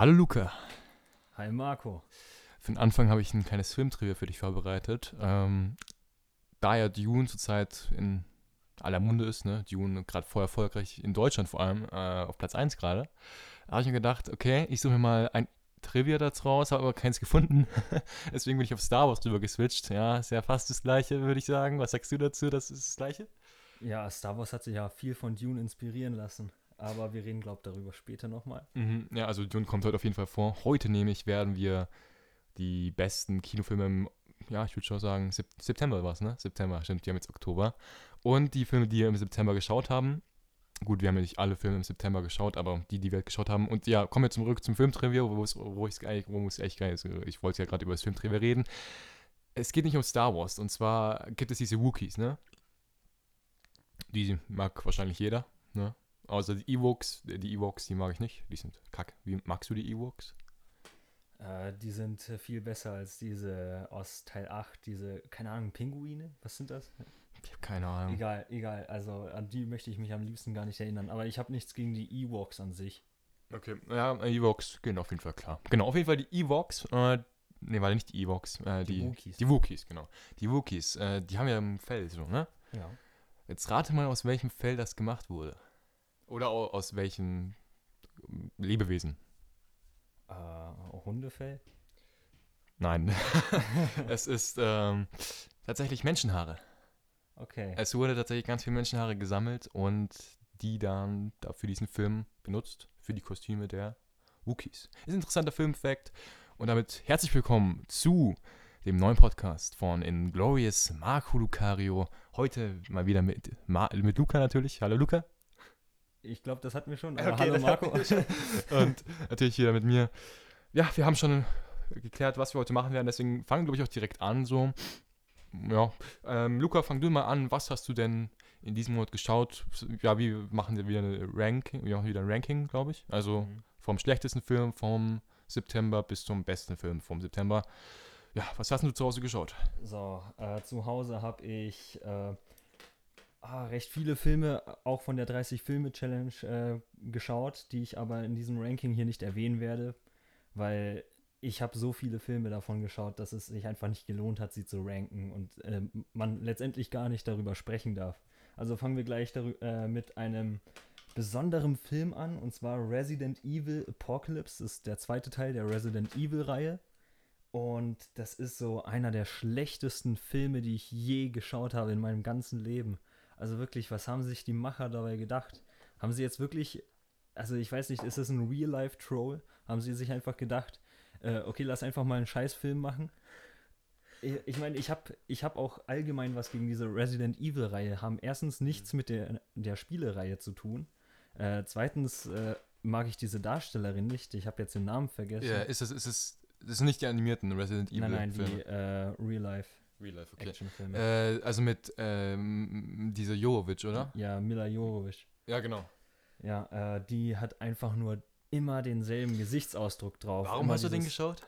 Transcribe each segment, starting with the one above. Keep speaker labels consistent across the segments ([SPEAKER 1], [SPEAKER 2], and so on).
[SPEAKER 1] Hallo Luca.
[SPEAKER 2] Hi Marco.
[SPEAKER 1] Für den Anfang habe ich ein kleines Filmtrivia für dich vorbereitet. Ähm, da ja Dune zurzeit in aller Munde ist, ne? Dune gerade voll erfolgreich in Deutschland vor allem, äh, auf Platz 1 gerade, habe ich mir gedacht, okay, ich suche mir mal ein Trivia dazu raus, habe aber keins gefunden. Deswegen bin ich auf Star Wars drüber geswitcht. Ja, ist ja fast das gleiche, würde ich sagen. Was sagst du dazu? Das ist das gleiche?
[SPEAKER 2] Ja, Star Wars hat sich ja viel von Dune inspirieren lassen. Aber wir reden, glaube ich, darüber später nochmal.
[SPEAKER 1] Mhm, ja, also Dune kommt heute auf jeden Fall vor. Heute nämlich werden wir die besten Kinofilme im, ja, ich würde schon sagen, Sep September war es, ne? September, stimmt, die haben jetzt Oktober. Und die Filme, die wir im September geschaut haben, gut, wir haben ja nicht alle Filme im September geschaut, aber die, die wir geschaut haben. Und ja, kommen wir zurück zum Filmtrivia, wo es eigentlich, wo es echt geil ist. Ich wollte ja gerade über das Filmtrivia reden. Es geht nicht um Star Wars. Und zwar gibt es diese Wookies, ne? Die mag wahrscheinlich jeder, ne? Außer die Ewoks, die Ewoks, die mag ich nicht. Die sind kack. Wie magst du die Ewoks?
[SPEAKER 2] Äh, die sind äh, viel besser als diese aus Teil 8, diese, keine Ahnung, Pinguine? Was sind das?
[SPEAKER 1] Ich habe keine Ahnung.
[SPEAKER 2] Egal, egal. Also an die möchte ich mich am liebsten gar nicht erinnern. Aber ich habe nichts gegen die Ewoks an sich.
[SPEAKER 1] Okay, ja, Ewoks gehen auf jeden Fall klar. Genau, auf jeden Fall die Ewoks, äh, ne, weil nicht die Ewoks, äh, die, die Wookies. Die Wookies, genau. Die Wookies, äh, die haben ja ein Fell so, ne?
[SPEAKER 2] Ja.
[SPEAKER 1] Jetzt rate mal, aus welchem Fell das gemacht wurde. Oder aus welchen Lebewesen?
[SPEAKER 2] Äh, Hundefell?
[SPEAKER 1] Nein. es ist ähm, tatsächlich Menschenhaare.
[SPEAKER 2] Okay.
[SPEAKER 1] Es wurde tatsächlich ganz viel Menschenhaare gesammelt und die dann für diesen Film benutzt, für die Kostüme der Wookies. Ist ein interessanter Filmfact. Und damit herzlich willkommen zu dem neuen Podcast von Inglorious Marco Lucario. Heute mal wieder mit, mit Luca natürlich. Hallo Luca.
[SPEAKER 2] Ich glaube, das hatten wir schon. okay, hallo Marco.
[SPEAKER 1] und natürlich hier mit mir. Ja, wir haben schon geklärt, was wir heute machen werden. Deswegen fangen, glaube ich, auch direkt an. So, ja. Ähm, Luca, fang du mal an. Was hast du denn in diesem Monat geschaut? Ja, wir machen wieder eine Ranking, wir machen wieder ein Ranking, glaube ich. Also mhm. vom schlechtesten Film vom September bis zum besten Film vom September. Ja, was hast du zu Hause geschaut?
[SPEAKER 2] So, äh, zu Hause habe ich äh, ah, recht viele Filme, auch von der 30-Filme-Challenge äh, geschaut, die ich aber in diesem Ranking hier nicht erwähnen werde, weil ich habe so viele Filme davon geschaut, dass es sich einfach nicht gelohnt hat, sie zu ranken und äh, man letztendlich gar nicht darüber sprechen darf. Also fangen wir gleich äh, mit einem besonderen Film an, und zwar Resident Evil Apocalypse. Ist der zweite Teil der Resident Evil-Reihe. Und das ist so einer der schlechtesten Filme, die ich je geschaut habe in meinem ganzen Leben. Also wirklich, was haben sich die Macher dabei gedacht? Haben sie jetzt wirklich, also ich weiß nicht, ist das ein Real-Life-Troll? Haben sie sich einfach gedacht, äh, okay, lass einfach mal einen Scheißfilm machen? Ich meine, ich, mein, ich habe ich hab auch allgemein was gegen diese Resident Evil-Reihe. Haben erstens nichts mit der, der Spielereihe zu tun. Äh, zweitens äh, mag ich diese Darstellerin nicht. Ich habe jetzt den Namen vergessen.
[SPEAKER 1] Ja, ist es, ist es, sind nicht die animierten Resident Evil.
[SPEAKER 2] Nein, nein, die äh, Real Life.
[SPEAKER 1] Real Life, okay. Actionfilme. Äh, also mit ähm, dieser Jovovic, oder?
[SPEAKER 2] Ja, Mila Jovovic.
[SPEAKER 1] Ja, genau.
[SPEAKER 2] Ja, äh, die hat einfach nur immer denselben Gesichtsausdruck drauf.
[SPEAKER 1] Warum
[SPEAKER 2] immer
[SPEAKER 1] hast dieses, du den geschaut?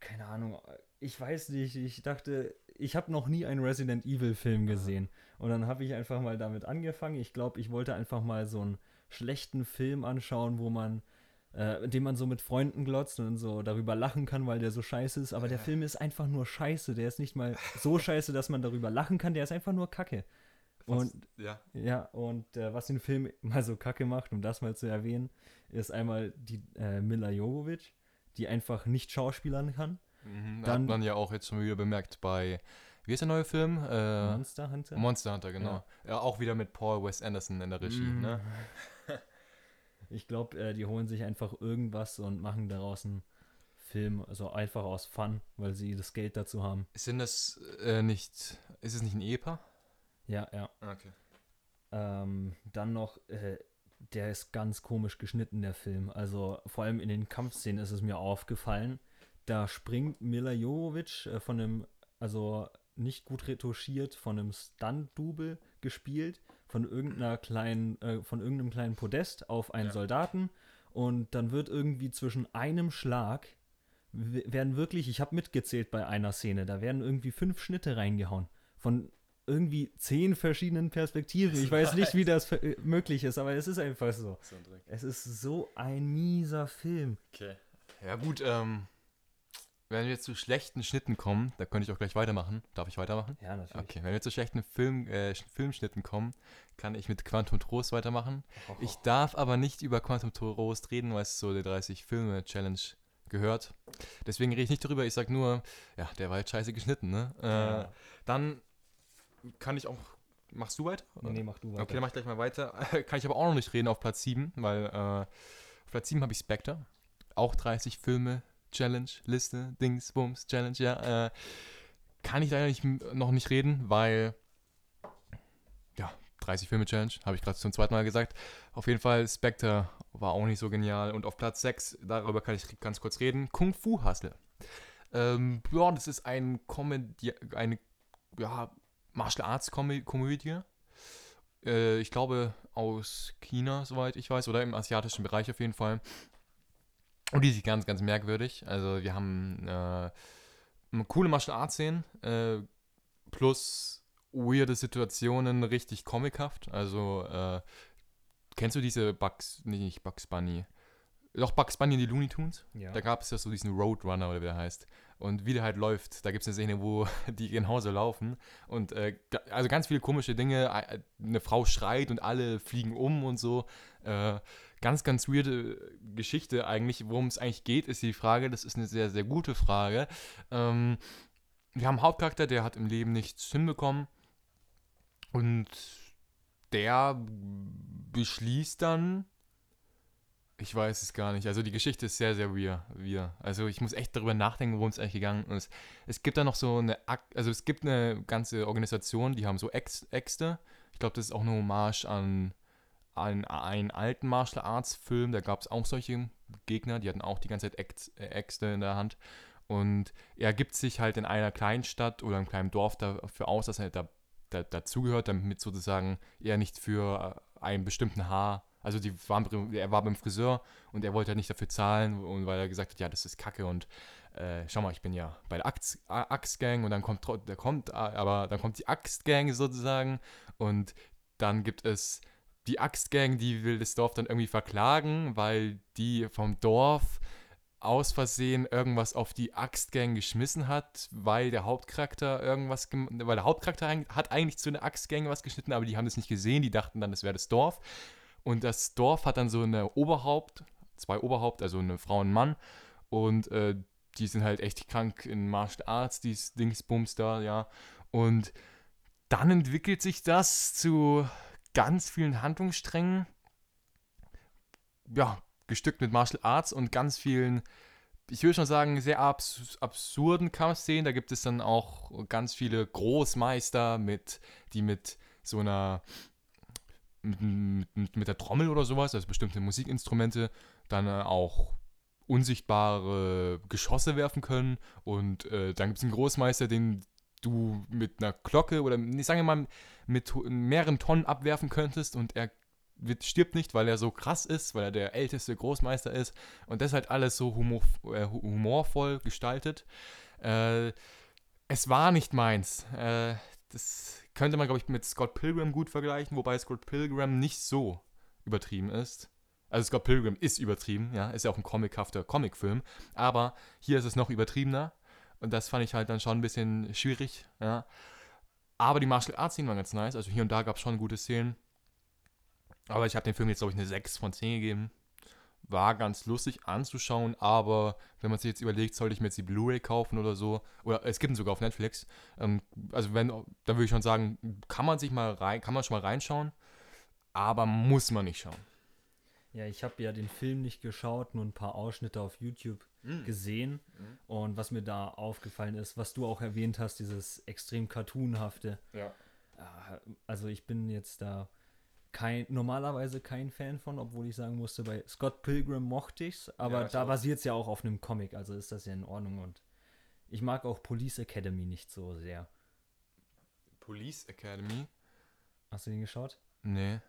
[SPEAKER 2] Keine Ahnung. Ich weiß nicht. Ich dachte, ich habe noch nie einen Resident Evil Film gesehen. Und dann habe ich einfach mal damit angefangen. Ich glaube, ich wollte einfach mal so einen schlechten Film anschauen, wo man äh, den man so mit Freunden glotzt und so darüber lachen kann, weil der so scheiße ist. Aber der Film ist einfach nur scheiße. Der ist nicht mal so scheiße, dass man darüber lachen kann. Der ist einfach nur Kacke. Und ja, ja und äh, was den Film mal so kacke macht, um das mal zu erwähnen, ist einmal die äh, Mila Jovovich, die einfach nicht schauspielern kann.
[SPEAKER 1] Mhm, Dann, hat man ja auch jetzt schon wieder bemerkt bei, wie ist der neue Film?
[SPEAKER 2] Äh, Monster Hunter.
[SPEAKER 1] Monster Hunter, genau. Ja. ja. auch wieder mit Paul Wes Anderson in der Regie, mhm. ne?
[SPEAKER 2] Ich glaube, äh, die holen sich einfach irgendwas und machen daraus einen Film, also einfach aus Fun, weil sie das Geld dazu haben.
[SPEAKER 1] Sind das äh, nicht, ist es nicht ein Ehepaar?
[SPEAKER 2] Ja, ja.
[SPEAKER 1] Ah, okay.
[SPEAKER 2] Ähm, dann noch, äh, der ist ganz komisch geschnitten, der Film. Also vor allem in den Kampfszenen ist es mir aufgefallen. Da springt Mila Jovovich äh, von einem, also nicht gut retuschiert, von einem Stunt-Double gespielt von irgendeiner kleinen, äh, von irgendeinem kleinen Podest auf einen ja. Soldaten und dann wird irgendwie zwischen einem Schlag werden wirklich, ich habe mitgezählt bei einer Szene, da werden irgendwie fünf Schnitte reingehauen von irgendwie zehn verschiedenen Perspektiven. Ich weiß nicht, wie das möglich ist, aber es ist einfach so. Es ist so ein mieser Film.
[SPEAKER 1] Okay. Ja, gut, ähm, wenn wir zu schlechten Schnitten kommen, da könnte ich auch gleich weitermachen. Darf ich weitermachen?
[SPEAKER 2] Ja, natürlich.
[SPEAKER 1] Okay, wenn wir zu schlechten Film, äh, Filmschnitten kommen, kann ich mit Quantum Trost weitermachen.
[SPEAKER 2] Oh,
[SPEAKER 1] Ich darf aber nicht über Quantum Trost reden, weil es so der 30 Filme Challenge gehört. Deswegen rede ich nicht darüber. Ich sag nur, ja, der war halt scheiße geschnitten, ne? Äh,
[SPEAKER 2] ja.
[SPEAKER 1] Dann kann ich auch. Machst du weiter?
[SPEAKER 2] Nee, nee, mach du weiter.
[SPEAKER 1] Okay, dann mach ich gleich mal weiter. kann ich aber auch noch nicht reden auf Platz 7, weil äh, auf Platz 7 habe ich Spectre. Auch 30 Filme Challenge, Liste, Dings, Bums, Challenge, ja. Äh, kann ich leider nicht, noch nicht reden, weil. Ja, 30 Filme Challenge, habe ich gerade zum zweiten Mal gesagt. Auf jeden Fall, Spectre war auch nicht so genial. Und auf Platz 6, darüber kann ich ganz kurz reden, Kung Fu Hustle. Ähm, ja, das ist ein Comedy, eine ja, Martial Arts Komö- Komödie. Äh, ich glaube aus China, soweit ich weiß, oder im asiatischen Bereich auf jeden Fall. Und die ist ganz, ganz merkwürdig. Also wir haben äh, eine coole Martial Arts Szenen, äh, plus weirde Situationen, richtig comichaft. Also äh, kennst du diese Bugs, nee, nicht Bugs Bunny, doch Bugs Bunny in die Looney Tunes?
[SPEAKER 2] Ja.
[SPEAKER 1] Da gab es ja so diesen Roadrunner oder wie der heißt. Und wie der halt läuft, da gibt es eine Szene, wo die genauso laufen. Und äh, also ganz viele komische Dinge. Äh, Eine Frau schreit und alle fliegen um und so. Äh, ganz, ganz weirde Geschichte eigentlich. Worum es eigentlich geht, ist die Frage. Das ist eine sehr, sehr gute Frage. Ähm, wir haben einen Hauptcharakter, der hat im Leben nichts hinbekommen. Und der beschließt dann, ich weiß es gar nicht. Also die Geschichte ist sehr, sehr weird. Also ich muss echt darüber nachdenken, worum es eigentlich gegangen ist. Es gibt da noch so eine, also es gibt eine ganze Organisation, die haben so Äxte. Ich glaube, das ist auch eine Hommage an, an einen alten Martial Arts Film. Da gab es auch solche Gegner, die hatten auch die ganze Zeit äh, Äxte in der Hand. Und er gibt sich halt in einer kleinen Stadt oder einem kleinen Dorf dafür aus, dass er da, da, dazugehört, damit sozusagen er nicht für äh, einen bestimmten Haar, also die waren, er war beim Friseur und er wollte halt nicht dafür zahlen, und weil er gesagt hat, ja, das ist Kacke und äh, schau mal, ich bin ja bei der Axtgang und dann kommt, da kommt, aber dann kommt die Axtgang sozusagen und dann gibt es die Axtgang, die will das Dorf dann irgendwie verklagen, weil die vom Dorf aus Versehen irgendwas auf die Axtgang geschmissen hat, weil der Hauptcharakter irgendwas, weil der Hauptcharakter hat eigentlich zu einer Axtgang was geschnitten, aber die haben das nicht gesehen, die dachten dann, das wäre das Dorf. Und das Dorf hat dann so eine Oberhaupt, zwei Oberhaupt, also eine Frau und ein Mann. Und äh, die sind halt echt krank in Martial Arts, dies Dingsbums da, ja. Und dann entwickelt sich das zu ganz vielen Handlungssträngen. Ja, gestückt mit Martial Arts und ganz vielen, ich würde schon sagen, sehr abs absurden Kampfszenen. Da gibt es dann auch ganz viele Großmeister, mit, die mit so einer, mit, mit, mit der Trommel oder sowas, also bestimmte Musikinstrumente, dann äh, auch unsichtbare Geschosse werfen können. Und äh, dann gibt es einen Großmeister, den du mit einer Glocke oder sagen wir mal mit mehreren Tonnen abwerfen könntest und er wird, stirbt nicht, weil er so krass ist, weil er der älteste Großmeister ist. Und das halt alles so humor, äh, hu- humorvoll gestaltet. Äh, es war nicht meins. Äh, das könnte man, glaube ich, mit Scott Pilgrim gut vergleichen, wobei Scott Pilgrim nicht so übertrieben ist. Also Scott Pilgrim ist übertrieben, ja, ist ja auch ein comichafter Comicfilm, aber hier ist es noch übertriebener und das fand ich halt dann schon ein bisschen schwierig, ja. Aber die Martial Arts Szenen waren ganz nice, also hier und da gab es schon gute Szenen. Aber ich habe dem Film jetzt, glaube ich, eine 6 von 10 gegeben. War ganz lustig anzuschauen, aber wenn man sich jetzt überlegt, sollte ich mir jetzt die Blu-ray kaufen oder so, oder es gibt ihn sogar auf Netflix, ähm, also wenn, dann würde ich schon sagen, kann man sich mal rein, kann man schon mal reinschauen, aber muss man nicht schauen.
[SPEAKER 2] Ja, ich habe ja den Film nicht geschaut, nur ein paar Ausschnitte auf YouTube
[SPEAKER 1] Mhm.
[SPEAKER 2] gesehen. Und was mir da aufgefallen ist, was du auch erwähnt hast, dieses extrem cartoonhafte.
[SPEAKER 1] Ja.
[SPEAKER 2] Ah, Also ich bin jetzt da kein, normalerweise kein Fan von, obwohl ich sagen musste, bei Scott Pilgrim mochte ich's, aber
[SPEAKER 1] Ja, ich
[SPEAKER 2] da basiert es ja auch auf einem Comic, also ist das ja in Ordnung und ich mag auch Police Academy nicht so sehr.
[SPEAKER 1] Police Academy?
[SPEAKER 2] Hast du den geschaut?
[SPEAKER 1] Nee.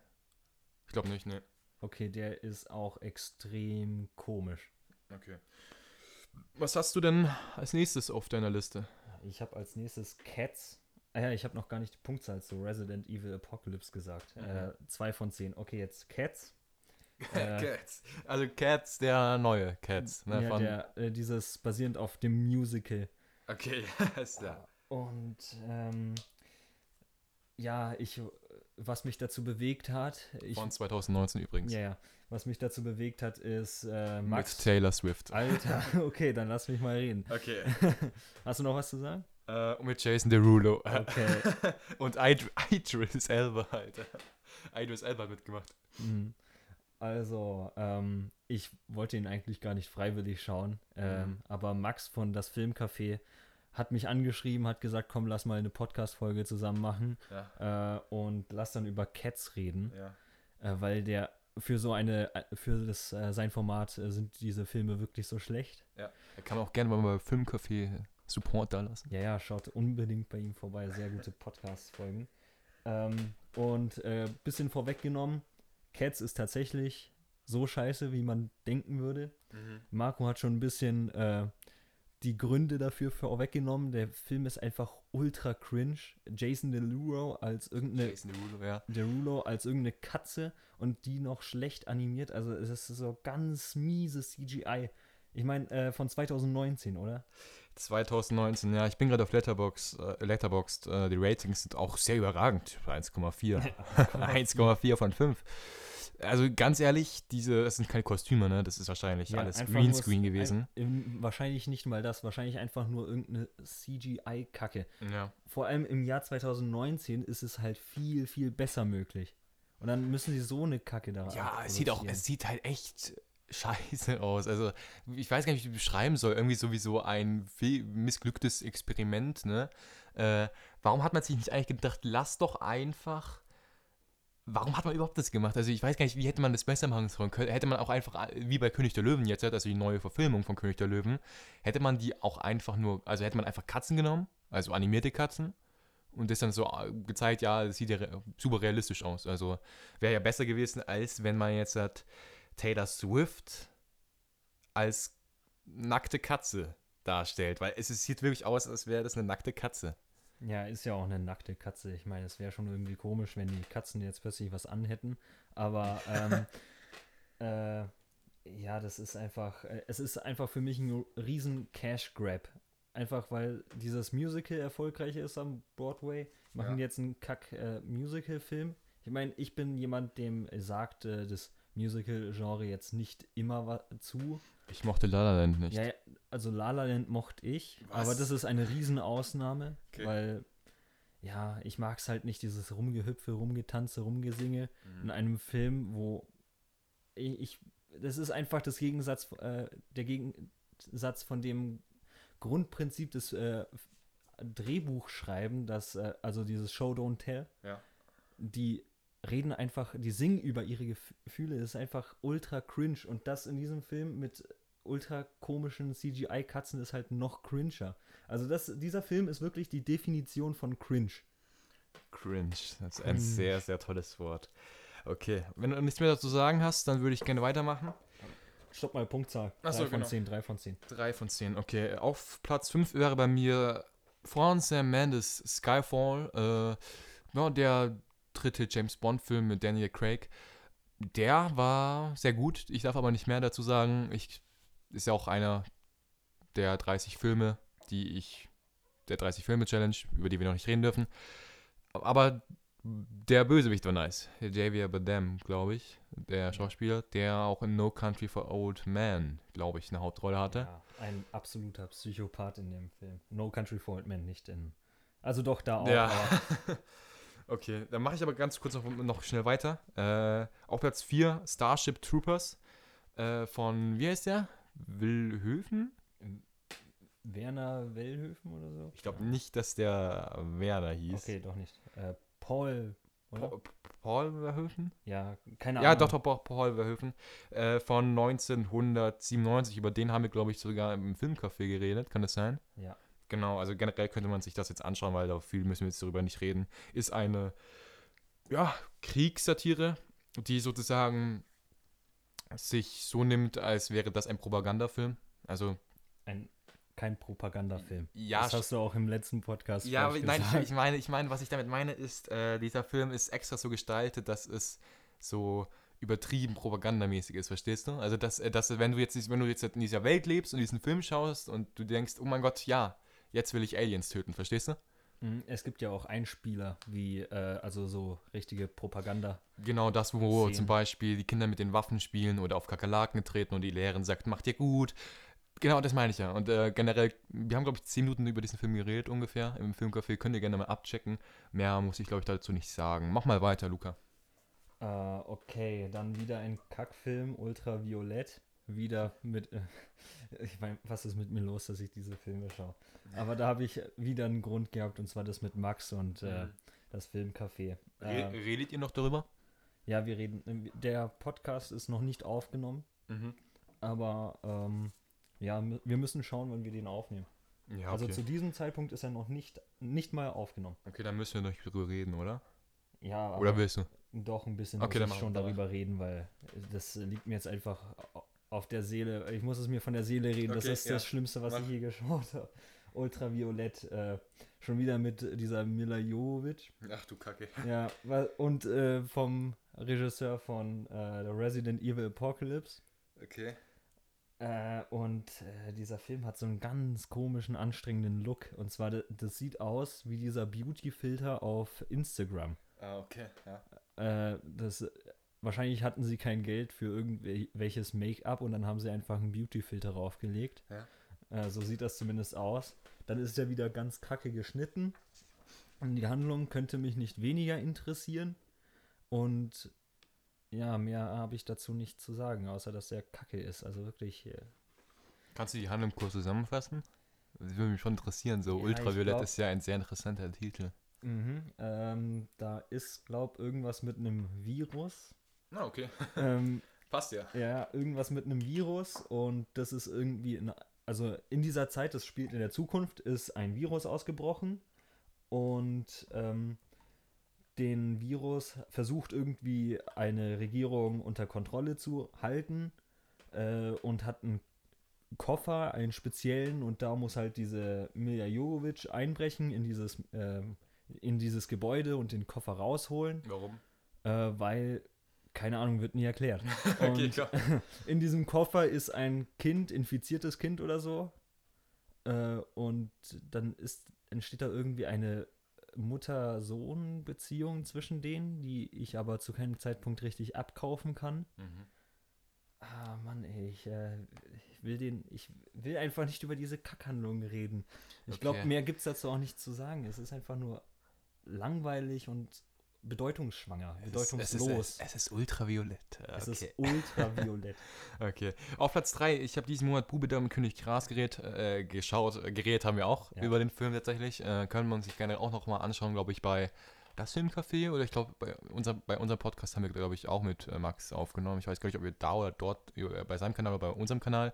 [SPEAKER 1] Ich glaube nicht, nee.
[SPEAKER 2] Okay, der ist auch extrem komisch.
[SPEAKER 1] Okay. Was hast du denn als nächstes auf deiner Liste?
[SPEAKER 2] Ich habe als nächstes Cats. Ah ja, ich habe noch gar nicht die Punktzahl zu Resident Evil Apocalypse gesagt.
[SPEAKER 1] Mhm.
[SPEAKER 2] Äh, zwei von zehn. Okay, jetzt Cats. Äh,
[SPEAKER 1] Cats. Also Cats, der neue Cats. Ne,
[SPEAKER 2] ja, der, äh, dieses basierend auf dem Musical.
[SPEAKER 1] okay, ist der.
[SPEAKER 2] Und ähm, ja, ich, was mich dazu bewegt hat, ich,
[SPEAKER 1] Von 2019 übrigens.
[SPEAKER 2] ja, ja, was mich dazu bewegt hat, ist äh,
[SPEAKER 1] Mit
[SPEAKER 2] Max.
[SPEAKER 1] Taylor Swift.
[SPEAKER 2] Alter, okay, dann lass mich mal reden.
[SPEAKER 1] Okay.
[SPEAKER 2] Hast du noch was zu sagen?
[SPEAKER 1] Äh, und mit Jason Derulo.
[SPEAKER 2] Okay.
[SPEAKER 1] und Id Idris Elba, Alter. Idris Elba hat mitgemacht.
[SPEAKER 2] Mhm. Also, ähm, ich wollte ihn eigentlich gar nicht freiwillig schauen, ähm,
[SPEAKER 1] Mhm.
[SPEAKER 2] aber Max von das Filmcafé hat mich angeschrieben, hat gesagt, komm, lass mal eine Podcast-Folge zusammen machen
[SPEAKER 1] Ja.
[SPEAKER 2] äh, und lass dann über Cats reden,
[SPEAKER 1] ja.
[SPEAKER 2] äh, weil der für so eine, äh, für das, äh, sein Format äh, sind diese Filme wirklich so schlecht.
[SPEAKER 1] Da kann man auch gerne mal bei Filmcafé Support da lassen.
[SPEAKER 2] Ja, ja, schaut unbedingt bei ihm vorbei. Sehr gute Podcast-Folgen. Ähm, und äh, bisschen vorweggenommen, Cats ist tatsächlich so scheiße, wie man denken würde. Marco hat schon ein bisschen äh, die Gründe dafür vorweggenommen. Der Film ist einfach ultra cringe. Jason Derulo als irgendeine
[SPEAKER 1] Jason Derulo, ja.
[SPEAKER 2] Derulo als irgendeine Katze und die noch schlecht animiert. Also es ist so ganz mieses CGI. Ich meine, äh, von 2019, oder?
[SPEAKER 1] 2019, ja, ich bin gerade auf Letterboxd, äh, Letterboxd, äh, die Ratings sind auch sehr überragend. 1,4. 1,4 von 5. Also ganz ehrlich, diese, das sind keine Kostüme, ne? Das ist wahrscheinlich
[SPEAKER 2] Ja,
[SPEAKER 1] alles Greenscreen gewesen.
[SPEAKER 2] Ein, wahrscheinlich nicht mal das, wahrscheinlich einfach nur irgendeine CGI-Kacke.
[SPEAKER 1] Ja.
[SPEAKER 2] Vor allem im Jahr 2019 ist es halt viel, viel besser möglich. Und dann müssen sie so eine Kacke da
[SPEAKER 1] Ja, es sieht auch, es sieht halt echt scheiße aus. Also, ich weiß gar nicht, wie ich das beschreiben soll. Irgendwie sowieso ein missglücktes Experiment, ne? Äh, warum hat man sich nicht eigentlich gedacht, lass doch einfach. Warum hat man überhaupt das gemacht? Also ich weiß gar nicht, wie hätte man das besser machen sollen. Hätte man auch einfach, wie bei König der Löwen jetzt, also die neue Verfilmung von König der Löwen, hätte man die auch einfach nur, also hätte man einfach Katzen genommen, also animierte Katzen, und das dann so äh, gezeigt, ja, das sieht ja super realistisch aus. Also wäre ja besser gewesen, als wenn man jetzt hat Taylor Swift als nackte Katze darstellt, weil es, sieht wirklich aus, als wäre das eine nackte Katze.
[SPEAKER 2] Ja, ist ja auch eine nackte Katze. Ich meine, es wäre schon irgendwie komisch, wenn die Katzen jetzt plötzlich was anhätten. Aber ähm, äh, ja, das ist einfach, äh, es ist einfach für mich ein riesen Cash Grab. Einfach weil dieses Musical erfolgreich ist am Broadway, machen
[SPEAKER 1] Ja.
[SPEAKER 2] die jetzt einen Kack äh. Ich meine, ich bin jemand, dem sagt äh, das Musical-Genre jetzt nicht immer zu.
[SPEAKER 1] Ich mochte La La Land nicht.
[SPEAKER 2] Ja, ja, also La La Land mochte ich,
[SPEAKER 1] Was?
[SPEAKER 2] aber das ist eine Riesenausnahme,
[SPEAKER 1] Okay.
[SPEAKER 2] weil ja, ich mag es halt nicht, dieses Rumgehüpfe, Rumgetanze, Rumgesinge
[SPEAKER 1] Mhm.
[SPEAKER 2] in einem Film, wo ich, ich das ist einfach das Gegensatz, äh, der Gegensatz von dem Grundprinzip des äh, Drehbuchschreiben, das, äh, also dieses Show Don't Tell,
[SPEAKER 1] Ja.
[SPEAKER 2] die reden einfach, die singen über ihre Gef- Gefühle. Das ist einfach ultra cringe. Und das in diesem Film mit ultra komischen CGI-Katzen ist halt noch cringer. Also das, dieser Film ist wirklich die Definition von cringe.
[SPEAKER 1] Cringe. Das ist ein
[SPEAKER 2] Cringe.
[SPEAKER 1] sehr, sehr tolles Wort. Okay, wenn du nichts mehr dazu sagen hast, dann würde ich gerne weitermachen.
[SPEAKER 2] Stopp mal, Punktzahl.
[SPEAKER 1] Ach so,
[SPEAKER 2] 3 von
[SPEAKER 1] genau.
[SPEAKER 2] 10, 3 von 10.
[SPEAKER 1] 3 von 10, okay. Auf Platz 5 wäre bei mir Franz Mendes Skyfall. Äh, ja, der dritte James Bond-Film mit Daniel Craig. Der war sehr gut. Ich darf aber nicht mehr dazu sagen. Ich ist ja auch einer der 30 Filme, die ich, der 30 Filme-Challenge, über die wir noch nicht reden dürfen. Aber der Bösewicht war nice. Javier Bardem, glaube ich, der Schauspieler, der auch in No Country for Old Men, glaube ich, eine Hauptrolle hatte.
[SPEAKER 2] Ja, ein absoluter Psychopath in dem Film. No Country for Old Men, nicht in. Also doch da auch.
[SPEAKER 1] Ja. okay, dann mache ich aber ganz kurz noch, noch schnell weiter. Äh, auf Platz 4 Starship Troopers äh, von, wie heißt der? Willhöfen?
[SPEAKER 2] Werner Wellhöfen oder so?
[SPEAKER 1] Ich glaube nicht, dass der Werner hieß.
[SPEAKER 2] Okay, doch nicht. Äh, Paul, oder?
[SPEAKER 1] Pa Paul Verhoeven?
[SPEAKER 2] Ja, keine
[SPEAKER 1] Ja,
[SPEAKER 2] Ahnung.
[SPEAKER 1] doch, doch, doch, Paul Verhoeven. Äh, von 1997. Über den haben wir, glaube ich, sogar im Filmcafé geredet. Kann das sein?
[SPEAKER 2] Ja.
[SPEAKER 1] Genau, also generell könnte man sich das jetzt anschauen, weil da viel müssen wir jetzt darüber nicht reden. Ist eine, ja, Kriegssatire, die sozusagen sich so nimmt, als wäre das ein Propagandafilm. Also,
[SPEAKER 2] Ein, kein Propagandafilm.
[SPEAKER 1] ja,
[SPEAKER 2] das hast du auch im letzten Podcast
[SPEAKER 1] Ja, aber nein,
[SPEAKER 2] gesagt.
[SPEAKER 1] ich meine, ich meine, was ich damit meine, ist, äh, dieser Film ist extra so gestaltet, dass es so übertrieben propagandamäßig ist, verstehst du? Also dass, äh, dass wenn du jetzt wenn du jetzt in dieser Welt lebst und diesen Film schaust und du denkst, oh mein Gott, ja, jetzt will ich Aliens töten, verstehst du?
[SPEAKER 2] Mhm, Es gibt ja auch Einspieler, wie, äh, also so richtige Propaganda.
[SPEAKER 1] Genau das, wo
[SPEAKER 2] Szenen.
[SPEAKER 1] zum Beispiel die Kinder mit den Waffen spielen oder auf Kakerlaken treten und die Lehrerin sagt, macht ihr gut. Genau, das meine ich ja. Und äh, generell, wir haben, glaube ich, zehn Minuten über diesen Film geredet ungefähr im Filmcafé. Könnt ihr gerne mal abchecken. Mehr muss ich, glaube ich, dazu nicht sagen. Mach mal weiter, Luca.
[SPEAKER 2] Äh, okay, dann wieder ein Kackfilm, Ultraviolett. Wieder mit, äh, ich meine, was ist mit mir los, dass ich diese Filme schaue? Aber da habe ich wieder einen Grund gehabt, und zwar das mit Max und äh,
[SPEAKER 1] Mhm.
[SPEAKER 2] das Filmcafé.
[SPEAKER 1] Re
[SPEAKER 2] Äh,
[SPEAKER 1] redet ihr noch darüber?
[SPEAKER 2] ja, wir reden, der Podcast ist noch nicht aufgenommen,
[SPEAKER 1] Mhm.
[SPEAKER 2] aber ähm, ja, wir müssen schauen, wann wir den aufnehmen.
[SPEAKER 1] Ja,
[SPEAKER 2] Also
[SPEAKER 1] okay.
[SPEAKER 2] zu diesem Zeitpunkt ist er noch nicht, nicht mal aufgenommen.
[SPEAKER 1] okay, dann müssen wir noch drüber reden, oder?
[SPEAKER 2] Ja, aber
[SPEAKER 1] Oder willst du?
[SPEAKER 2] doch ein bisschen
[SPEAKER 1] Okay,
[SPEAKER 2] muss ich schon darüber reden, weil das liegt mir jetzt einfach auf der Seele. Ich muss es mir von der Seele reden. das
[SPEAKER 1] Okay,
[SPEAKER 2] ist
[SPEAKER 1] ja.
[SPEAKER 2] das Schlimmste, was
[SPEAKER 1] Mach.
[SPEAKER 2] ich je geschaut habe. Ultraviolett, äh, schon wieder mit dieser Mila Jovovich.
[SPEAKER 1] Ach du Kacke.
[SPEAKER 2] Ja, und äh, vom Regisseur von äh, The Resident Evil Apocalypse.
[SPEAKER 1] Okay.
[SPEAKER 2] Äh, und äh, dieser Film hat so einen ganz komischen, anstrengenden Look. Und zwar, das, das sieht aus wie dieser Beauty-Filter auf Instagram.
[SPEAKER 1] Ah, okay, ja.
[SPEAKER 2] Äh, das, wahrscheinlich hatten sie kein Geld für irgendwelches Make-up und dann haben sie einfach einen Beauty-Filter draufgelegt.
[SPEAKER 1] Ja.
[SPEAKER 2] Äh, so sieht das zumindest aus. Dann ist er wieder ganz kacke geschnitten. Und die Handlung könnte mich nicht weniger interessieren. Und ja, mehr habe ich dazu nicht zu sagen, außer dass er kacke ist. Also wirklich. Äh,
[SPEAKER 1] Kannst du die Handlung kurz zusammenfassen? Das würde mich schon interessieren. So,
[SPEAKER 2] Ja,
[SPEAKER 1] Ultraviolett ist ja ein sehr interessanter Titel.
[SPEAKER 2] mhm, ähm, da ist, glaub irgendwas mit einem Virus.
[SPEAKER 1] Ah, okay.
[SPEAKER 2] ähm,
[SPEAKER 1] Passt ja.
[SPEAKER 2] Ja, irgendwas mit einem Virus und das ist irgendwie, in, also in dieser Zeit, das spielt in der Zukunft, ist ein Virus ausgebrochen und ähm, den Virus versucht irgendwie eine Regierung unter Kontrolle zu halten äh, und hat einen Koffer, einen speziellen und da muss halt diese Milja Jovovic einbrechen in dieses, ähm, in dieses Gebäude und den Koffer rausholen,
[SPEAKER 1] Warum?
[SPEAKER 2] äh, weil, keine Ahnung, wird nie erklärt.
[SPEAKER 1] Okay, klar.
[SPEAKER 2] in diesem Koffer ist ein Kind, infiziertes Kind oder so. Äh, und dann ist, entsteht da irgendwie eine Mutter-Sohn-Beziehung zwischen denen, die ich aber zu keinem Zeitpunkt richtig abkaufen kann.
[SPEAKER 1] Mhm.
[SPEAKER 2] Ah, Mann, ey, ich, äh, ich will den, ich will einfach nicht über diese Kackhandlung reden. Ich
[SPEAKER 1] Okay.
[SPEAKER 2] glaube, mehr gibt es dazu auch nicht zu sagen. Es ist einfach nur langweilig und bedeutungsschwanger, bedeutungslos.
[SPEAKER 1] Es ist, es ist ultraviolett.
[SPEAKER 2] Es
[SPEAKER 1] Okay.
[SPEAKER 2] ist ultraviolett.
[SPEAKER 1] okay. Auf Platz 3, ich habe diesen Monat Bube Dame König Gras gerät, äh, geschaut. Äh, Geredet haben wir auch
[SPEAKER 2] Ja.
[SPEAKER 1] über den Film tatsächlich. Äh, können wir uns sich gerne auch noch mal anschauen, glaube ich, bei das Filmcafé oder ich glaube, bei, unser, bei unserem Podcast haben wir, glaube ich, auch mit äh, Max aufgenommen. Ich weiß gar nicht, ob wir da oder dort äh, bei seinem Kanal oder bei unserem Kanal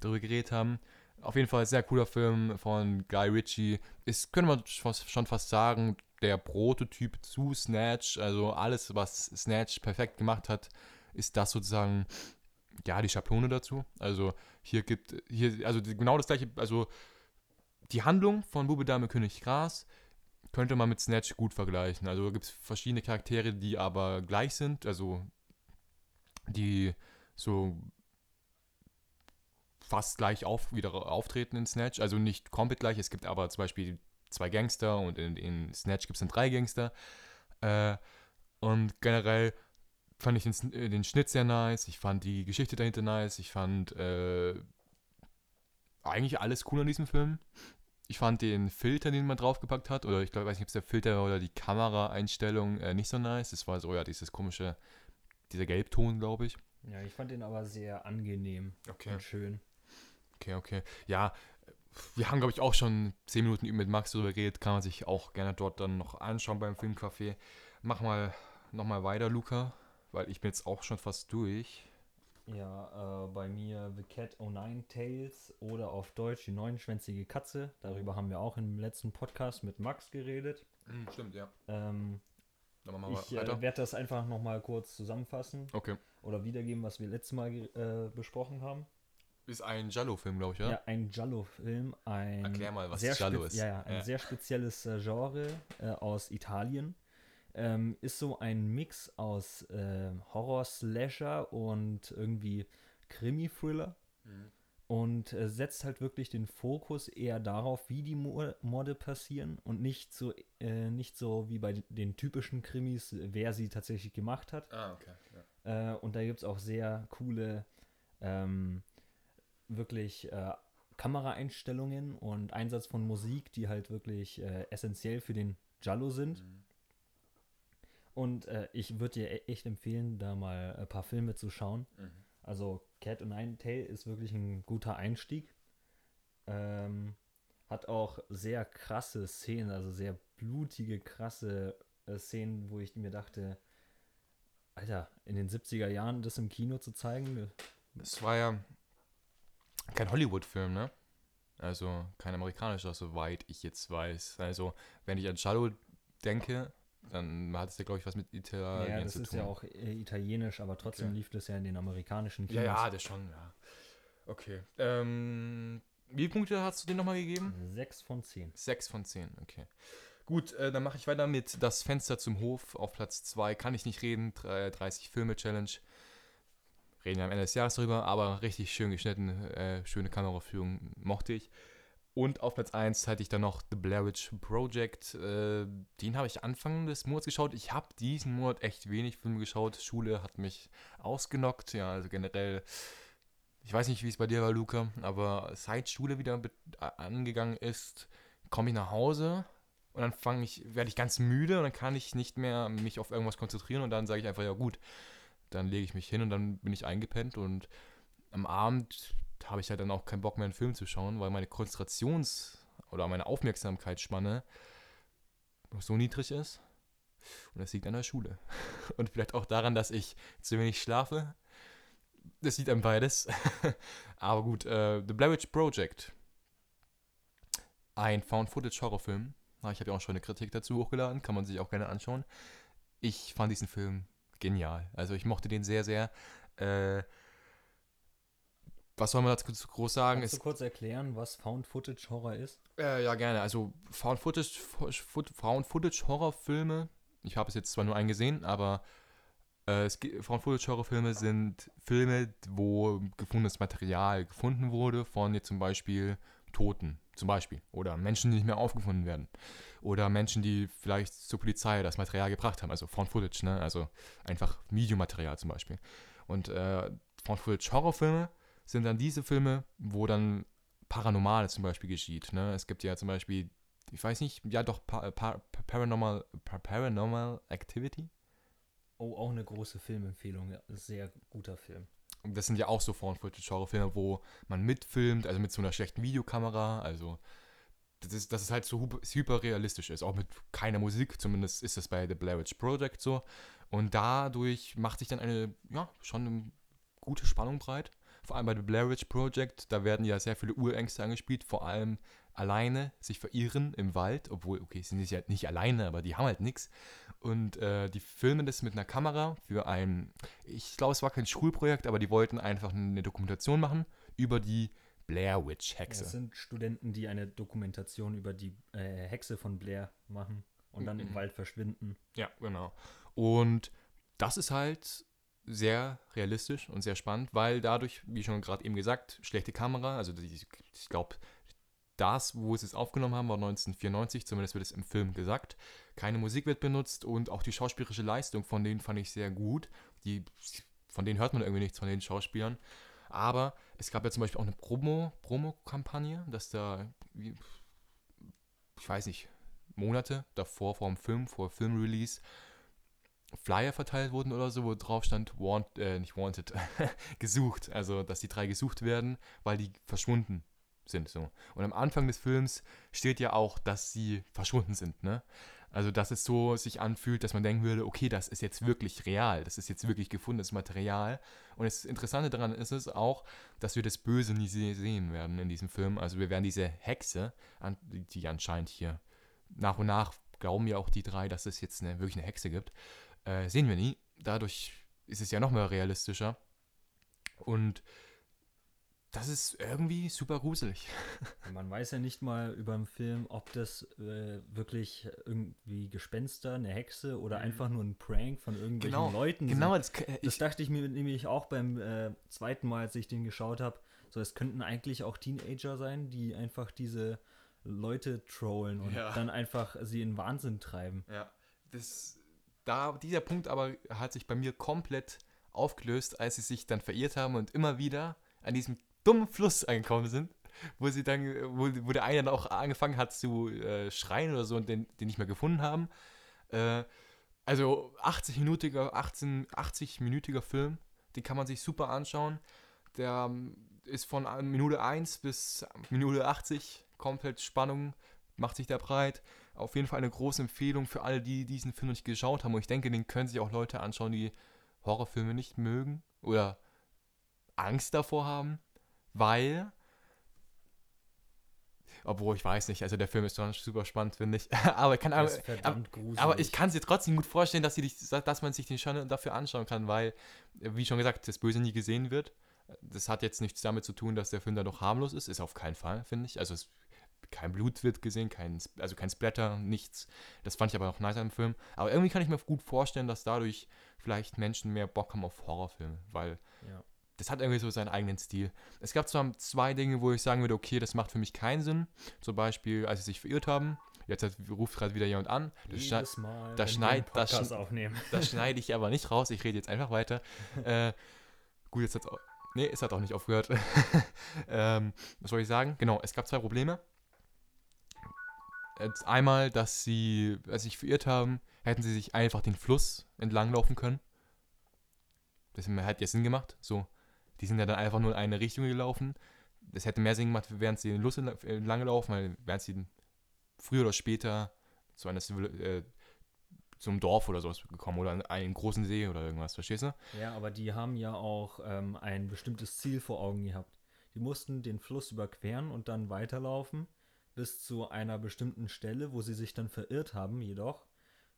[SPEAKER 1] darüber geredet haben. Auf jeden Fall sehr cooler Film von Guy Ritchie. Ist, könnte man schon fast sagen, der Prototyp zu Snatch. Also alles, was Snatch perfekt gemacht hat, ist das sozusagen, ja, die Schablone dazu. Also hier gibt, hier, also genau das gleiche, also die Handlung von Bube Dame König Gras könnte man mit Snatch gut vergleichen. Also gibt es verschiedene Charaktere, die aber gleich sind, also die so fast gleich auf, wieder auftreten in Snatch. Also nicht komplett gleich, es gibt aber zum Beispiel zwei Gangster und in, in Snatch gibt es dann drei Gangster. Äh, und generell fand ich den, äh, den Schnitt sehr nice, ich fand die Geschichte dahinter nice, ich fand äh, eigentlich alles cool an diesem Film. Ich fand den Filter, den man draufgepackt hat, oder ich glaube, weiß nicht, ob es der Filter oder die Kameraeinstellung äh, nicht so nice. Das war so, ja, dieses komische, dieser Gelbton, glaube ich.
[SPEAKER 2] Ja, ich fand den aber sehr angenehm
[SPEAKER 1] Okay.
[SPEAKER 2] und schön.
[SPEAKER 1] Okay, okay. Ja, wir haben, glaube ich, auch schon zehn Minuten mit Max darüber geredet. Kann man sich auch gerne dort dann noch anschauen beim Filmcafé. Mach mal nochmal weiter, Luca, weil ich bin jetzt auch schon fast durch.
[SPEAKER 2] Ja, äh, bei mir The Cat O' Nine Tails oder auf Deutsch die neunschwänzige Katze. Darüber haben wir auch im letzten Podcast mit Max geredet.
[SPEAKER 1] stimmt, ja.
[SPEAKER 2] Ähm,
[SPEAKER 1] Dann machen wir
[SPEAKER 2] ich äh, werde das einfach nochmal kurz zusammenfassen
[SPEAKER 1] okay.
[SPEAKER 2] oder wiedergeben, was wir letztes Mal äh, besprochen haben.
[SPEAKER 1] Ist ein Jallo-Film, glaube ich, ja?
[SPEAKER 2] Ja, ein Giallo-Film. Ein
[SPEAKER 1] Erklär mal, was Giallo
[SPEAKER 2] spe-
[SPEAKER 1] ist.
[SPEAKER 2] Ja, ja, ein
[SPEAKER 1] Ja.
[SPEAKER 2] sehr spezielles äh, Genre äh, aus Italien. Ähm, ist so ein Mix aus äh, Horror-Slasher und irgendwie Krimi-Thriller.
[SPEAKER 1] Mhm.
[SPEAKER 2] Und äh, setzt halt wirklich den Fokus eher darauf, wie die Mo Morde passieren und nicht so, äh, nicht so wie bei den typischen Krimis, wer sie tatsächlich gemacht hat.
[SPEAKER 1] Ah, okay. Ja.
[SPEAKER 2] Äh, und da gibt es auch sehr coole, ähm, wirklich äh, Kameraeinstellungen und Einsatz von Musik, die halt wirklich äh, essentiell für den Jallo sind.
[SPEAKER 1] Mhm.
[SPEAKER 2] Und äh, ich würde dir e- echt empfehlen, da mal ein paar Filme zu schauen.
[SPEAKER 1] Mhm.
[SPEAKER 2] Also Cat und Nine Tail ist wirklich ein guter Einstieg. Ähm, hat auch sehr krasse Szenen, also sehr blutige, krasse äh, Szenen, wo ich mir dachte, Alter, in den 70er Jahren das im Kino zu zeigen,
[SPEAKER 1] Das war ja kein Hollywood-Film, ne? Also kein amerikanischer, soweit ich jetzt weiß. Also, wenn ich an Shallow denke, dann hat es ja, glaube ich, was mit Italien
[SPEAKER 2] ja, das
[SPEAKER 1] zu
[SPEAKER 2] ist
[SPEAKER 1] tun.
[SPEAKER 2] ja auch äh, italienisch, aber trotzdem
[SPEAKER 1] Okay.
[SPEAKER 2] lief das ja in den amerikanischen
[SPEAKER 1] Ja,
[SPEAKER 2] Kinos.
[SPEAKER 1] ja, das schon, ja. Okay. Ähm, wie viele Punkte hast du dir nochmal gegeben?
[SPEAKER 2] Sechs von zehn.
[SPEAKER 1] Sechs von zehn, okay. Gut, äh, dann mache ich weiter mit Das Fenster zum Hof auf Platz 2. Kann ich nicht reden, drei- 30 Filme Challenge. Reden wir am Ende des Jahres drüber, aber richtig schön geschnitten, äh, schöne Kameraführung, mochte ich. Und auf Platz 1 hatte ich dann noch The Blair Witch Project. Äh, den habe ich Anfang des Monats geschaut. Ich habe diesen Monat echt wenig Filme geschaut. Schule hat mich ausgenockt. Ja, also generell ich weiß nicht, wie es bei dir war, Luca, aber seit Schule wieder a- angegangen ist, komme ich nach Hause und dann ich, werde ich ganz müde und dann kann ich nicht mehr mich auf irgendwas konzentrieren und dann sage ich einfach, ja gut, dann lege ich mich hin und dann bin ich eingepennt und am Abend habe ich halt dann auch keinen Bock mehr, einen Film zu schauen, weil meine Konzentrations- oder meine Aufmerksamkeitsspanne so niedrig ist. Und das liegt an der Schule. Und vielleicht auch daran, dass ich zu wenig schlafe. Das liegt an beides. Aber gut, äh, The Blair Witch Project. Ein Found-Footage-Horrorfilm. Ah, Ich habe ja auch schon eine Kritik dazu hochgeladen, kann man sich auch gerne anschauen. Ich fand diesen Film genial. Also ich mochte den sehr, sehr. Äh, was soll man dazu groß sagen?
[SPEAKER 2] Kannst du kurz erklären, was Found Footage Horror ist?
[SPEAKER 1] äh, ja, gerne. Also Found Footage, Foot- Found Footage Horrorfilme. Ich habe es jetzt zwar nur einen gesehen, aber äh, Found Footage Horrorfilme sind Filme, wo gefundenes Material gefunden wurde von jetzt zum Beispiel Toten, zum Beispiel. Oder Menschen, die nicht mehr aufgefunden werden. Oder Menschen, die vielleicht zur Polizei das Material gebracht haben. Also Found Footage, ne? Also einfach Videomaterial zum Beispiel. Und äh, Found Footage Horrorfilme sind dann diese Filme, wo dann Paranormales zum Beispiel geschieht. Ne? Es gibt ja zum Beispiel, ich weiß nicht, ja doch, pa pa Paranormal, pa Paranormal Activity.
[SPEAKER 2] Oh, auch eine große Filmempfehlung. Ja, sehr guter Film.
[SPEAKER 1] Das sind ja auch so Found-Footage-Horrorfilme, wo man mitfilmt, also mit so einer schlechten Videokamera. Also, das ist, dass es halt so hu- hyper realistisch ist. Auch mit keiner Musik, zumindest ist das bei The Blair Witch Project so. Und dadurch macht sich dann eine, ja, schon eine gute Spannung breit. Vor allem bei The Blair Witch Project, da werden ja sehr viele Urängste angespielt, vor allem alleine sich verirren im Wald, obwohl, okay, sie sind ja nicht alleine, aber die haben halt nichts. Und äh, die filmen das mit einer Kamera für ein, ich glaube, es war kein Schulprojekt, aber die wollten einfach eine Dokumentation machen über die Blair Witch
[SPEAKER 2] Ja,
[SPEAKER 1] Hexe.
[SPEAKER 2] es sind Studenten, die eine Dokumentation über die äh, Hexe von Blair machen und dann im
[SPEAKER 1] Mhm.
[SPEAKER 2] Wald verschwinden.
[SPEAKER 1] Ja, genau. Und das ist halt sehr realistisch und sehr spannend, weil dadurch, wie schon gerade eben gesagt, schlechte Kamera, also die, ich glaube, das, wo sie es aufgenommen haben, war 1994, zumindest wird es im Film gesagt. Keine Musik wird benutzt und auch die schauspielerische Leistung von denen fand ich sehr gut. Die, von denen hört man irgendwie nichts von den Schauspielern. Aber es gab ja zum Beispiel auch eine Promo, Promo-Kampagne, dass da, ich weiß nicht, Monate davor, vor dem Film, vor Filmrelease, Flyer verteilt wurden oder so, wo drauf stand, want, äh, nicht wanted, gesucht. Also, dass die drei gesucht werden, weil die verschwunden sind. So. Und am Anfang des Films steht ja auch, dass sie verschwunden sind. Ne? Also, dass es so sich anfühlt, dass man denken würde, okay, das ist jetzt wirklich real, das ist jetzt wirklich gefundenes Material. Und das Interessante daran ist es auch, dass wir das Böse nie se sehen werden in diesem Film. Also, wir werden diese Hexe, die anscheinend hier nach und nach glauben ja auch die drei, dass es jetzt eine, wirklich eine Hexe gibt, äh, sehen wir nie. Dadurch ist es ja noch mal realistischer. Und das ist irgendwie super gruselig.
[SPEAKER 2] Man weiß ja nicht mal über den Film, ob das äh, wirklich irgendwie Gespenster, eine Hexe oder einfach nur ein Prank von irgendwelchen
[SPEAKER 1] Genau,
[SPEAKER 2] Leuten
[SPEAKER 1] Genau,
[SPEAKER 2] sind.
[SPEAKER 1] das, k- äh,
[SPEAKER 2] Das dachte ich mir nämlich auch beim äh, zweiten Mal, als ich den geschaut habe. So, es könnten eigentlich auch Teenager sein, die einfach diese Leute trollen und
[SPEAKER 1] Ja.
[SPEAKER 2] dann einfach sie in Wahnsinn treiben.
[SPEAKER 1] Ja, das, da, dieser Punkt aber hat sich bei mir komplett aufgelöst, als sie sich dann verirrt haben und immer wieder an diesem dummen Fluss angekommen sind, wo sie dann, wo, wo der eine dann auch angefangen hat zu äh, schreien oder so und den, den nicht mehr gefunden haben. Äh, also 80-minütiger, 18, 80-minütiger Film, den kann man sich super anschauen. Der ähm, ist von äh, Minute 1 bis Minute 80 komplett Spannung, macht sich da breit auf jeden Fall eine große Empfehlung für alle, die diesen Film noch nicht geschaut haben. Und ich denke, den können sich auch Leute anschauen, die Horrorfilme nicht mögen oder Angst davor haben, weil. Obwohl, ich weiß nicht, also der Film ist schon super spannend, finde ich. aber, kann, aber, aber ich kann es dir trotzdem gut vorstellen, dass, sie dich, dass man sich den schon dafür anschauen kann, weil, wie schon gesagt, das Böse nie gesehen wird. Das hat jetzt nichts damit zu tun, dass der Film da noch harmlos ist. Ist auf keinen Fall, finde ich. Also es, kein Blut wird gesehen, kein, also kein Splatter, nichts. Das fand ich aber auch nice am Film. Aber irgendwie kann ich mir gut vorstellen, dass dadurch vielleicht Menschen mehr Bock haben auf Horrorfilme, weil
[SPEAKER 2] Ja.
[SPEAKER 1] Das hat irgendwie so seinen eigenen Stil. Es gab zwar zwei Dinge, wo ich sagen würde, okay, das macht für mich keinen Sinn. Zum Beispiel, als sie sich verirrt haben. Jetzt hat, ruft gerade wieder jemand an. Das,
[SPEAKER 2] Jedes Mal,
[SPEAKER 1] da
[SPEAKER 2] wenn wir
[SPEAKER 1] schneid- das schn-
[SPEAKER 2] aufnehmen.
[SPEAKER 1] das schneide ich aber nicht raus. Ich rede jetzt einfach weiter. äh, gut, jetzt hat's auch. Nee, es hat auch nicht aufgehört. ähm, was soll ich sagen? Genau, es gab zwei Probleme. Jetzt einmal, dass sie, als sie sich verirrt haben, hätten sie sich einfach den Fluss entlanglaufen können. Das hat ja Sinn gemacht. So, die sind ja dann einfach nur in eine Richtung gelaufen. Das hätte mehr Sinn gemacht, während sie den Fluss entla- entlang laufen, weil während sie früher oder später zu einer äh, zum Dorf oder sowas gekommen oder an einen großen See oder irgendwas, verstehst du?
[SPEAKER 2] Ja, aber die haben ja auch ähm, ein bestimmtes Ziel vor Augen gehabt. Die mussten den Fluss überqueren und dann weiterlaufen bis zu einer bestimmten Stelle, wo sie sich dann verirrt haben, jedoch.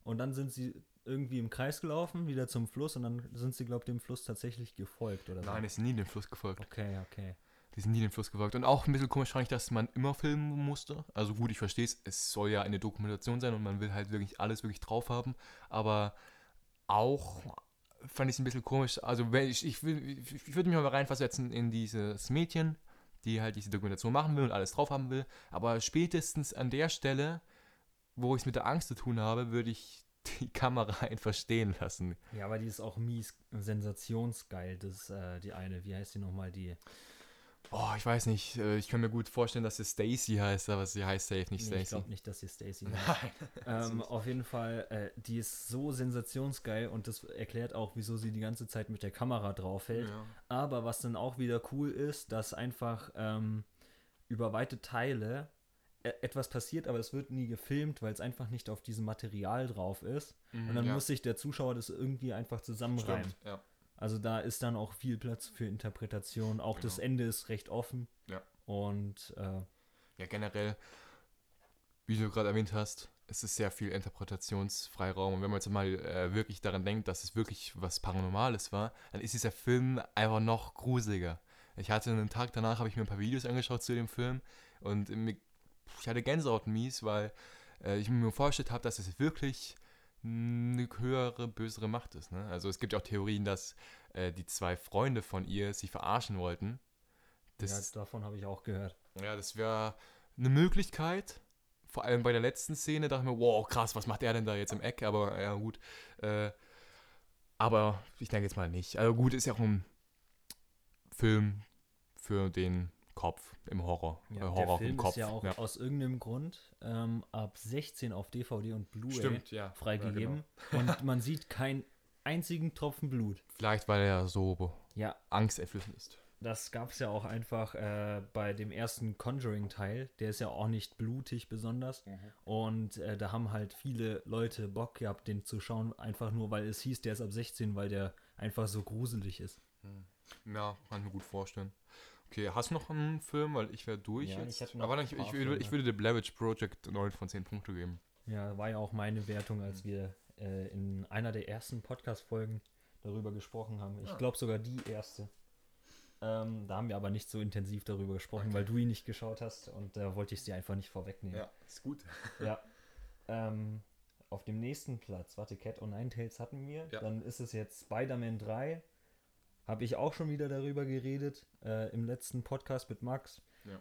[SPEAKER 2] Und dann sind sie irgendwie im Kreis gelaufen, wieder zum Fluss und dann sind sie, glaube ich, dem Fluss tatsächlich gefolgt oder so.
[SPEAKER 1] Nein, die sind nie dem Fluss gefolgt.
[SPEAKER 2] Okay, okay.
[SPEAKER 1] Die sind nie dem Fluss gefolgt. Und auch ein bisschen komisch fand ich, dass man immer filmen musste. Also gut, ich verstehe es, es soll ja eine Dokumentation sein und man will halt wirklich alles wirklich drauf haben. Aber auch fand ich es ein bisschen komisch. Also wenn ich, ich, ich würde mich mal reinversetzen in dieses Mädchen, die halt diese Dokumentation machen will und alles drauf haben will. Aber spätestens an der Stelle, wo ich es mit der Angst zu tun habe, würde ich die Kamera einfach stehen lassen.
[SPEAKER 2] Ja, aber die ist auch mies sensationsgeil, das äh, die eine. Wie heißt die nochmal? Die.
[SPEAKER 1] Oh, ich weiß nicht. äh, Ich kann mir gut vorstellen, dass sie Stacy heißt, aber sie heißt safe nicht
[SPEAKER 2] Nee, ich glaube nicht, dass sie Stacy heißt.
[SPEAKER 1] Nein.
[SPEAKER 2] Ähm, auf jeden Fall, äh, die ist so sensationsgeil und das erklärt auch, wieso sie die ganze Zeit mit der Kamera draufhält.
[SPEAKER 1] Ja.
[SPEAKER 2] Aber was dann auch wieder cool ist, dass einfach ähm, über weite Teile etwas passiert, aber es wird nie gefilmt, weil es einfach nicht auf diesem Material drauf ist. und dann
[SPEAKER 1] ja.
[SPEAKER 2] muss sich der Zuschauer das irgendwie einfach zusammenreimen.
[SPEAKER 1] Stimmt, ja.
[SPEAKER 2] Also da ist dann auch viel Platz für Interpretation. Auch das
[SPEAKER 1] Genau.
[SPEAKER 2] Ende ist recht offen.
[SPEAKER 1] Ja.
[SPEAKER 2] Und äh,
[SPEAKER 1] Ja, generell, wie du gerade erwähnt hast, es ist sehr viel Interpretationsfreiraum. Und wenn man jetzt mal äh, wirklich daran denkt, dass es wirklich was Paranormales war, dann ist dieser Film einfach noch gruseliger. Ich hatte einen Tag danach, habe ich mir ein paar Videos angeschaut zu dem Film und mir, ich hatte Gänsehaut mies, weil äh, ich mir vorgestellt habe, dass es wirklich eine höhere, bösere Macht ist. Ne? Also es gibt ja auch Theorien, dass äh, die zwei Freunde von ihr sich verarschen wollten. Das,
[SPEAKER 2] ja, davon habe ich auch gehört.
[SPEAKER 1] ja, das wäre eine Möglichkeit. Vor allem bei der letzten Szene dachte ich mir, wow, krass, was macht er denn da jetzt im Eck? Aber ja, gut. Äh, aber ich denke jetzt mal nicht. Also gut, ist ja auch ein Film für den Kopf im Horror.
[SPEAKER 2] Ja,
[SPEAKER 1] äh,
[SPEAKER 2] der
[SPEAKER 1] Horror
[SPEAKER 2] Film
[SPEAKER 1] im Kopf.
[SPEAKER 2] ist ja auch
[SPEAKER 1] ja.
[SPEAKER 2] aus irgendeinem Grund ähm, ab 16 auf DVD und Blu-ray
[SPEAKER 1] ja.
[SPEAKER 2] freigegeben.
[SPEAKER 1] Ja, genau.
[SPEAKER 2] Und man sieht keinen einzigen Tropfen Blut.
[SPEAKER 1] Vielleicht, weil er so
[SPEAKER 2] Ja,
[SPEAKER 1] angsterfüllt ist.
[SPEAKER 2] das gab es ja auch einfach äh, bei dem ersten Conjuring-Teil. Der ist ja auch nicht blutig besonders. Und äh, da haben halt viele Leute Bock gehabt, den zu schauen, einfach nur, weil es hieß, der ist ab 16, weil der einfach so gruselig ist.
[SPEAKER 1] Ja, kann ich mir gut vorstellen. Okay, hast du noch einen Film? Weil ich wäre durch
[SPEAKER 2] Ja,
[SPEAKER 1] jetzt.
[SPEAKER 2] ich noch
[SPEAKER 1] Aber ich, ich, würde, ich würde The Blair Witch Project 9 von 10 Punkte geben.
[SPEAKER 2] Ja, war ja auch meine Wertung, als wir äh, in einer der ersten Podcast-Folgen darüber gesprochen haben. Ich
[SPEAKER 1] Ah.
[SPEAKER 2] glaube sogar die erste. Ähm, da haben wir aber nicht so intensiv darüber gesprochen, weil du ihn nicht geschaut hast und da wollte ich sie einfach nicht vorwegnehmen.
[SPEAKER 1] ist gut.
[SPEAKER 2] Ja. ähm, auf dem nächsten Platz, warte, Cat und Nine Tails hatten wir.
[SPEAKER 1] Ja.
[SPEAKER 2] Dann ist es jetzt Spider-Man 3. Habe ich auch schon wieder darüber geredet äh, im letzten Podcast mit Max.
[SPEAKER 1] Ja.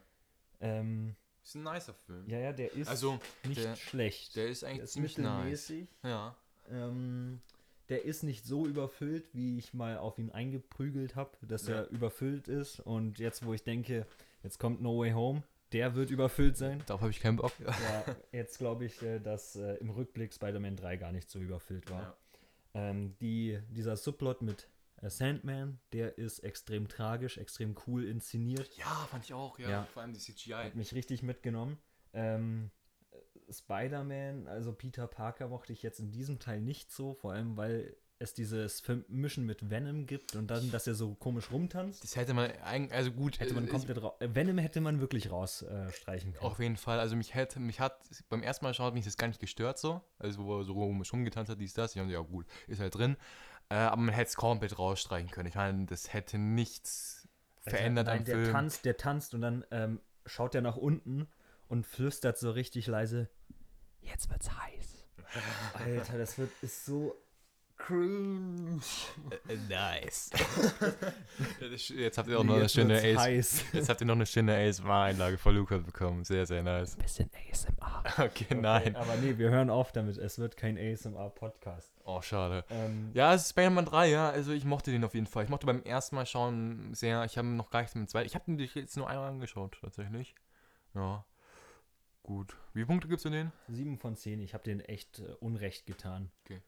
[SPEAKER 2] Ähm,
[SPEAKER 1] Ist ein nicer Film.
[SPEAKER 2] ja, ja, der ist
[SPEAKER 1] Also,
[SPEAKER 2] nicht
[SPEAKER 1] der-
[SPEAKER 2] schlecht.
[SPEAKER 1] der ist
[SPEAKER 2] Der
[SPEAKER 1] eigentlich
[SPEAKER 2] ist
[SPEAKER 1] ziemlich nice.
[SPEAKER 2] mittelmäßig.
[SPEAKER 1] Ja.
[SPEAKER 2] Ähm, der ist nicht so überfüllt, wie ich mal auf ihn eingeprügelt habe, dass
[SPEAKER 1] Ja.
[SPEAKER 2] er überfüllt ist. Und jetzt, wo ich denke, jetzt kommt No Way Home, der wird überfüllt sein.
[SPEAKER 1] Darauf habe ich keinen Bock.
[SPEAKER 2] Ja, jetzt glaube ich, äh, dass äh, im Rückblick Spider-Man 3 gar nicht so überfüllt war.
[SPEAKER 1] Ja.
[SPEAKER 2] Ähm, die, dieser Subplot mit Sandman, der ist extrem tragisch, extrem cool inszeniert.
[SPEAKER 1] Ja, fand ich auch, ja.
[SPEAKER 2] Ja.
[SPEAKER 1] Vor allem die CGI.
[SPEAKER 2] Hat mich richtig mitgenommen. Ähm, äh, Spider-Man, also Peter Parker, mochte ich jetzt in diesem Teil nicht so, vor allem weil es dieses Vermischen mit Venom gibt und dann, dass er so komisch rumtanzt.
[SPEAKER 1] Das hätte man eigentlich, also gut,
[SPEAKER 2] Hätte man
[SPEAKER 1] äh,
[SPEAKER 2] komplett. Äh, Venom hätte man wirklich rausstreichen äh, können.
[SPEAKER 1] Auf jeden Fall, also mich hätte, mich hat, beim ersten Mal schaut mich das gar nicht gestört so, also wo er so komisch rumgetanzt hat, dies, das, ich dachte, ja gut, ist halt drin, äh, aber man hätte es komplett rausstreichen können, ich meine, das hätte nichts verändert
[SPEAKER 2] Nein,
[SPEAKER 1] am
[SPEAKER 2] der
[SPEAKER 1] Film.
[SPEAKER 2] tanzt, der tanzt und dann ähm, schaut er nach unten und flüstert so richtig leise. Jetzt wird's heiß. Alter, das wird ist so cringe.
[SPEAKER 1] Äh, nice. Ja, das- jetzt habt ihr auch noch
[SPEAKER 2] Nee,
[SPEAKER 1] eine
[SPEAKER 2] jetzt
[SPEAKER 1] schöne Ace,
[SPEAKER 2] heiß.
[SPEAKER 1] jetzt habt ihr noch eine schöne ASMR-Einlage von Lukas bekommen, sehr, sehr nice.
[SPEAKER 2] Bisschen ASMR.
[SPEAKER 1] Okay, nein.
[SPEAKER 2] aber nee, wir hören auf damit. Es wird kein ASMR-Podcast.
[SPEAKER 1] Oh, schade.
[SPEAKER 2] Ähm,
[SPEAKER 1] Ja, es ist Spider-Man 3, ja. Also ich mochte den auf jeden Fall. Ich mochte beim ersten Mal schauen sehr. Ich habe noch gar nicht mit zwei. Ich habe den jetzt nur einmal angeschaut, tatsächlich. Ja. Gut. Wie viele Punkte gibst du den?
[SPEAKER 2] 7 von 10. Ich habe den echt äh, Unrecht getan.
[SPEAKER 1] Okay.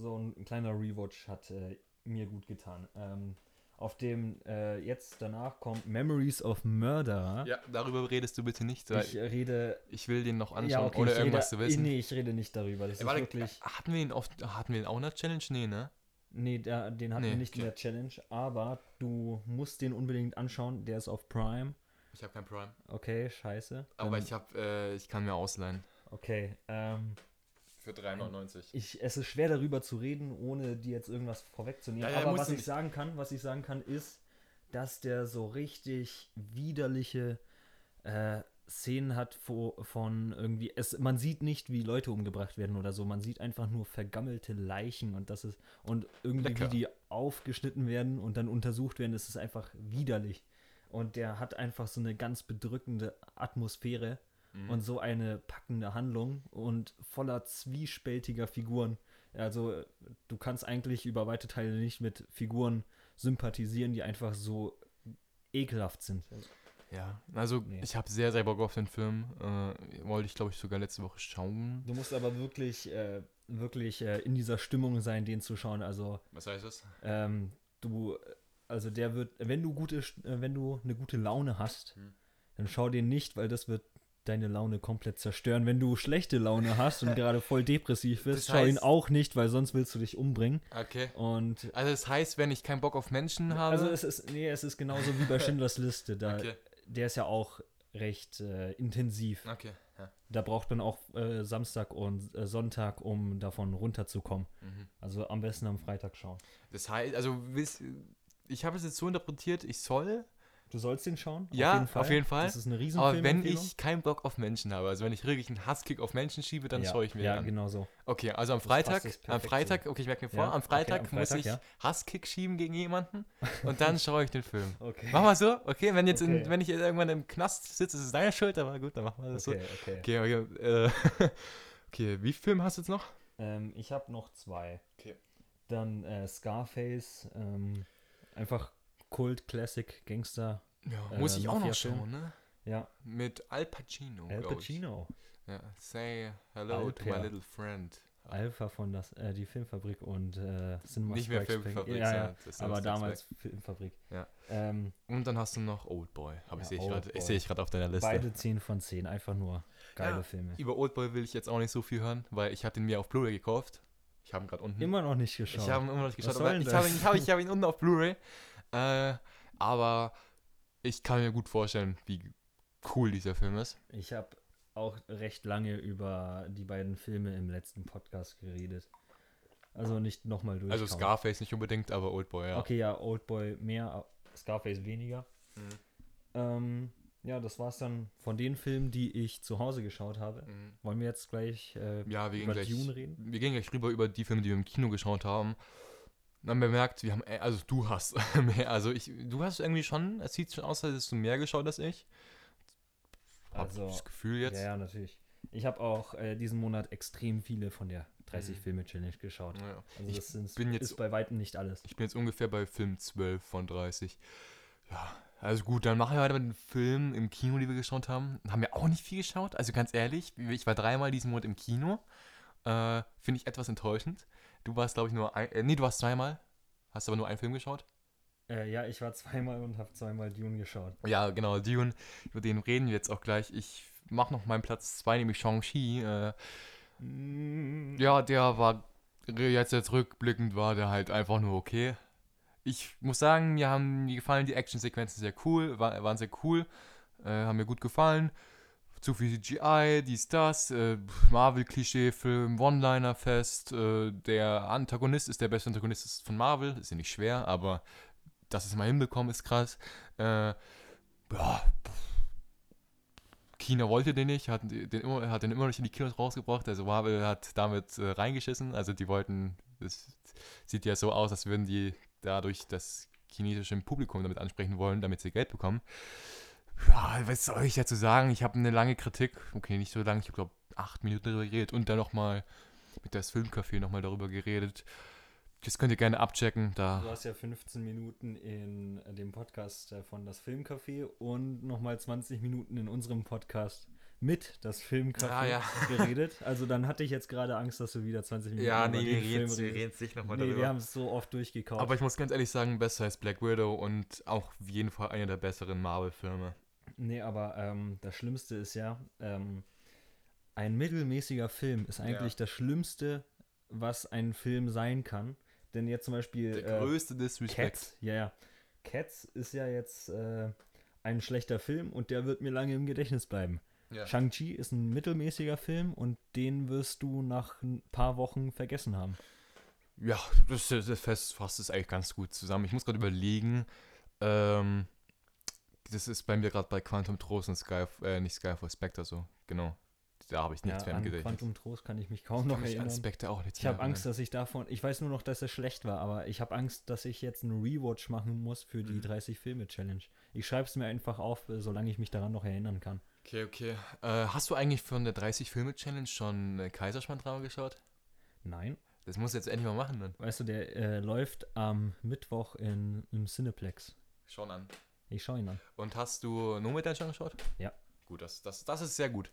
[SPEAKER 2] So ein, ein kleiner Rewatch hat äh, mir gut getan. Ähm, auf dem äh, jetzt danach kommt Memories of Murder.
[SPEAKER 1] Ja, darüber redest du bitte nicht.
[SPEAKER 2] Ich äh, rede.
[SPEAKER 1] ich, will den noch anschauen,
[SPEAKER 2] Ja, okay,
[SPEAKER 1] ohne irgendwas
[SPEAKER 2] rede,
[SPEAKER 1] zu wissen.
[SPEAKER 2] Nee, ich rede nicht darüber. Das
[SPEAKER 1] Ey,
[SPEAKER 2] ist
[SPEAKER 1] warte,
[SPEAKER 2] wirklich.
[SPEAKER 1] hatten wir ihn auf, hatten wir ihn auch in der Challenge? Nee, ne?
[SPEAKER 2] Nee, der, den hatten
[SPEAKER 1] Nee,
[SPEAKER 2] wir nicht in
[SPEAKER 1] okay.
[SPEAKER 2] der Challenge, aber du musst den unbedingt anschauen. Der ist auf Prime.
[SPEAKER 1] Ich habe kein Prime.
[SPEAKER 2] Okay, scheiße.
[SPEAKER 1] Aber
[SPEAKER 2] Dann-
[SPEAKER 1] ich habe, äh, ich kann mir ausleihen.
[SPEAKER 2] Okay, ähm,
[SPEAKER 1] Für 3,99.
[SPEAKER 2] ich, es ist schwer darüber zu reden, ohne dir jetzt irgendwas vorwegzunehmen.
[SPEAKER 1] Ja, ja,
[SPEAKER 2] Aber was ich
[SPEAKER 1] nicht.
[SPEAKER 2] sagen kann, was ich sagen kann, ist, dass der so richtig widerliche äh, Szenen hat wo, von irgendwie. Es, man sieht nicht, wie Leute umgebracht werden oder so. Man sieht einfach nur vergammelte Leichen und das ist und irgendwie
[SPEAKER 1] Lecker.
[SPEAKER 2] wie die aufgeschnitten werden und dann untersucht werden. Das ist einfach widerlich. Und der hat einfach so eine ganz bedrückende Atmosphäre
[SPEAKER 1] Mhm.
[SPEAKER 2] und so eine packende Handlung und voller zwiespältiger Figuren. Also du kannst eigentlich über weite Teile nicht mit Figuren sympathisieren, die einfach so ekelhaft sind.
[SPEAKER 1] Ja, also
[SPEAKER 2] Nee.
[SPEAKER 1] ich habe sehr, sehr Bock auf den Film. Äh, wollte ich, glaube ich, sogar letzte Woche schauen.
[SPEAKER 2] Du musst aber wirklich, äh, wirklich äh, in dieser Stimmung sein, den zu schauen. Also
[SPEAKER 1] Was heißt das?
[SPEAKER 2] ähm, du, also der wird, wenn du gute, äh, wenn du eine gute Laune hast,
[SPEAKER 1] Hm.
[SPEAKER 2] dann schau den nicht, weil das wird deine Laune komplett zerstören. Wenn du schlechte Laune hast und gerade voll depressiv bist,
[SPEAKER 1] Das
[SPEAKER 2] schau ihn
[SPEAKER 1] heißt-
[SPEAKER 2] auch nicht, weil sonst willst du dich umbringen.
[SPEAKER 1] Okay.
[SPEAKER 2] Und
[SPEAKER 1] Also das heißt, wenn ich keinen Bock auf Menschen habe.
[SPEAKER 2] also es ist, nee, es ist genauso wie bei Schindlers Liste. Da,
[SPEAKER 1] okay.
[SPEAKER 2] Der ist ja auch recht äh, intensiv.
[SPEAKER 1] Okay. Ja.
[SPEAKER 2] Da braucht man auch äh, Samstag und äh, Sonntag, um davon runterzukommen.
[SPEAKER 1] Mhm.
[SPEAKER 2] Also am besten am Freitag schauen.
[SPEAKER 1] Das heißt, also ich habe es jetzt so interpretiert, ich soll,
[SPEAKER 2] Du sollst den schauen?
[SPEAKER 1] Ja, auf jeden Fall.
[SPEAKER 2] Das ist eine riesen
[SPEAKER 1] aber wenn ich keinen Bock auf Menschen habe, also wenn ich wirklich einen Hasskick auf Menschen schiebe, dann
[SPEAKER 2] ja,
[SPEAKER 1] schaue ich mir
[SPEAKER 2] Ja,
[SPEAKER 1] den an.
[SPEAKER 2] genau so.
[SPEAKER 1] Okay, also am Freitag, am Freitag, okay, ich merke mir vor,
[SPEAKER 2] Ja,
[SPEAKER 1] am
[SPEAKER 2] okay,
[SPEAKER 1] Freitag,
[SPEAKER 2] am
[SPEAKER 1] muss
[SPEAKER 2] Freitag,
[SPEAKER 1] ich
[SPEAKER 2] ja.
[SPEAKER 1] Hasskick schieben gegen jemanden und dann schaue ich den Film.
[SPEAKER 2] Okay.
[SPEAKER 1] Machen wir so? Okay, wenn jetzt
[SPEAKER 2] Okay.
[SPEAKER 1] in, wenn ich irgendwann im Knast sitze, ist es deine Schuld, aber gut, dann machen wir das
[SPEAKER 2] Okay, okay.
[SPEAKER 1] so. Okay, okay, äh, okay, wie viele Filme hast du jetzt noch?
[SPEAKER 2] Ähm, ich habe noch zwei.
[SPEAKER 1] Okay.
[SPEAKER 2] Dann äh, Scarface, ähm, einfach Kult, Classic, Gangster.
[SPEAKER 1] Ja,
[SPEAKER 2] Äh,
[SPEAKER 1] muss ich auch noch schauen, ne?
[SPEAKER 2] Ja,
[SPEAKER 1] Mit Al Pacino.
[SPEAKER 2] Al. Pacino.
[SPEAKER 1] Ja, say hello to my
[SPEAKER 2] Alper.
[SPEAKER 1] little friend.
[SPEAKER 2] Alpha von das, äh, die Filmfabrik und äh, Cinema
[SPEAKER 1] Nicht mehr
[SPEAKER 2] Strikes Back.
[SPEAKER 1] Filmfabrik,
[SPEAKER 2] Ja, ja,
[SPEAKER 1] ist
[SPEAKER 2] aber damals Filmfabrik.
[SPEAKER 1] Ja.
[SPEAKER 2] Ähm,
[SPEAKER 1] Und dann hast du noch Oldboy. Aber
[SPEAKER 2] Ja,
[SPEAKER 1] ich sehe ich gerade auf deiner Liste.
[SPEAKER 2] beide 10 von 10, einfach nur geile
[SPEAKER 1] Ja,
[SPEAKER 2] Filme.
[SPEAKER 1] Über Oldboy will ich jetzt auch nicht so viel hören, weil ich habe den mir auf Blu-ray gekauft. Ich habe ihn gerade unten.
[SPEAKER 2] Immer noch nicht geschaut.
[SPEAKER 1] ich habe ihn immer noch nicht geschaut, ich habe ihn, ich habe ihn unten auf Blu-ray. Äh, aber ich kann mir gut vorstellen, wie cool dieser Film ist.
[SPEAKER 2] Ich habe auch recht lange über die beiden Filme im letzten Podcast geredet. Also nicht nochmal durch.
[SPEAKER 1] Also Scarface nicht unbedingt, aber Oldboy, ja.
[SPEAKER 2] Okay, ja, Oldboy mehr. Scarface weniger. Ähm, ja, das war's dann von den Filmen, die ich zu Hause geschaut habe.
[SPEAKER 1] Mhm.
[SPEAKER 2] Wollen wir jetzt gleich äh,
[SPEAKER 1] Ja, wir gehen
[SPEAKER 2] über
[SPEAKER 1] gleich,
[SPEAKER 2] Dune reden?
[SPEAKER 1] wir gehen gleich rüber über die Filme, die wir im Kino geschaut haben. Dann haben wir bemerkt, wir haben, äh, also du hast mehr, also ich, du hast irgendwie schon, es sieht schon aus, als hättest du mehr geschaut als ich. Hab
[SPEAKER 2] Also,
[SPEAKER 1] das Gefühl jetzt.
[SPEAKER 2] Ja, ja, natürlich. Ich habe auch äh, diesen Monat extrem viele von der 30
[SPEAKER 1] Mhm.
[SPEAKER 2] Filme Challenge geschaut.
[SPEAKER 1] Ja.
[SPEAKER 2] Also
[SPEAKER 1] Ich
[SPEAKER 2] das sind,
[SPEAKER 1] bin jetzt-
[SPEAKER 2] ist bei weitem nicht alles.
[SPEAKER 1] Ich bin jetzt ungefähr bei Film 12 von 30. Ja, also gut, dann machen wir heute den Film im Kino, die wir geschaut haben. Haben wir auch nicht viel geschaut. Also ganz ehrlich, ich war dreimal diesen Monat im Kino. Äh, Finde ich etwas enttäuschend. Du warst, glaube ich, nur ein. Äh, nee, du warst zweimal. Hast aber nur einen Film geschaut.
[SPEAKER 2] Äh, ja, ich war zweimal und habe zweimal Dune geschaut.
[SPEAKER 1] Ja, genau, Dune. Über den reden wir jetzt auch gleich. Ich mache noch meinen Platz 2, nämlich Shang-Chi. Äh, ja, der war jetzt, jetzt rückblickend war der halt einfach nur okay. Ich muss sagen, mir haben mir gefallen die Actionsequenzen sehr cool, war, waren sehr cool, äh, haben mir gut gefallen. Zu viel CGI, dies, das, äh, Marvel-Klischee-Film, One-Liner-Fest. Äh, der Antagonist ist der beste Antagonist von Marvel, ist ja nicht schwer, aber dass es mal hinbekommen ist krass. Äh, ja, China wollte den nicht, hat den, immer, hat den immer nicht in die Kinos rausgebracht. Also Marvel hat damit äh, reingeschissen. Also die wollten, es sieht ja so aus, als würden die dadurch das chinesische Publikum damit ansprechen wollen, damit sie Geld bekommen. Ja, was soll ich dazu sagen? Ich habe eine lange Kritik, okay, nicht so lange, ich glaube acht Minuten darüber geredet und dann nochmal mit das Filmcafé nochmal darüber geredet. Das könnt ihr gerne abchecken, da
[SPEAKER 2] Du hast ja 15 Minuten in dem Podcast äh, von das Filmcafé und nochmal 20 Minuten in unserem Podcast mit das Filmcafé
[SPEAKER 1] Ah, ja.
[SPEAKER 2] geredet. Also dann hatte ich jetzt gerade Angst, dass du wieder 20 Minuten
[SPEAKER 1] Ja, nee,
[SPEAKER 2] den
[SPEAKER 1] wir
[SPEAKER 2] Film
[SPEAKER 1] reden, wir reden sich nochmal
[SPEAKER 2] Nee,
[SPEAKER 1] darüber.
[SPEAKER 2] wir haben es so oft durchgekaut.
[SPEAKER 1] Aber ich muss ganz ehrlich sagen, besser als Black Widow und auch auf jeden Fall einer der besseren Marvel-Filme.
[SPEAKER 2] Nee, aber ähm, das Schlimmste ist ja, ähm, ein mittelmäßiger Film ist eigentlich das Schlimmste, was ein Film sein kann. Denn jetzt zum Beispiel
[SPEAKER 1] Der
[SPEAKER 2] äh,
[SPEAKER 1] größte Disrespect.
[SPEAKER 2] Cats, ja, ja. Cats ist ja jetzt äh, ein schlechter Film und der wird mir lange im Gedächtnis bleiben.
[SPEAKER 1] Ja.
[SPEAKER 2] Shang-Chi ist ein mittelmäßiger Film und den wirst du nach ein paar Wochen vergessen haben.
[SPEAKER 1] Ja, das, das fasst es eigentlich ganz gut zusammen. Ich muss gerade überlegen, ähm, das ist bei mir gerade bei Quantum Trost und Sky, äh, nicht Skyfall Spectre so, genau. Da habe ich nichts mehr im
[SPEAKER 2] an. Quantum Trost kann ich mich kaum
[SPEAKER 1] Ich
[SPEAKER 2] noch
[SPEAKER 1] mich
[SPEAKER 2] erinnern.
[SPEAKER 1] Spectre auch nicht
[SPEAKER 2] Ich habe
[SPEAKER 1] mehr
[SPEAKER 2] Angst, dass ich davon, ich weiß nur noch, dass es schlecht war, aber ich habe Angst, dass ich jetzt einen Rewatch machen muss für die
[SPEAKER 1] Mhm.
[SPEAKER 2] 30 Filme Challenge. Ich schreibe es mir einfach auf, äh, solange ich mich daran noch erinnern kann.
[SPEAKER 1] Okay, okay. Äh, hast du eigentlich von der 30-Filme-Challenge schon äh, Kaiserschmarrn-Drama geschaut?
[SPEAKER 2] Nein,
[SPEAKER 1] Das musst du jetzt endlich mal machen dann.
[SPEAKER 2] weißt du, der äh, läuft am Mittwoch in, im Cineplex.
[SPEAKER 1] Schon an.
[SPEAKER 2] Ich schaue ihn an.
[SPEAKER 1] Und hast du Nomadland schon geschaut?
[SPEAKER 2] Ja.
[SPEAKER 1] Gut, das, das, das ist sehr gut.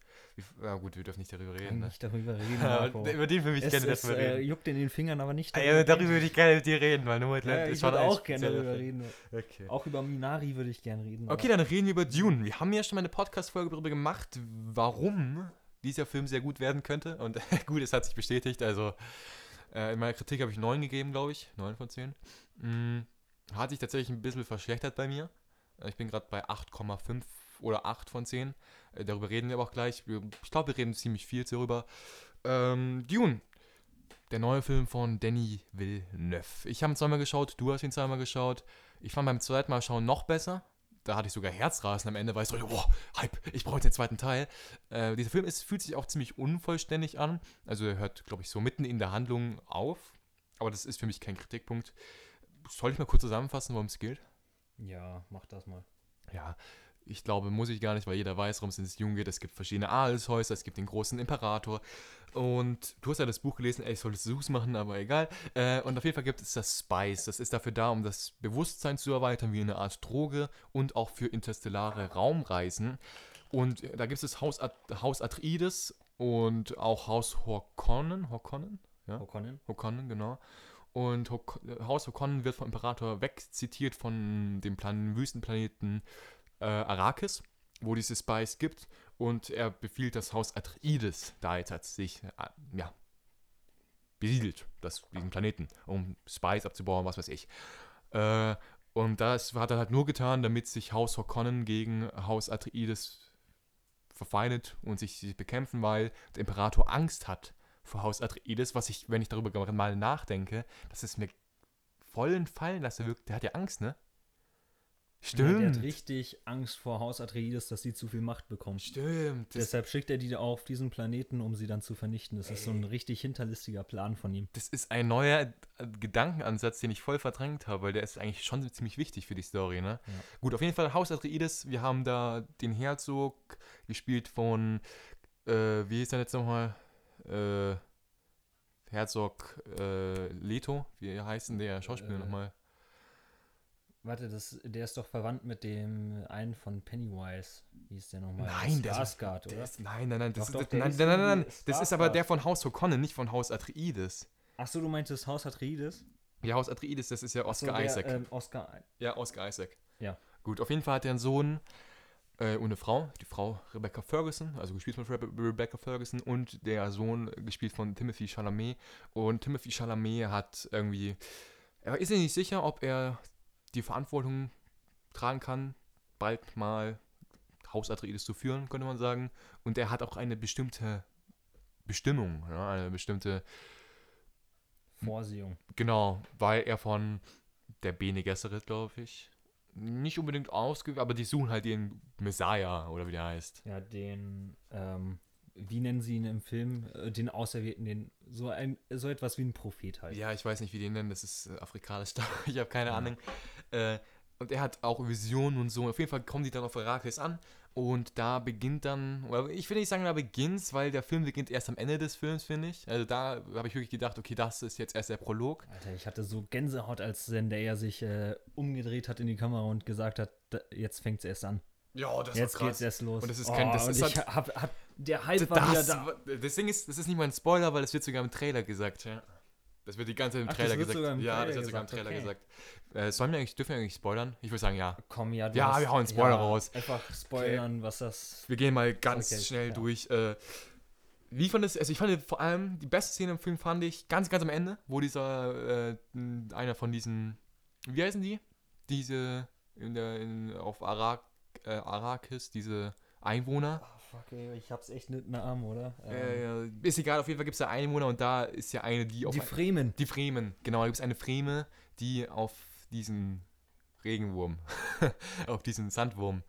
[SPEAKER 1] Ja gut, wir dürfen nicht darüber
[SPEAKER 2] Kann
[SPEAKER 1] reden. Ne?
[SPEAKER 2] nicht darüber reden.
[SPEAKER 1] Über den will ich
[SPEAKER 2] es,
[SPEAKER 1] gerne
[SPEAKER 2] es
[SPEAKER 1] darüber
[SPEAKER 2] äh,
[SPEAKER 1] reden.
[SPEAKER 2] juckt in den Fingern, aber nicht
[SPEAKER 1] Ah, ja, darüber würde ich gerne mit dir reden, weil Nomadland
[SPEAKER 2] ja,
[SPEAKER 1] ist
[SPEAKER 2] ich
[SPEAKER 1] schon
[SPEAKER 2] würde auch gerne darüber
[SPEAKER 1] Film.
[SPEAKER 2] reden.
[SPEAKER 1] Okay.
[SPEAKER 2] Auch über Minari würde ich gerne reden.
[SPEAKER 1] Okay, dann reden wir über Dune. Wir haben ja schon mal eine Podcast-Folge darüber gemacht, warum dieser Film sehr gut werden könnte. Und gut, es hat sich bestätigt. Also äh, in meiner Kritik habe ich 9 gegeben, glaube ich. 9 von 10. Mm, hat sich tatsächlich ein bisschen verschlechtert bei mir. Äh, Ich bin gerade bei 8,5 oder 8 von 10. Äh, darüber reden wir aber auch gleich. Ich glaube, wir reden ziemlich viel darüber. Ähm, Dune. Der neue Film von Danny Villeneuve. Ich habe ihn zweimal geschaut, du hast ihn zweimal geschaut. Ich fand beim zweiten Mal schauen noch besser. Da hatte ich sogar Herzrasen am Ende, weil ich so, boah, Hype, ich brauche den zweiten Teil. Äh, dieser Film ist, fühlt sich auch ziemlich unvollständig an. Also er hört, glaube ich, so mitten in der Handlung auf. Aber das ist für mich kein Kritikpunkt. Soll ich mal kurz zusammenfassen, worum es geht?
[SPEAKER 2] Ja, mach das mal.
[SPEAKER 1] Ja, ich glaube, muss ich gar nicht, weil jeder weiß, worum es in Jung geht. Es gibt verschiedene Adelshäuser, es gibt den großen Imperator. Und du hast ja das Buch gelesen, ey, ich sollte Sus machen, aber egal. Äh, und auf jeden Fall gibt es das Spice. Das ist dafür da, um das Bewusstsein zu erweitern, wie eine Art Droge und auch für interstellare Raumreisen. Und da gibt es das Haus, At Haus Atreides und auch Haus Horkonnen. Horkonnen? Ja.
[SPEAKER 2] O'Connell?
[SPEAKER 1] Hokonnen, genau. Und Haus Hokonnen wird vom Imperator wegzitiert von dem Plan Wüstenplaneten äh, Arrakis, wo dieses Spice gibt. Und er befiehlt das Haus Atreides, da jetzt hat sich, äh, ja, besiedelt, das, diesen Planeten, um Spice abzubauen, was weiß ich. Äh, und das hat er halt nur getan, damit sich Haus Hokonnen gegen Haus Atreides verfeindet und sich bekämpfen, weil der Imperator Angst hat vor Haus Atreides, was ich, wenn ich darüber mal nachdenke, dass es mir voll entfallen lasse, wirkt. Der hat ja Angst, ne? Stimmt.
[SPEAKER 2] Der hat richtig Angst vor Haus Atreides, dass sie zu viel Macht bekommen.
[SPEAKER 1] Stimmt.
[SPEAKER 2] Deshalb schickt er die auf diesen Planeten, um sie dann zu vernichten. Das ist so ein richtig hinterlistiger Plan von ihm.
[SPEAKER 1] das ist ein neuer äh, Gedankenansatz, den ich voll verdrängt habe, weil der ist eigentlich schon ziemlich wichtig für die Story, ne?
[SPEAKER 2] Ja.
[SPEAKER 1] Gut, auf jeden Fall Haus Atreides. Wir haben da den Herzog, gespielt von, äh, wie hieß er jetzt nochmal? Äh, Herzog äh, Leto, wie heißt denn der Schauspieler
[SPEAKER 2] Äh,
[SPEAKER 1] nochmal?
[SPEAKER 2] Warte, das, der ist doch verwandt mit dem einen von Pennywise. Wie ist der nochmal?
[SPEAKER 1] Nein, der ist-
[SPEAKER 2] Skarsgård,
[SPEAKER 1] Der
[SPEAKER 2] oder?
[SPEAKER 1] ist, nein, nein, nein, das,
[SPEAKER 2] Doch, doch,
[SPEAKER 1] ist,
[SPEAKER 2] der
[SPEAKER 1] nein,
[SPEAKER 2] hieß
[SPEAKER 1] nein, nein, nein, das ist aber der von Haus O'Connor, nicht von Haus Atreides.
[SPEAKER 2] Achso, du meintest Haus Atreides?
[SPEAKER 1] Ja, Haus Atreides, das ist ja
[SPEAKER 2] Ach so,
[SPEAKER 1] Oscar
[SPEAKER 2] der,
[SPEAKER 1] Isaac.
[SPEAKER 2] Ähm, Oscar.
[SPEAKER 1] Ja, Oscar Isaac.
[SPEAKER 2] Ja.
[SPEAKER 1] Gut, auf jeden Fall hat er einen Sohn äh, und eine Frau. Die Frau Rebecca Ferguson, also gespielt von Rebe Rebecca Ferguson und der Sohn gespielt von Timothy Chalamet. Und Timothy Chalamet hat irgendwie, er ist sich nicht sicher, ob er die Verantwortung tragen kann, bald mal Haus Atreides zu führen, könnte man sagen. Und er hat auch eine bestimmte Bestimmung, ja, eine bestimmte
[SPEAKER 2] Vorsehung.
[SPEAKER 1] Genau, weil er von der Bene Gesserit, glaube ich, nicht unbedingt ausgeht, aber die suchen halt den Messiah oder wie der heißt.
[SPEAKER 2] Ja, den, ähm, wie nennen sie ihn im Film? Äh, Den Auserwählten, den, so ein, so etwas wie ein Prophet halt.
[SPEAKER 1] Ja, ich weiß nicht, wie die ihn nennen, das ist äh, afrikanisch, ich habe keine
[SPEAKER 2] Ja.
[SPEAKER 1] Ahnung. Äh, und er hat auch Visionen und so. Auf jeden Fall kommen die dann auf Arrakis an und da beginnt dann, oder ich will nicht sagen, da beginnt's, weil der Film beginnt erst am Ende des Films, finde ich. Also da habe ich wirklich gedacht, okay, das ist jetzt erst der Prolog.
[SPEAKER 2] Alter, ich hatte so Gänsehaut, als Zendaya sich äh, umgedreht hat in die Kamera und gesagt hat, da, jetzt fängt's erst an.
[SPEAKER 1] Ja, das
[SPEAKER 2] jetzt geht's erst los.
[SPEAKER 1] Und das ist kein- das
[SPEAKER 2] und
[SPEAKER 1] ist halt-
[SPEAKER 2] hab, hab, der Hype war wieder
[SPEAKER 1] Das,
[SPEAKER 2] da.
[SPEAKER 1] das Ding ist, das ist nicht mal ein Spoiler, weil das wird sogar im Trailer gesagt. Ja. Das wird die ganze Zeit im
[SPEAKER 2] Ach,
[SPEAKER 1] Trailer gesagt.
[SPEAKER 2] im
[SPEAKER 1] ja,
[SPEAKER 2] Trailer
[SPEAKER 1] das wird sogar im Trailer
[SPEAKER 2] okay.
[SPEAKER 1] gesagt. Äh, sollen wir eigentlich, dürfen wir eigentlich spoilern? Ich würde sagen, ja.
[SPEAKER 2] Komm, ja, du
[SPEAKER 1] Ja, wir hauen Spoiler raus.
[SPEAKER 2] Einfach spoilern, was das.
[SPEAKER 1] Wir gehen mal ganz
[SPEAKER 2] Okay,
[SPEAKER 1] schnell
[SPEAKER 2] ja.
[SPEAKER 1] durch. Äh, wie fand es, also ich fand vor allem, die beste Szene im Film fand ich ganz, ganz am Ende, wo dieser, äh, einer von diesen, wie heißen die? Diese, in der, in, auf Arak, äh, Arrakis, diese Einwohner.
[SPEAKER 2] Oh, fuck, ey, ich hab's echt nicht in der Arm, oder? Ähm,
[SPEAKER 1] Äh, ist egal, auf jeden Fall gibt es da Einwohner und da ist ja eine, die auf
[SPEAKER 2] die Fremen.
[SPEAKER 1] Die Fremen, genau, da gibt es eine Freme, die auf diesen Regenwurm, auf diesen Sandwurm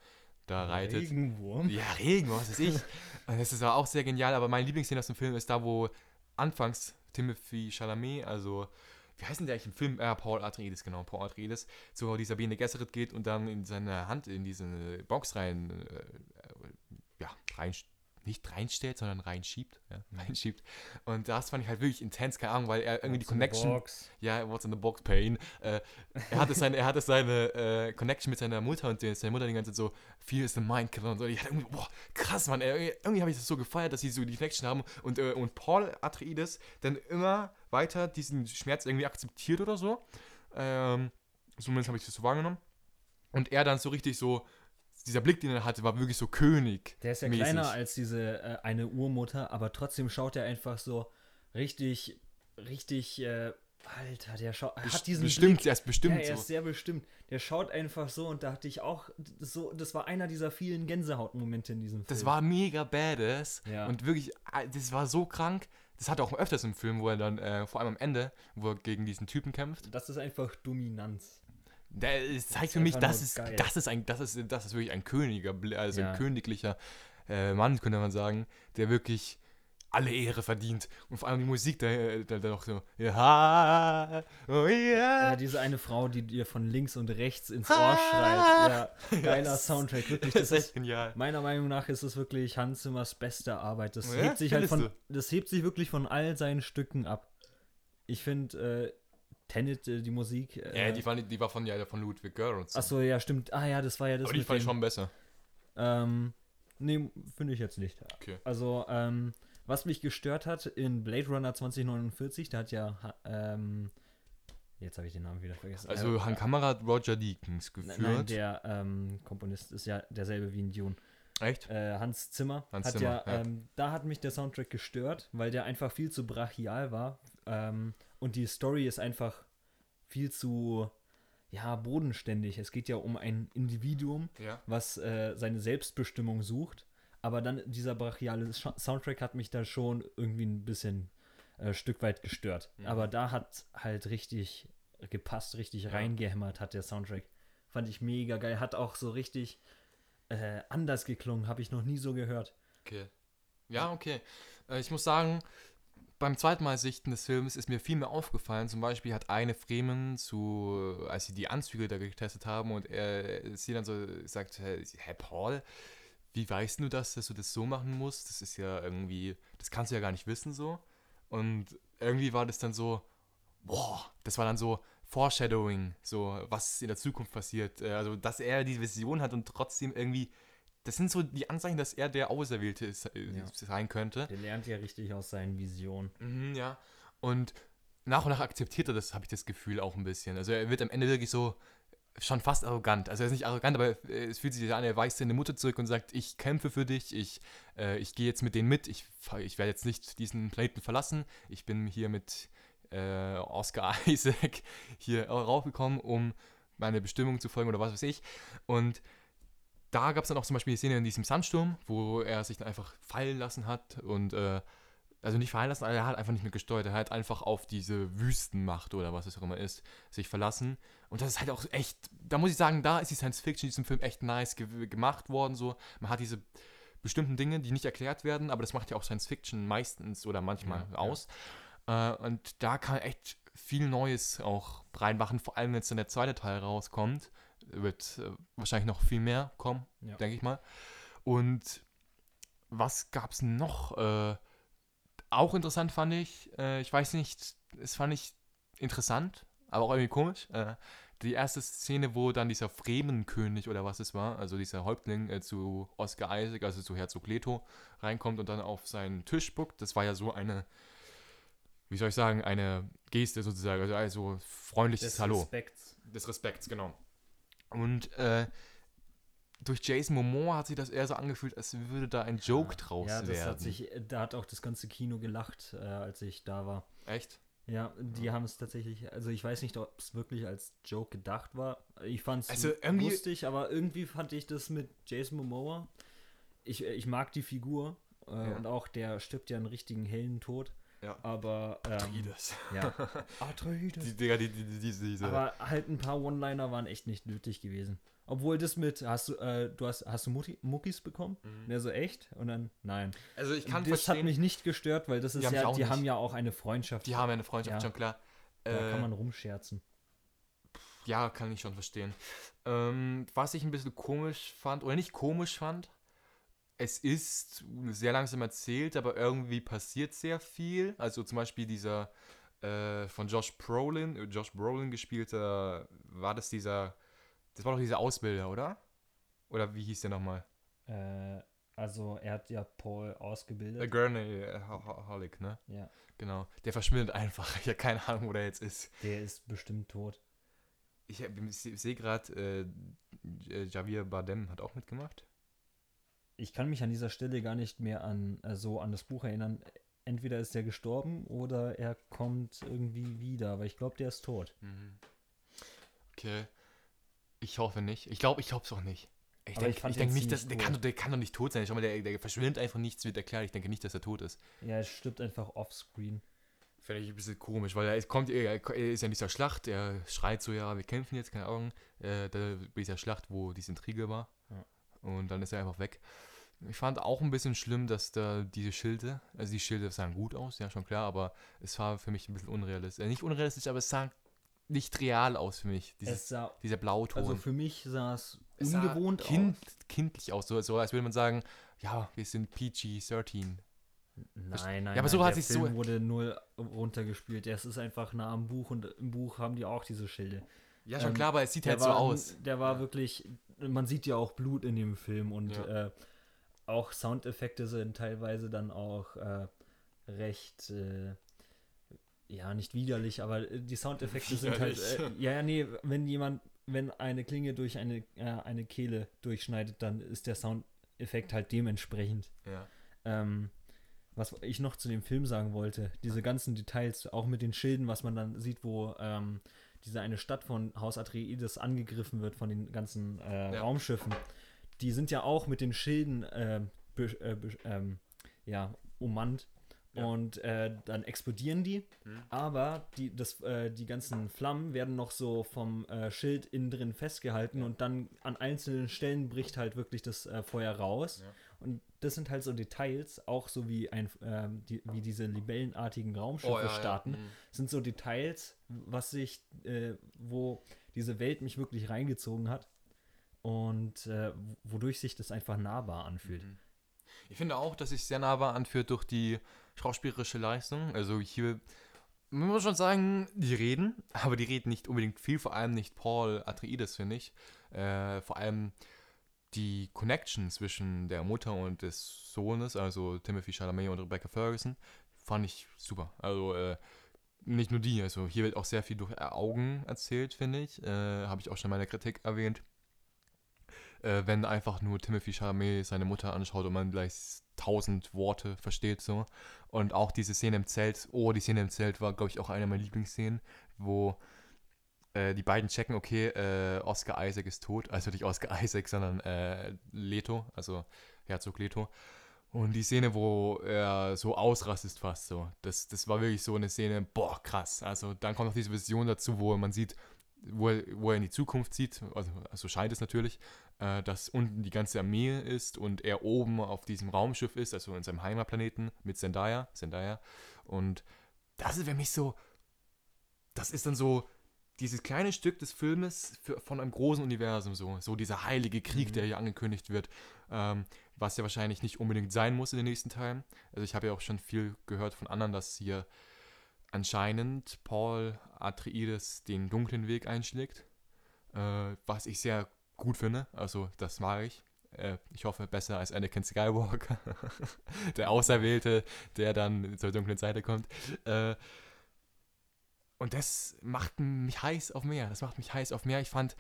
[SPEAKER 1] da reitet.
[SPEAKER 2] Regenwurm.
[SPEAKER 1] Ja, Regen, was weiß ich. Das ist aber auch sehr genial, aber meine Lieblingsszene aus dem Film ist da, wo anfangs Timothy Chalamet, also, wie heißt denn der eigentlich im Film? Äh, Paul Atreides, genau, Paul Atreides, zu dieser Bene Gesserit geht und dann in seine Hand in diese Box rein, äh, ja, rein, nicht reinstellt, sondern reinschiebt, ja, reinschiebt. Und das fand ich halt wirklich intens, keine Ahnung, weil er irgendwie die
[SPEAKER 2] What's the
[SPEAKER 1] Connection,
[SPEAKER 2] box?
[SPEAKER 1] ja, what's in the box pain. Äh, er hatte seine, er hatte seine äh, Connection mit seiner Mutter und seine Mutter die ganze Zeit so, Fear is the mind killer und so. Ich hatte irgendwie, boah, krass, Mann. Ey, irgendwie habe ich das so gefeiert, dass sie so die Connection haben und, äh, und Paul Atreides dann immer weiter diesen Schmerz irgendwie akzeptiert oder so. Ähm, zumindest habe ich das so wahrgenommen. Und er dann so richtig so, dieser Blick, den er hatte, war wirklich so König.
[SPEAKER 2] Der ist ja
[SPEAKER 1] mäßig.
[SPEAKER 2] kleiner als diese äh, eine Urmutter, aber trotzdem schaut er einfach so richtig, richtig, äh, Alter, der schaut, er hat diesen
[SPEAKER 1] bestimmt,
[SPEAKER 2] Blick.
[SPEAKER 1] er ist bestimmt
[SPEAKER 2] ja, er ist
[SPEAKER 1] so.
[SPEAKER 2] sehr bestimmt. Der schaut einfach so und da hatte ich auch so, das war einer dieser vielen Gänsehautmomente in diesem Film.
[SPEAKER 1] Das war mega badass.
[SPEAKER 2] Ja.
[SPEAKER 1] Und wirklich, äh, das war so krank. Das hat er auch öfters im Film, wo er dann, äh, vor allem am Ende, wo er gegen diesen Typen kämpft.
[SPEAKER 2] das ist einfach Dominanz.
[SPEAKER 1] Der, es zeigt für mich, das ist,
[SPEAKER 2] geil.
[SPEAKER 1] das ist ein, das ist, das ist wirklich ein Königer, also
[SPEAKER 2] Ja.
[SPEAKER 1] ein königlicher äh, Mann, könnte man sagen, der wirklich alle Ehre verdient. Und vor allem die Musik, da, da, da noch so, ja, oh ja.
[SPEAKER 2] Ja, diese eine Frau, die dir von links und rechts ins Ohr schreit. Ja, geiler
[SPEAKER 1] Das-
[SPEAKER 2] Soundtrack, wirklich.
[SPEAKER 1] Das
[SPEAKER 2] Das
[SPEAKER 1] ist echt genial.
[SPEAKER 2] meiner Meinung nach ist es wirklich Hans Zimmers beste Arbeit. Das
[SPEAKER 1] Ja,
[SPEAKER 2] hebt sich halt von, das hebt sich wirklich von all seinen Stücken ab. Ich finde, äh, Tenet, äh, die Musik. Äh,
[SPEAKER 1] Ja, die, war, die war von, ja, von Ludwig Göransson.
[SPEAKER 2] Achso, ja, stimmt. Ah ja, das war ja das
[SPEAKER 1] Aber die fand ich schon besser.
[SPEAKER 2] Ähm, nee, finde ich jetzt nicht.
[SPEAKER 1] Okay.
[SPEAKER 2] Also, ähm, was mich gestört hat in Blade Runner 2049, da hat ja, ähm, jetzt habe ich den Namen wieder vergessen.
[SPEAKER 1] Also,
[SPEAKER 2] Äh,
[SPEAKER 1] Han Kamera hat Roger Deakins geführt.
[SPEAKER 2] Nein, der ähm, Komponist ist ja derselbe wie in Dune.
[SPEAKER 1] Echt?
[SPEAKER 2] Äh, Hans Zimmer
[SPEAKER 1] Hans
[SPEAKER 2] hat
[SPEAKER 1] Zimmer,
[SPEAKER 2] ja,
[SPEAKER 1] ja.
[SPEAKER 2] Ähm, da hat mich der Soundtrack gestört, weil der einfach viel zu brachial war. Ähm, und die Story ist einfach viel zu, ja, bodenständig. Es geht ja um ein Individuum,
[SPEAKER 1] Ja.
[SPEAKER 2] was äh, seine Selbstbestimmung sucht. Aber dann dieser brachiale Sch Soundtrack hat mich da schon irgendwie ein bisschen äh, Stück weit gestört.
[SPEAKER 1] Mhm.
[SPEAKER 2] Aber da hat halt richtig gepasst, richtig
[SPEAKER 1] Ja.
[SPEAKER 2] reingehämmert hat der Soundtrack. Fand ich mega geil. Hat auch so richtig äh, anders geklungen. Habe ich noch nie so gehört.
[SPEAKER 1] Okay. Ja, okay. Äh, ich muss sagen, beim zweiten Mal sichten des Films ist mir viel mehr aufgefallen. Zum Beispiel hat eine Fremen zu, als sie die Anzüge da getestet haben und er sie dann so sagt, Herr Paul, wie weißt du das, dass du das so machen musst? Das ist ja irgendwie, das kannst du ja gar nicht wissen so. Und irgendwie war das dann so, boah, das war dann so Foreshadowing, so was in der Zukunft passiert. Äh, also, dass er die Vision hat und trotzdem irgendwie das sind so die Anzeichen, dass er der Auserwählte ist, äh, ja. sein könnte.
[SPEAKER 2] Der lernt ja richtig aus seinen Visionen.
[SPEAKER 1] Mhm, ja. Und nach und nach akzeptiert er das, habe ich das Gefühl auch ein bisschen. Also er wird am Ende wirklich so schon fast arrogant. Also er ist nicht arrogant, aber es fühlt sich an, er weist seine Mutter zurück und sagt, ich kämpfe für dich, ich, äh, ich gehe jetzt mit denen mit, ich, ich werde jetzt nicht diesen Planeten verlassen, ich bin hier mit äh, Oscar Isaac hier raufgekommen, um meine Bestimmung zu folgen oder was weiß ich. Und da gab es dann auch zum Beispiel die Szene in diesem Sandsturm, wo er sich dann einfach fallen lassen hat und äh, also nicht fallen lassen, aber er hat einfach nicht mehr gesteuert. Er hat einfach auf diese Wüstenmacht oder was es auch immer ist, sich verlassen. Und das ist halt auch echt, da muss ich sagen, da ist die Science Fiction in diesem Film echt nice ge gemacht worden. So, man hat diese bestimmten Dinge, die nicht erklärt werden, aber das macht ja auch Science Fiction meistens oder manchmal ja, aus. Ja. Äh, und da kann echt viel Neues auch reinmachen, vor allem wenn jetzt dann der zweite Teil rauskommt wird äh, wahrscheinlich noch viel mehr kommen, ja. denke ich mal. Und was gab es noch? Äh, auch interessant fand ich, äh, ich weiß nicht, es fand ich interessant, aber auch irgendwie komisch. Äh, die erste Szene, wo dann dieser Fremenkönig oder was es war, also dieser Häuptling zu Oscar Isaac, also zu Herzog Leto, reinkommt und dann auf seinen Tisch spuckt, das war ja so eine, wie soll ich sagen, eine Geste sozusagen, also, also freundliches Des Hallo. Respekts. Des Respekts, genau. Und äh, durch Jason Momoa hat sich das eher so angefühlt, als würde da ein Joke ja, draus ja, das werden.
[SPEAKER 2] Hat sich, da hat auch das ganze Kino gelacht, äh, als ich da war.
[SPEAKER 1] Echt?
[SPEAKER 2] Ja, die ja. haben es tatsächlich, also ich weiß nicht, ob es wirklich als Joke gedacht war. Ich fand es
[SPEAKER 1] also
[SPEAKER 2] lustig, aber irgendwie fand ich das mit Jason Momoa. Ich, ich mag die Figur äh, ja. und auch der stirbt ja einen richtigen hellen Tod. Ja. Aber. Ähm, Atreides. Ja. Atreides. Die, Digga, die, die, die, diese. Aber halt ein paar One-Liner waren echt nicht nötig gewesen. Obwohl das mit, hast du, äh, du hast, hast du Mutti, Muckis bekommen? Mhm. Ja, so echt? Und dann, nein.
[SPEAKER 1] Also ich kann
[SPEAKER 2] Das verstehen, hat mich nicht gestört, weil das ist ja, die nicht. haben ja auch eine Freundschaft.
[SPEAKER 1] Die haben ja eine Freundschaft, ja. schon klar.
[SPEAKER 2] Da äh, kann man rumscherzen.
[SPEAKER 1] Ja, kann ich schon verstehen. Ähm, was ich ein bisschen komisch fand, oder nicht komisch fand, es ist sehr langsam erzählt, aber irgendwie passiert sehr viel. Also zum Beispiel dieser äh, von Josh Brolin, äh, Josh Brolin gespielte, war das dieser, das war doch dieser Ausbilder, oder? Oder wie hieß der nochmal?
[SPEAKER 2] Äh, also er hat ja Paul ausgebildet.
[SPEAKER 1] Äh, Gurney äh, Holic, ne?
[SPEAKER 2] Ja.
[SPEAKER 1] Genau. Der verschwindet einfach. Ich habe keine Ahnung, wo der jetzt ist.
[SPEAKER 2] Der ist bestimmt tot.
[SPEAKER 1] Ich, ich sehe gerade, äh, Javier Bardem hat auch mitgemacht
[SPEAKER 2] ich kann mich an dieser Stelle gar nicht mehr an äh, so an das Buch erinnern. Entweder ist er gestorben oder er kommt irgendwie wieder, aber ich glaube, der ist tot. Mhm.
[SPEAKER 1] Okay. Ich hoffe nicht. Ich glaube, ich glaube es auch nicht. Ich denke denk nicht, dass der kann, der kann doch nicht tot sein. Schau mal, der, der verschwindet einfach nichts, wird erklärt. Ich denke nicht, dass er tot ist.
[SPEAKER 2] Ja, er stirbt einfach offscreen.
[SPEAKER 1] Finde ich ein bisschen komisch, weil er kommt, er ist ja in dieser Schlacht, er schreit so, ja, wir kämpfen jetzt, keine Ahnung. Äh, da bei dieser Schlacht, wo diese Intrige war. Und dann ist er einfach weg. Ich fand auch ein bisschen schlimm, dass da diese Schilde, also die Schilde sahen gut aus, ja, schon klar, aber es war für mich ein bisschen unrealistisch. Äh, nicht unrealistisch, aber es sah nicht real aus für mich. Dieses, sah, dieser Blauton. Also
[SPEAKER 2] für mich sah es ungewohnt
[SPEAKER 1] kind, aus. Kindlich aus, so, so als würde man sagen, ja, wir sind PG-13.
[SPEAKER 2] Nein, nein, ja, aber so nein, hat der sich Film so wurde null runtergespielt. Es ist einfach nah am Buch und im Buch haben die auch diese Schilde.
[SPEAKER 1] Ja, schon ähm, klar, aber es sieht halt war, so aus.
[SPEAKER 2] Der war ja. wirklich, man sieht ja auch Blut in dem Film und ja. äh, auch Soundeffekte sind teilweise dann auch äh, recht, äh, ja, nicht widerlich, aber äh, die Soundeffekte sind halt, äh, ja, ja, nee, wenn jemand, wenn eine Klinge durch eine, äh, eine Kehle durchschneidet, dann ist der Soundeffekt halt dementsprechend.
[SPEAKER 1] Ja.
[SPEAKER 2] Ähm, was ich noch zu dem Film sagen wollte, diese ganzen Details, auch mit den Schilden, was man dann sieht, wo ähm, diese eine Stadt von Haus Atreides angegriffen wird von den ganzen äh, ja. Raumschiffen die sind ja auch mit den Schilden äh, äh, ähm, ja, ummannt.
[SPEAKER 1] Ja.
[SPEAKER 2] Und äh, dann explodieren die,
[SPEAKER 1] Mhm.
[SPEAKER 2] aber die, das, äh, die ganzen Flammen werden noch so vom äh, Schild innen drin festgehalten und dann an einzelnen Stellen bricht halt wirklich das Feuer raus.
[SPEAKER 1] Ja.
[SPEAKER 2] Und das sind halt so Details, auch so wie, ein, ähm, die, wie diese libellenartigen Raumschiffe
[SPEAKER 1] Oh, ja, ja.
[SPEAKER 2] starten,
[SPEAKER 1] Mhm.
[SPEAKER 2] sind so Details, was sich, äh, wo diese Welt mich wirklich reingezogen hat und äh, wodurch sich das einfach nahbar anfühlt.
[SPEAKER 1] Mhm. Ich finde auch, dass sich sehr nahbar anfühlt durch die schauspielerische Leistung. Also hier man muss schon sagen, die reden, aber die reden nicht unbedingt viel, vor allem nicht Paul Atreides, finde ich. Äh, vor allem die Connection zwischen der Mutter und des Sohnes, also Timothy Chalamet und Rebecca Ferguson, fand ich super. Also äh, nicht nur die, also hier wird auch sehr viel durch Augen erzählt, finde ich. Äh, Habe ich auch schon in meiner Kritik erwähnt. Äh, wenn einfach nur Timothy Chalamet seine Mutter anschaut und man gleich tausend Worte versteht so. Und auch diese Szene im Zelt, oh, die Szene im Zelt war, glaube ich, auch eine meiner Lieblingsszenen, wo äh, die beiden checken, okay, äh, Oscar Isaac ist tot. Also nicht Oscar Isaac, sondern äh, Leto, also Herzog Leto. Und die Szene, wo er so ausrastet fast so, das, das war wirklich so eine Szene, boah, krass. Also dann kommt noch diese Vision dazu, wo man sieht, wo er, wo er in die Zukunft sieht, also so scheint es natürlich, äh, dass unten die ganze Armee ist und er oben auf diesem Raumschiff ist, also in seinem Heimatplaneten mit Zendaya, Zendaya. Und das ist für mich so, das ist dann so dieses kleine Stück des Filmes für, von einem großen Universum, so, so dieser heilige Krieg,
[SPEAKER 2] Mhm.
[SPEAKER 1] der hier angekündigt wird, ähm, was ja wahrscheinlich nicht unbedingt sein muss in den nächsten Teilen. Also ich habe ja auch schon viel gehört von anderen, dass hier anscheinend Paul Atreides den dunklen Weg einschlägt, äh, was ich sehr gut finde, also das mag ich. Äh, ich hoffe, besser als Anakin Skywalker, der Auserwählte, der dann zur dunklen Seite kommt. Äh, und das macht mich heiß auf mehr. Das macht mich heiß auf mehr. Ich fand,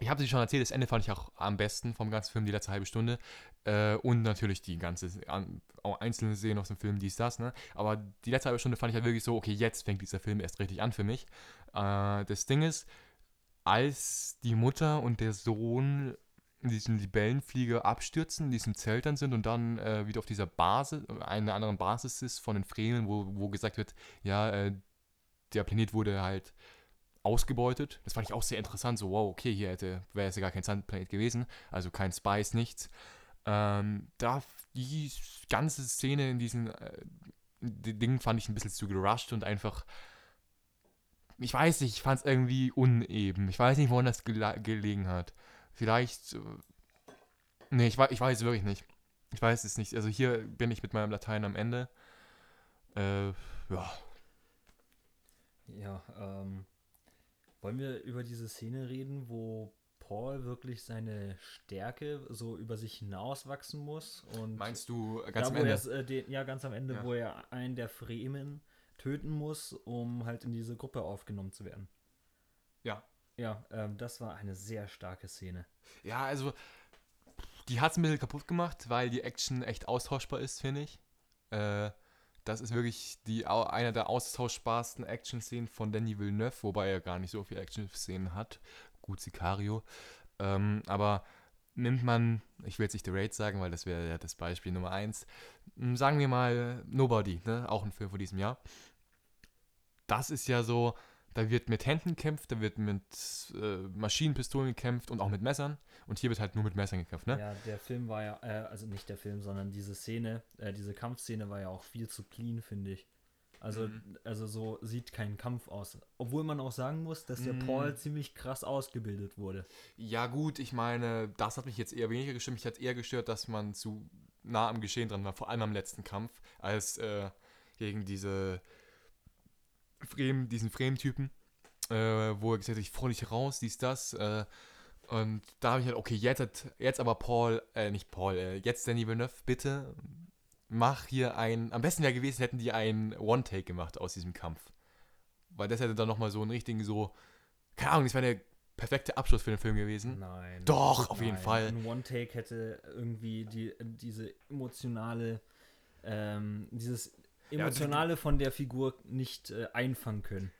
[SPEAKER 1] ich habe es schon erzählt, das Ende fand ich auch am besten vom ganzen Film, die letzte halbe Stunde. Äh, und natürlich die ganze, an, auch einzelne Szenen aus dem Film, dies, das, ne? Aber die letzte halbe Stunde fand ich halt wirklich so, okay, jetzt fängt dieser Film erst richtig an für mich. Äh, das Ding ist, als die Mutter und der Sohn in diesen Libellenflieger abstürzen, in diesem Zelt dann sind und dann äh, wieder auf dieser Basis, einer anderen Basis ist von den Fremen, wo, wo gesagt wird, ja, äh, der Planet wurde halt ausgebeutet. Das fand ich auch sehr interessant. So, wow, okay, hier hätte, wäre es ja gar kein Sandplanet gewesen. Also kein Spice, nichts. Ähm, da, die ganze Szene in diesen äh, Dingen fand ich ein bisschen zu gerusht und einfach. Ich weiß nicht, ich fand es irgendwie uneben. Ich weiß nicht, woran das gele gelegen hat. Vielleicht. Äh, nee, ich, ich weiß es wirklich nicht. Ich weiß es nicht. Also hier bin ich mit meinem Latein am Ende. Äh, ja.
[SPEAKER 2] Ja, ähm, wollen wir über diese Szene reden, wo Paul wirklich seine Stärke so über sich hinauswachsen muss und
[SPEAKER 1] Meinst du äh, ganz
[SPEAKER 2] da,
[SPEAKER 1] am Ende?
[SPEAKER 2] es, äh, den, ja ganz am Ende,
[SPEAKER 1] Ja.
[SPEAKER 2] wo er einen der Fremen töten muss, um halt in diese Gruppe aufgenommen zu werden.
[SPEAKER 1] Ja.
[SPEAKER 2] Ja, ähm, das war eine sehr starke Szene.
[SPEAKER 1] Ja, also die hat es ein bisschen kaputt gemacht, weil die Action echt austauschbar ist, finde ich. Äh, das ist wirklich die, au- eine der austauschbarsten Action-Szenen von Danny Villeneuve, wobei er gar nicht so viele Action-Szenen hat. Gut, Sicario. Ähm, aber nimmt man, ich will jetzt nicht The Raid sagen, weil das wäre ja das Beispiel Nummer eins. m, Sagen wir mal Nobody, ne? auch ein Film von diesem Jahr. Das ist ja so, da wird mit Händen gekämpft, da wird mit äh, Maschinenpistolen gekämpft und auch mit Messern. Und hier wird halt nur mit Messern gekämpft, ne?
[SPEAKER 2] Ja, der Film war ja, äh, also nicht der Film, sondern diese Szene, äh, diese Kampfszene war ja auch viel zu clean, finde ich. Also,
[SPEAKER 1] Mhm.
[SPEAKER 2] also so sieht kein Kampf aus. Obwohl man auch sagen muss, dass der
[SPEAKER 1] Mhm.
[SPEAKER 2] Paul ziemlich krass ausgebildet wurde.
[SPEAKER 1] Ja, gut, ich meine, das hat mich jetzt eher weniger gestört. Mich hat eher gestört, dass man zu nah am Geschehen dran war, vor allem am letzten Kampf, als äh, gegen diese Frame, diesen Frame-Typen, äh, wo er gesagt hat, ich fordere dich raus, dies, das. Äh, und da habe ich halt, okay, jetzt, hat, jetzt aber Paul, äh, nicht Paul, äh, jetzt Danny Villeneuve, bitte mach hier ein, am besten wäre gewesen, hätten die einen One-Take gemacht aus diesem Kampf. Weil das hätte dann nochmal so einen richtigen, so, keine Ahnung, das wäre der perfekte Abschluss für den Film gewesen.
[SPEAKER 2] Nein.
[SPEAKER 1] Doch, auf jeden
[SPEAKER 2] Nein.
[SPEAKER 1] Fall.
[SPEAKER 2] Ein One-Take hätte irgendwie die, diese emotionale, ähm, dieses
[SPEAKER 1] Ja,
[SPEAKER 2] emotionale von der Figur nicht äh, einfangen können.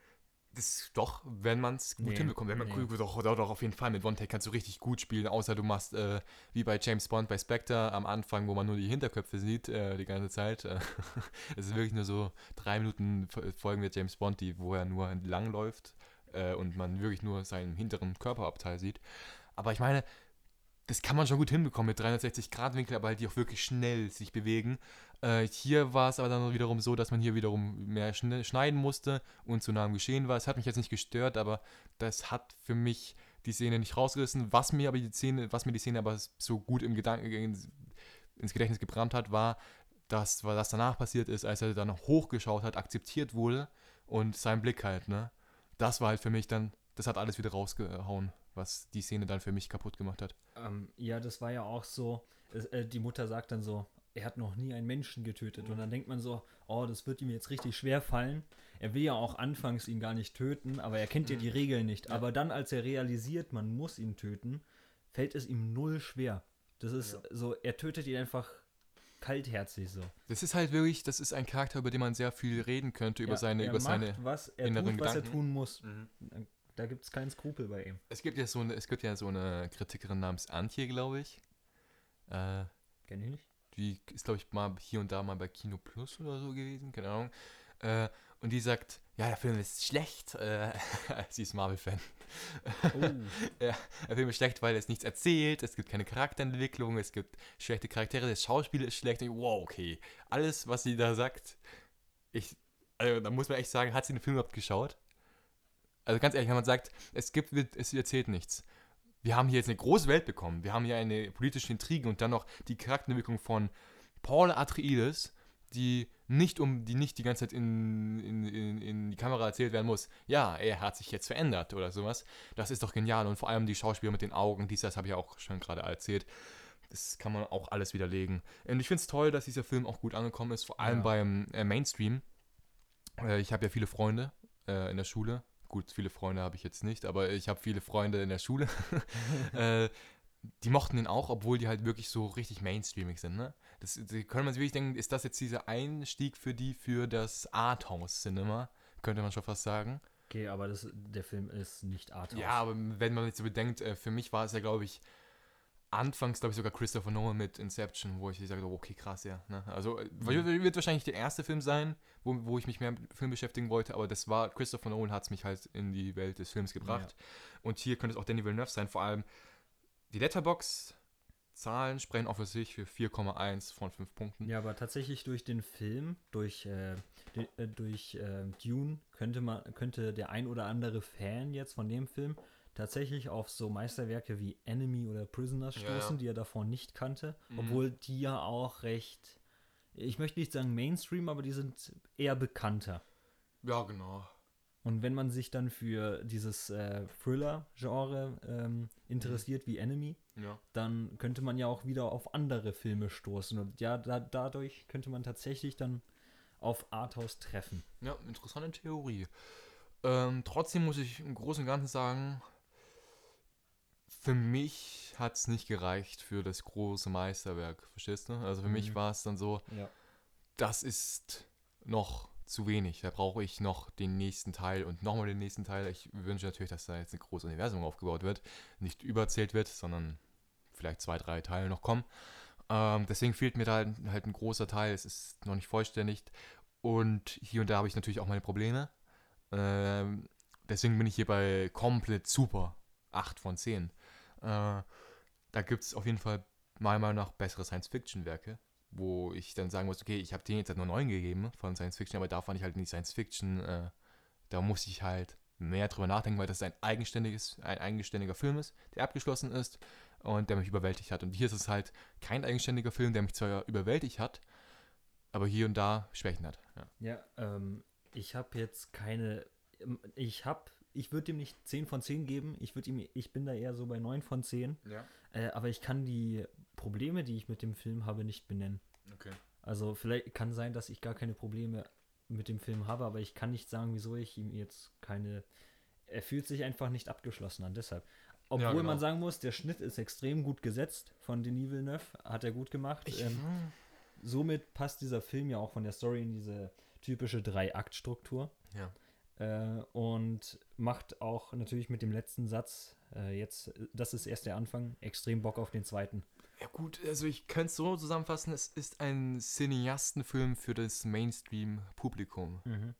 [SPEAKER 1] Das doch, wenn man es gut
[SPEAKER 2] Nee,
[SPEAKER 1] hinbekommt. Wenn man
[SPEAKER 2] nee.
[SPEAKER 1] doch, doch, doch, auf jeden Fall. Mit One Take kannst du richtig gut spielen, außer du machst äh, wie bei James Bond bei Spectre am Anfang, wo man nur die Hinterköpfe sieht äh, die ganze Zeit. Äh, Es ist wirklich nur so drei Minuten Folgen mit James Bond, die, wo er nur entlang läuft äh, und man wirklich nur seinen hinteren Körperabteil sieht. Aber ich meine, das kann man schon gut hinbekommen mit 360-Grad-Winkel, aber halt die auch wirklich schnell sich bewegen. Äh, hier war es aber dann wiederum so, dass man hier wiederum mehr schne- schneiden musste und zu nah am Geschehen war. Es hat mich jetzt nicht gestört, aber das hat für mich die Szene nicht rausgerissen. Was mir aber die Szene, was mir die Szene aber so gut im Gedanken ins, ins Gedächtnis gebrannt hat, war, dass was danach passiert ist, als er dann hochgeschaut hat, akzeptiert wurde und sein Blick halt, ne? Das war halt für mich dann, das hat alles wieder rausgehauen, was die Szene dann für mich kaputt gemacht hat.
[SPEAKER 2] Ähm, ja, das war ja auch so, äh, die Mutter sagt dann so, er hat noch nie einen Menschen getötet. Und dann denkt man so, oh, das wird ihm jetzt richtig schwer fallen. Er will ja auch anfangs ihn gar nicht töten, aber er kennt ja die Regeln nicht. Aber dann, als er realisiert, man muss ihn töten, fällt es ihm null schwer. Das ist
[SPEAKER 1] Ja.
[SPEAKER 2] so, er tötet ihn einfach kaltherzig so.
[SPEAKER 1] Das ist halt wirklich, das ist ein Charakter, über den man sehr viel reden könnte, über
[SPEAKER 2] Ja,
[SPEAKER 1] seine,
[SPEAKER 2] er
[SPEAKER 1] über
[SPEAKER 2] macht,
[SPEAKER 1] seine.
[SPEAKER 2] was er
[SPEAKER 1] inneren
[SPEAKER 2] tut, was er tun muss. Da gibt es keinen Skrupel bei ihm.
[SPEAKER 1] Es gibt ja so eine, es gibt ja so eine Kritikerin namens Antje, glaube ich. Äh,
[SPEAKER 2] Kenn ich nicht?
[SPEAKER 1] Die ist, glaube ich, mal hier und da mal bei Kino Plus oder so gewesen, keine Ahnung. Äh, und die sagt, ja, der Film ist schlecht. Äh, sie ist Marvel-Fan.
[SPEAKER 2] Oh,
[SPEAKER 1] Der Film ist schlecht, weil es nichts erzählt, es gibt keine Charakterentwicklung, es gibt schlechte Charaktere, das Schauspiel ist schlecht. Ich, wow, okay. Alles, was sie da sagt, ich, also da muss man echt sagen, hat sie den Film überhaupt geschaut? Also ganz ehrlich, wenn man sagt, es gibt, es erzählt nichts. Wir haben hier jetzt eine große Welt bekommen. Wir haben hier eine politische Intrige und dann noch die Charakterentwicklung von Paul Atreides, die nicht um, die nicht die ganze Zeit in, in, in, in die Kamera erzählt werden muss. Ja, er hat sich jetzt verändert oder sowas. Das ist doch genial. Und vor allem die Schauspieler mit den Augen, dies, das habe ich auch schon gerade erzählt. Das kann man auch alles widerlegen. Und ich finde es toll, dass dieser Film auch gut angekommen ist, vor allem
[SPEAKER 2] Ja.
[SPEAKER 1] beim äh, Mainstream. Äh, ich habe ja viele Freunde äh, in der Schule. Gut, viele Freunde habe ich jetzt nicht, aber ich habe viele Freunde in der Schule. äh, die mochten den auch, obwohl die halt wirklich so richtig mainstreamig sind. Ne? Das, die können man sich wirklich denken, ist das jetzt dieser Einstieg für die für das Arthouse-Cinema? Könnte man schon fast sagen.
[SPEAKER 2] okay, aber das, der Film ist nicht Arthouse.
[SPEAKER 1] Ja, aber wenn man jetzt so bedenkt, äh, für mich war es ja, glaube ich, anfangs, glaube ich, sogar Christopher Nolan mit Inception, wo ich gesagt habe, okay, krass, ja. Ne? Also äh, wird wird wahrscheinlich der erste Film sein, wo, wo ich mich mehr mit Film beschäftigen wollte, aber das war, Christopher Nolan hat es mich halt in die Welt des Films gebracht. Und hier könnte es auch Danny Villeneuve sein, vor allem die Letterbox-Zahlen sprechen auch für sich für 4,1 von 5 Punkten.
[SPEAKER 2] Ja, aber tatsächlich durch den Film, durch, äh, äh, durch äh, Dune, könnte man, könnte der ein oder andere Fan jetzt von dem Film tatsächlich auf so Meisterwerke wie Enemy oder Prisoners stoßen,
[SPEAKER 1] ja.
[SPEAKER 2] die er davor nicht kannte,
[SPEAKER 1] Mhm.
[SPEAKER 2] obwohl die ja auch recht, ich möchte nicht sagen Mainstream, aber die sind eher bekannter.
[SPEAKER 1] Ja, genau.
[SPEAKER 2] Und wenn man sich dann für dieses äh, Thriller-Genre ähm, interessiert wie Enemy,
[SPEAKER 1] Ja.
[SPEAKER 2] dann könnte man ja auch wieder auf andere Filme stoßen. Und ja, da, dadurch könnte man tatsächlich dann auf Arthouse treffen.
[SPEAKER 1] Ja, interessante Theorie. Ähm, trotzdem muss ich im Großen und Ganzen sagen, für mich hat es nicht gereicht für das große Meisterwerk. Verstehst du? Also für mich
[SPEAKER 2] Mhm.
[SPEAKER 1] war es dann so,
[SPEAKER 2] Ja.
[SPEAKER 1] das ist noch zu wenig. Da brauche ich noch den nächsten Teil und nochmal den nächsten Teil. Ich wünsche natürlich, dass da jetzt ein großes Universum aufgebaut wird. Nicht überzählt wird, sondern vielleicht zwei, drei Teile noch kommen. Ähm, deswegen fehlt mir da halt, halt ein großer Teil. Es ist noch nicht vollständig. Und hier und da habe ich natürlich auch meine Probleme. Ähm, deswegen bin ich hier bei komplett super. 8 von 10. Äh, da gibt es auf jeden Fall meiner Meinung nach bessere Science-Fiction-Werke, wo ich dann sagen muss, okay, ich habe denen jetzt halt nur 9 gegeben von Science-Fiction, aber da fand ich halt nicht Science-Fiction, äh, da musste ich halt mehr drüber nachdenken, weil das ein eigenständiges, ein eigenständiger Film ist, der abgeschlossen ist und der mich überwältigt hat. Und hier ist es halt kein eigenständiger Film, der mich zwar überwältigt hat, aber hier und da Schwächen hat. Ja.
[SPEAKER 2] Ja, ähm, ich habe jetzt keine. Ich habe. Ich würde ihm nicht 10 von 10 geben. Ich würde ihm. Ich bin da eher so bei 9 von 10.
[SPEAKER 1] Ja,
[SPEAKER 2] Äh, aber ich kann die Probleme, die ich mit dem Film habe, nicht benennen.
[SPEAKER 1] okay.
[SPEAKER 2] Also vielleicht kann sein, dass ich gar keine Probleme mit dem Film habe, aber ich kann nicht sagen, wieso ich ihm jetzt keine. Er fühlt sich einfach nicht abgeschlossen an, deshalb. Obwohl
[SPEAKER 1] Ja, genau.
[SPEAKER 2] man sagen muss, der Schnitt ist extrem gut gesetzt von Denis Villeneuve, hat er gut gemacht.
[SPEAKER 1] Ich,
[SPEAKER 2] ähm, somit passt dieser Film ja auch von der Story in diese typische Drei-Akt-Struktur.
[SPEAKER 1] ja.
[SPEAKER 2] Äh, und macht auch natürlich mit dem letzten Satz, äh, jetzt, das ist erst der Anfang, extrem Bock auf den zweiten.
[SPEAKER 1] Ja gut, also ich könnte es so zusammenfassen, es ist ein Cineastenfilm für das Mainstream-Publikum.
[SPEAKER 2] Mhm.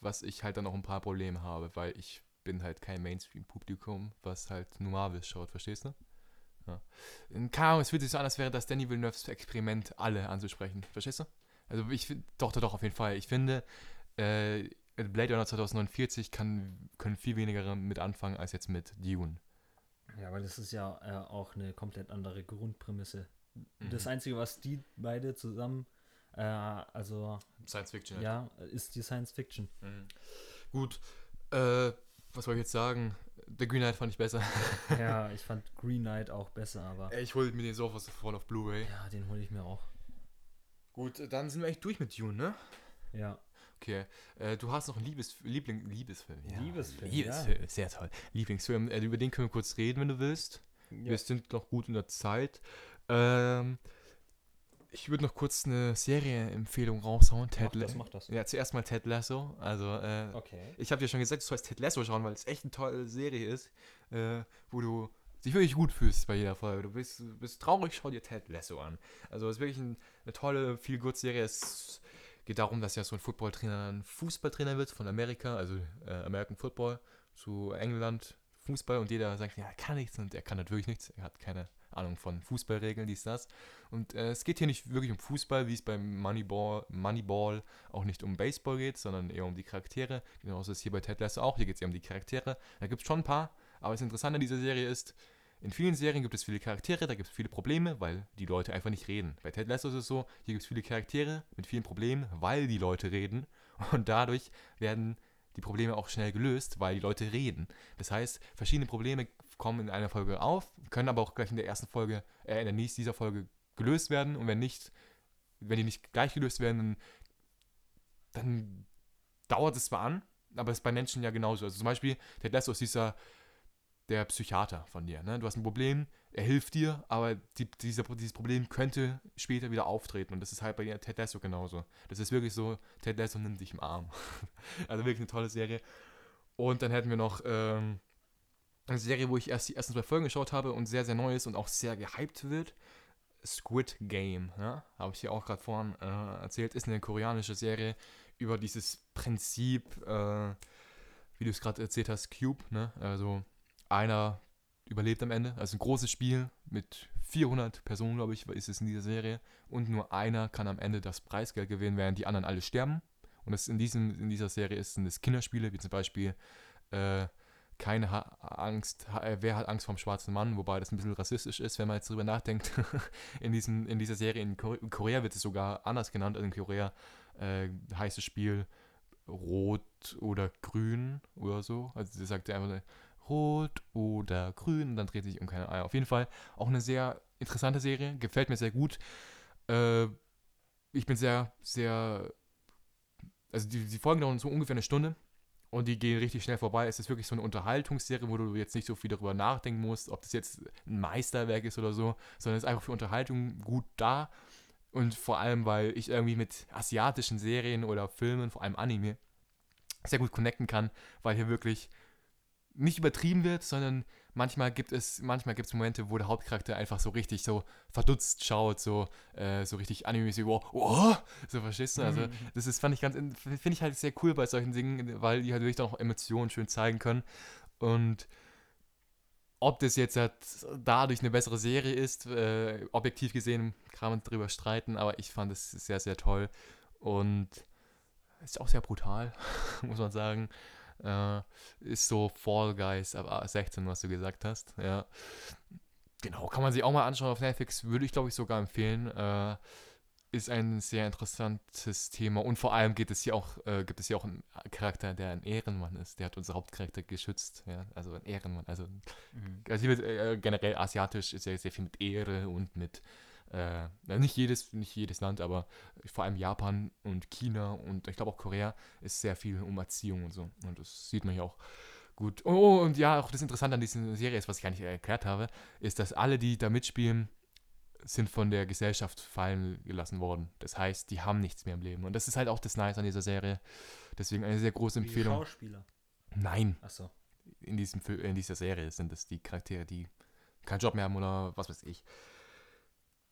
[SPEAKER 1] Was ich halt dann auch ein paar Probleme habe, weil ich bin halt kein Mainstream-Publikum, was halt nur Marvel schaut, verstehst du? Ja. In keine Ahnung, es fühlt sich so an, als wäre das Danny Villeneuves Experiment, alle anzusprechen. Verstehst du? Also ich finde, doch, doch, doch, auf jeden Fall. Ich finde, äh, Blade Runner 2049 kann, können viel weniger mit anfangen als jetzt mit Dune.
[SPEAKER 2] Ja, weil das ist ja äh, auch eine komplett andere Grundprämisse.
[SPEAKER 1] Mhm.
[SPEAKER 2] Das Einzige, was die beide zusammen, äh, also
[SPEAKER 1] Science Fiction.
[SPEAKER 2] ja, ist die Science Fiction.
[SPEAKER 1] Mhm. Gut, äh, was soll ich jetzt sagen? The Green Knight fand ich besser.
[SPEAKER 2] ja, ich fand Green Knight auch besser, aber
[SPEAKER 1] ich hole mir den sofort voll auf Blu-ray.
[SPEAKER 2] ja, den hole ich mir auch.
[SPEAKER 1] Gut, dann sind wir eigentlich durch mit Dune, ne?
[SPEAKER 2] Ja.
[SPEAKER 1] Okay, äh, du hast noch einen Liebes Liebling Liebesfilm.
[SPEAKER 2] Liebesfilm,
[SPEAKER 1] Liebesfilm, sehr toll. Lieblingsfilm, äh, über den können wir kurz reden, wenn du willst. Wir sind noch gut in der Zeit. Ähm, ich würde noch kurz eine Serienempfehlung raushauen. Ted
[SPEAKER 2] Mach das, mach das.
[SPEAKER 1] Ja, zuerst mal Ted Lasso. Also, äh,
[SPEAKER 2] Okay.
[SPEAKER 1] ich habe dir schon gesagt, du sollst Ted Lasso schauen, weil es echt eine tolle Serie ist, äh, wo du dich wirklich gut fühlst bei jeder Folge. Du bist, bist traurig, schau dir Ted Lasso an. Also es ist wirklich ein, eine tolle, viel good Serie. Es geht darum, dass ja so ein Footballtrainer ein Fußballtrainer wird von Amerika, also äh, American Football zu England Fußball und jeder sagt, ja, er kann nichts und er kann natürlich nichts. Er hat keine Ahnung von Fußballregeln, dies, das. Und äh, es geht hier nicht wirklich um Fußball, wie es beim Moneyball, Moneyball auch nicht um Baseball geht, sondern eher um die Charaktere. Genauso ist es hier bei Ted Lasso auch. Hier geht es eher um die Charaktere. Da gibt es schon ein paar, aber das Interessante an dieser Serie ist, in vielen Serien gibt es viele Charaktere, da gibt es viele Probleme, weil die Leute einfach nicht reden. Bei Ted Lasso ist es so, hier gibt es viele Charaktere mit vielen Problemen, weil die Leute reden. Und dadurch werden die Probleme auch schnell gelöst, weil die Leute reden. Das heißt, verschiedene Probleme kommen in einer Folge auf, können aber auch gleich in der ersten Folge, äh, in der nächsten dieser Folge gelöst werden. Und wenn nicht, wenn die nicht gleich gelöst werden, dann, dann dauert es zwar an, aber es ist bei Menschen ja genauso. Also zum Beispiel, Ted Lasso ist dieser der Psychiater von dir. Ne? Du hast ein Problem, er hilft dir, aber die, dieser, dieses Problem könnte später wieder auftreten. Und das ist halt bei Ted Lasso genauso. Das ist wirklich so, Ted Lasso nimmt dich im Arm. also wirklich eine tolle Serie. Und dann hätten wir noch ähm, eine Serie, wo ich erst die ersten zwei Folgen geschaut habe und sehr, sehr neu ist und auch sehr gehypt wird. Squid Game, ja? habe ich hier auch gerade vorhin äh, erzählt, ist eine koreanische Serie über dieses Prinzip, äh, wie du es gerade erzählt hast, Cube, ne? also einer überlebt am Ende. Also ein großes Spiel mit 400 Personen, glaube ich, ist es in dieser Serie. Und nur einer kann am Ende das Preisgeld gewinnen, während die anderen alle sterben. Und das in, diesem, in dieser Serie ist, sind es Kinderspiele, wie zum Beispiel äh, keine ha Angst, ha äh, wer hat Angst vom schwarzen Mann, wobei das ein bisschen rassistisch ist, wenn man jetzt drüber nachdenkt. in, diesem, in dieser Serie in, Kore in Korea wird es sogar anders genannt. Also in Korea äh, heißt das Spiel Rot oder Grün oder so. Also sie sagt einfach Rot oder Grün dann dreht sich um keine Eier. Auf jeden Fall auch eine sehr interessante Serie, gefällt mir sehr gut. Äh, ich bin sehr, sehr. Also die, die Folgen dauern so ungefähr eine Stunde und die gehen richtig schnell vorbei. Es ist wirklich so eine Unterhaltungsserie, wo du jetzt nicht so viel darüber nachdenken musst, ob das jetzt ein Meisterwerk ist oder so, sondern es ist einfach für Unterhaltung gut da. Und vor allem, weil ich irgendwie mit asiatischen Serien oder Filmen, vor allem Anime, sehr gut connecten kann, weil hier wirklich nicht übertrieben wird, sondern manchmal gibt es manchmal gibt es Momente, wo der Hauptcharakter einfach so richtig so verdutzt schaut, so äh, so richtig anime wow, oh, so verstehst du? Also
[SPEAKER 2] Mhm.
[SPEAKER 1] das ist fand ich ganz finde ich halt sehr cool bei solchen Dingen, weil die halt wirklich auch Emotionen schön zeigen können und ob das jetzt halt dadurch eine bessere Serie ist, äh, objektiv gesehen kann man drüber streiten, aber ich fand es sehr sehr toll und ist auch sehr brutal, muss man sagen. Äh, ist so Fall Guys ab 16, was du gesagt hast. Ja. Genau, kann man sich auch mal anschauen auf Netflix. Würde ich, glaube ich, sogar empfehlen. Äh, ist ein sehr interessantes Thema. Und vor allem geht es hier auch, äh, gibt es hier auch einen Charakter, der ein Ehrenmann ist. Der hat unseren Hauptcharakter geschützt. Ja? Also ein Ehrenmann. Also,
[SPEAKER 2] Mhm.
[SPEAKER 1] also hier wird äh, generell asiatisch ist ja sehr viel mit Ehre und mit äh, nicht jedes, nicht jedes Land, aber vor allem Japan und China und ich glaube auch Korea ist sehr viel um Erziehung und so. Und das sieht man ja auch gut. Oh, und ja, auch das Interessante an dieser Serie ist, was ich gar nicht erklärt habe, ist, dass alle, die da mitspielen, sind von der Gesellschaft fallen gelassen worden. Das heißt, die haben nichts mehr im Leben. Und das ist halt auch das Nice an dieser Serie. Deswegen eine sehr große
[SPEAKER 2] Die
[SPEAKER 1] Empfehlung.
[SPEAKER 2] Schauspieler.
[SPEAKER 1] Nein,
[SPEAKER 2] Achso.
[SPEAKER 1] in, diesem, in dieser Serie sind es die Charaktere, die keinen Job mehr haben oder was weiß ich.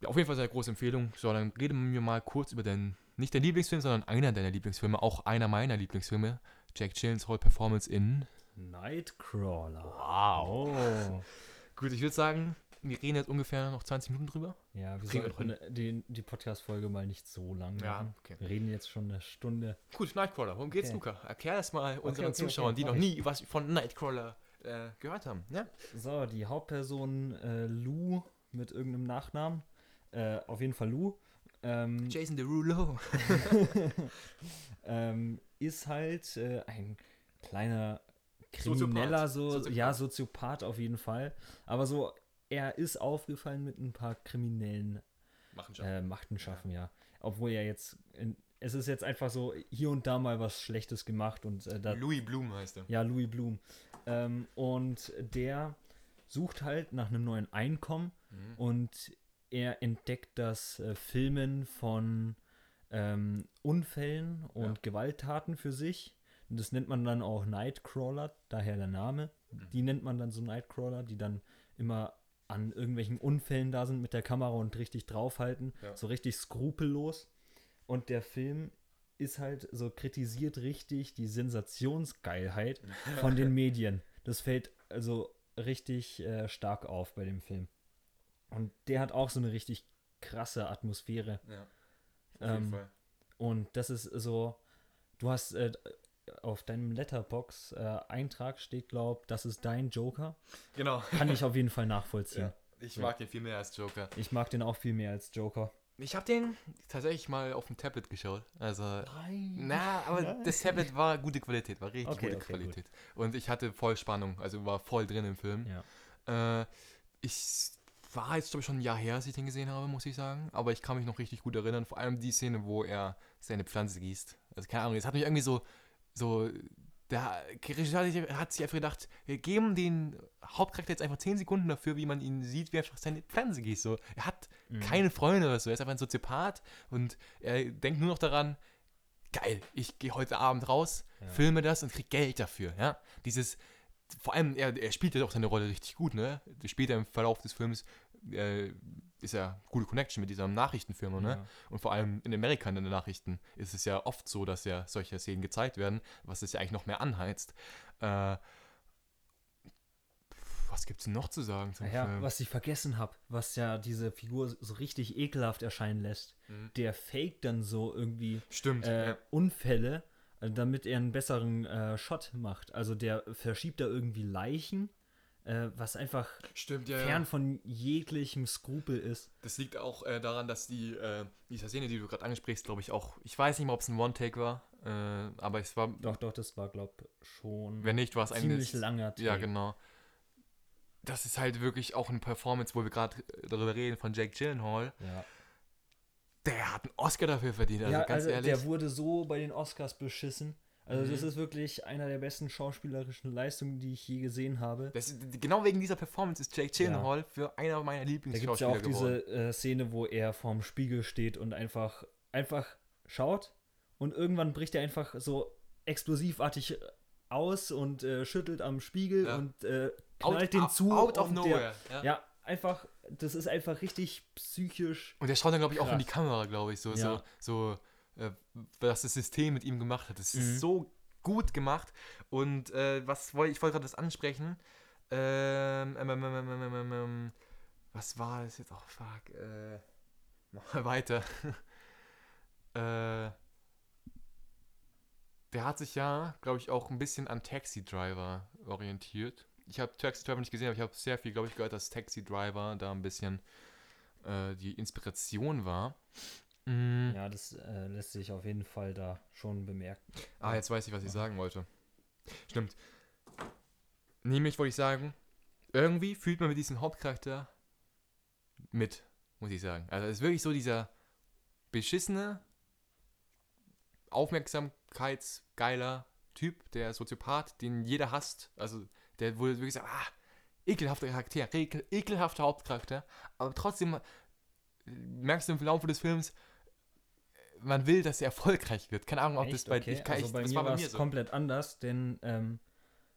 [SPEAKER 1] Ja, auf jeden Fall sehr große Empfehlung. So, dann reden wir mal kurz über den, nicht dein Lieblingsfilm, sondern einer deiner Lieblingsfilme, auch einer meiner Lieblingsfilme. Jack Gyllenhaal Performance in.
[SPEAKER 2] Nightcrawler.
[SPEAKER 1] Wow.
[SPEAKER 2] Oh.
[SPEAKER 1] Gut, ich würde sagen, wir reden jetzt ungefähr noch 20 Minuten drüber.
[SPEAKER 2] Ja, wir sollten die, die Podcast-Folge mal nicht so lang machen.
[SPEAKER 1] okay.
[SPEAKER 2] Wir reden jetzt schon eine Stunde.
[SPEAKER 1] Gut, Nightcrawler, worum geht's,
[SPEAKER 2] Okay.
[SPEAKER 1] Luca? Erklär das mal unseren
[SPEAKER 2] okay,
[SPEAKER 1] Zuschauern, die noch nie was von Nightcrawler äh, gehört haben. Ja?
[SPEAKER 2] So, die Hauptperson äh, Lou mit irgendeinem Nachnamen. Äh, auf jeden Fall Lou. Ähm,
[SPEAKER 1] Jason Derulo.
[SPEAKER 2] ähm, ist halt äh, ein kleiner Krimineller,
[SPEAKER 1] Soziopath.
[SPEAKER 2] so,
[SPEAKER 1] Soziopath.
[SPEAKER 2] ja, Soziopath auf jeden Fall. Aber so, er ist aufgefallen mit ein paar kriminellen
[SPEAKER 1] Machen schon.
[SPEAKER 2] äh, Machenschaften, ja. Obwohl er jetzt, in, es ist jetzt einfach so hier und da mal was Schlechtes gemacht und äh, da,
[SPEAKER 1] Louis Bloom heißt er.
[SPEAKER 2] ja, Louis Blum. Ähm, und der sucht halt nach einem neuen Einkommen
[SPEAKER 1] Mhm.
[SPEAKER 2] und er entdeckt das äh, Filmen von ähm, Unfällen und
[SPEAKER 1] Ja.
[SPEAKER 2] Gewalttaten für sich. Und das nennt man dann auch Nightcrawler, daher der Name.
[SPEAKER 1] Mhm.
[SPEAKER 2] Die nennt man dann so Nightcrawler, die dann immer an irgendwelchen Unfällen da sind mit der Kamera und richtig draufhalten.
[SPEAKER 1] Ja.
[SPEAKER 2] So richtig skrupellos. Und der Film ist halt so kritisiert richtig die Sensationsgeilheit von den Medien. Das fällt also richtig äh, stark auf bei dem Film. Und der hat auch so eine richtig krasse Atmosphäre.
[SPEAKER 1] Ja. Auf
[SPEAKER 2] Ähm,
[SPEAKER 1] jeden Fall.
[SPEAKER 2] Und das ist so, du hast äh, auf deinem Letterbox äh, Eintrag steht, glaub, das ist dein Joker.
[SPEAKER 1] Genau.
[SPEAKER 2] Kann ich auf jeden Fall nachvollziehen.
[SPEAKER 1] Ja. Ich mag den viel mehr als Joker.
[SPEAKER 2] Ich mag den auch viel mehr als Joker.
[SPEAKER 1] Ich habe den tatsächlich mal auf dem Tablet geschaut. Also,
[SPEAKER 2] Nein.
[SPEAKER 1] na, aber
[SPEAKER 2] Nein.
[SPEAKER 1] das Tablet war gute Qualität, war richtig
[SPEAKER 2] Okay,
[SPEAKER 1] gute
[SPEAKER 2] okay,
[SPEAKER 1] Qualität. Und ich hatte voll Spannung, also war voll drin im Film.
[SPEAKER 2] Ja.
[SPEAKER 1] Äh, ich war jetzt, glaube ich, schon ein Jahr her, als ich den gesehen habe, muss ich sagen. Aber ich kann mich noch richtig gut erinnern. Vor allem die Szene, wo er seine Pflanze gießt. Also keine Ahnung, das hat mich irgendwie so, so, der Regisseur hat sich- hat sich einfach gedacht, wir geben den Hauptcharakter jetzt einfach 10 Sekunden dafür, wie man ihn sieht, wie er einfach seine Pflanze gießt. So, er hat
[SPEAKER 2] Mhm.
[SPEAKER 1] keine Freunde oder so, er ist einfach ein Soziopath und er denkt nur noch daran, geil, ich gehe heute Abend raus,
[SPEAKER 2] Ja.
[SPEAKER 1] filme das und krieg Geld dafür, ja. Dieses, vor allem, er, er spielt ja auch seine Rolle richtig gut, ne? Später im Verlauf des Films äh, ist ja gute Connection mit dieser Nachrichtenfirma, ne?
[SPEAKER 2] Ja.
[SPEAKER 1] Und vor allem in Amerika in den Nachrichten ist es ja oft so, dass ja solche Szenen gezeigt werden, was es ja eigentlich noch mehr anheizt. Äh, was gibt's denn noch zu sagen zum
[SPEAKER 2] Ja,
[SPEAKER 1] Film?
[SPEAKER 2] was ich vergessen habe, was ja diese Figur so richtig ekelhaft erscheinen lässt.
[SPEAKER 1] Mhm.
[SPEAKER 2] Der faked dann so irgendwie
[SPEAKER 1] Stimmt.
[SPEAKER 2] äh,
[SPEAKER 1] ja.
[SPEAKER 2] Unfälle, damit er einen besseren äh, Shot macht. Also der verschiebt da irgendwie Leichen, äh, was einfach
[SPEAKER 1] Stimmt, ja.
[SPEAKER 2] fern
[SPEAKER 1] ja.
[SPEAKER 2] von jeglichem Skrupel ist.
[SPEAKER 1] Das liegt auch äh, daran, dass die, äh, diese Szene, die du gerade ansprichst, glaube ich auch, ich weiß nicht mal, ob es ein One-Take war, äh, aber es war,
[SPEAKER 2] Doch, doch, das war, glaub schon
[SPEAKER 1] wenn nicht, war es
[SPEAKER 2] ziemlich
[SPEAKER 1] eigentlich.
[SPEAKER 2] langer Take.
[SPEAKER 1] Ja, genau. Das ist halt wirklich auch eine Performance, wo wir gerade darüber reden, von Jake Gyllenhaal.
[SPEAKER 2] Ja,
[SPEAKER 1] Der hat einen Oscar dafür verdient, also
[SPEAKER 2] ja
[SPEAKER 1] ganz
[SPEAKER 2] also
[SPEAKER 1] ehrlich.
[SPEAKER 2] der wurde so bei den Oscars beschissen. Also das
[SPEAKER 1] Mhm.
[SPEAKER 2] ist wirklich einer der besten schauspielerischen Leistungen, die ich je gesehen habe.
[SPEAKER 1] Das, genau wegen dieser Performance ist Jake Gyllenhaal für einer meiner
[SPEAKER 2] Da gibt es ja
[SPEAKER 1] Lieblingsschauspieler
[SPEAKER 2] auch
[SPEAKER 1] geworden.
[SPEAKER 2] diese äh, Szene, wo er vorm Spiegel steht und einfach, einfach schaut und irgendwann bricht er einfach so explosivartig aus und äh, schüttelt am Spiegel
[SPEAKER 1] Ja.
[SPEAKER 2] und äh,
[SPEAKER 1] Out,
[SPEAKER 2] knallt den
[SPEAKER 1] out-
[SPEAKER 2] zu.
[SPEAKER 1] out of nowhere.
[SPEAKER 2] Der,
[SPEAKER 1] ja.
[SPEAKER 2] ja, einfach, das ist einfach richtig psychisch.
[SPEAKER 1] Und der schaut dann, glaube ich, auch in die
[SPEAKER 2] Krass.
[SPEAKER 1] Kamera, glaube ich, so,
[SPEAKER 2] Ja.
[SPEAKER 1] so, so äh, was das System mit ihm gemacht hat. Das
[SPEAKER 2] Mhm.
[SPEAKER 1] ist so gut gemacht. Und äh, was wollte ich wollte gerade das ansprechen. Ähm, ähm, ähm, ähm, ähm, ähm, ähm, was war das jetzt? Oh, fuck. Äh, mach mal weiter. äh, der hat sich ja, glaube ich, auch ein bisschen an Taxi Driver orientiert. Ich habe Taxi Driver nicht gesehen, aber ich habe sehr viel, glaube ich, gehört, dass Taxi Driver da ein bisschen äh, die Inspiration war. Mm.
[SPEAKER 2] Ja, das äh, lässt sich auf jeden Fall da schon bemerken.
[SPEAKER 1] Ah, jetzt weiß ich, was ich sagen wollte. Stimmt. Nämlich wollte ich sagen, irgendwie fühlt man mit diesem Hauptcharakter mit, muss ich sagen. Also es ist wirklich so dieser beschissene, aufmerksamkeitsgeiler Typ, der Soziopath, den jeder hasst. Also der wurde wirklich sagt, ah, ekelhafter Charakter, ekel, ekelhafter Hauptcharakter, aber trotzdem merkst du im Laufe des Films, man will, dass er erfolgreich wird. Keine Ahnung, ob
[SPEAKER 2] Echt?
[SPEAKER 1] das bei
[SPEAKER 2] okay.
[SPEAKER 1] ich kann,
[SPEAKER 2] also
[SPEAKER 1] ich,
[SPEAKER 2] bei
[SPEAKER 1] das
[SPEAKER 2] mir
[SPEAKER 1] war bei
[SPEAKER 2] war
[SPEAKER 1] mir
[SPEAKER 2] es
[SPEAKER 1] so.
[SPEAKER 2] komplett anders, denn ähm,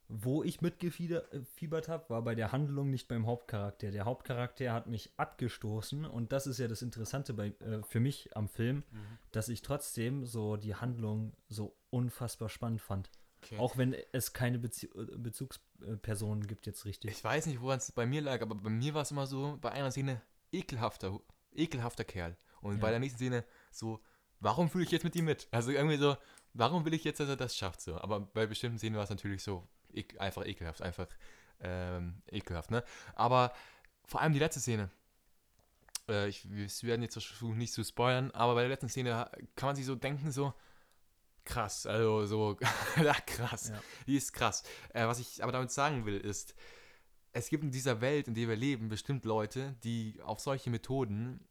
[SPEAKER 2] wo ich mitgefiebert habe, war bei der Handlung nicht beim Hauptcharakter. Der Hauptcharakter hat mich abgestoßen und das ist ja das Interessante bei, äh, für mich am Film,
[SPEAKER 1] Mhm.
[SPEAKER 2] dass ich trotzdem so die Handlung so unfassbar spannend fand.
[SPEAKER 1] Okay.
[SPEAKER 2] Auch wenn es keine Bezie äh, Bezugspersonen gibt jetzt richtig.
[SPEAKER 1] Ich weiß nicht, woran es bei mir lag, aber bei mir war es immer so, bei einer Szene ekelhafter, ekelhafter Kerl. Und bei
[SPEAKER 2] Ja.
[SPEAKER 1] der nächsten Szene so, warum fühle ich jetzt mit ihm mit? Also irgendwie so, warum will ich jetzt, dass er das schafft so? Aber bei bestimmten Szenen war es natürlich so, ek, einfach ekelhaft, einfach ähm, ekelhaft, ne? Aber vor allem die letzte Szene. Äh, ich, wir werden jetzt versuchen, nicht zu spoilern, aber bei der letzten Szene kann man sich so denken, so, krass, also so, krass,
[SPEAKER 2] Ja.
[SPEAKER 1] die ist krass. Äh, was ich aber damit sagen will, ist, es gibt in dieser Welt, in der wir leben, bestimmt Leute, die auf solche Methoden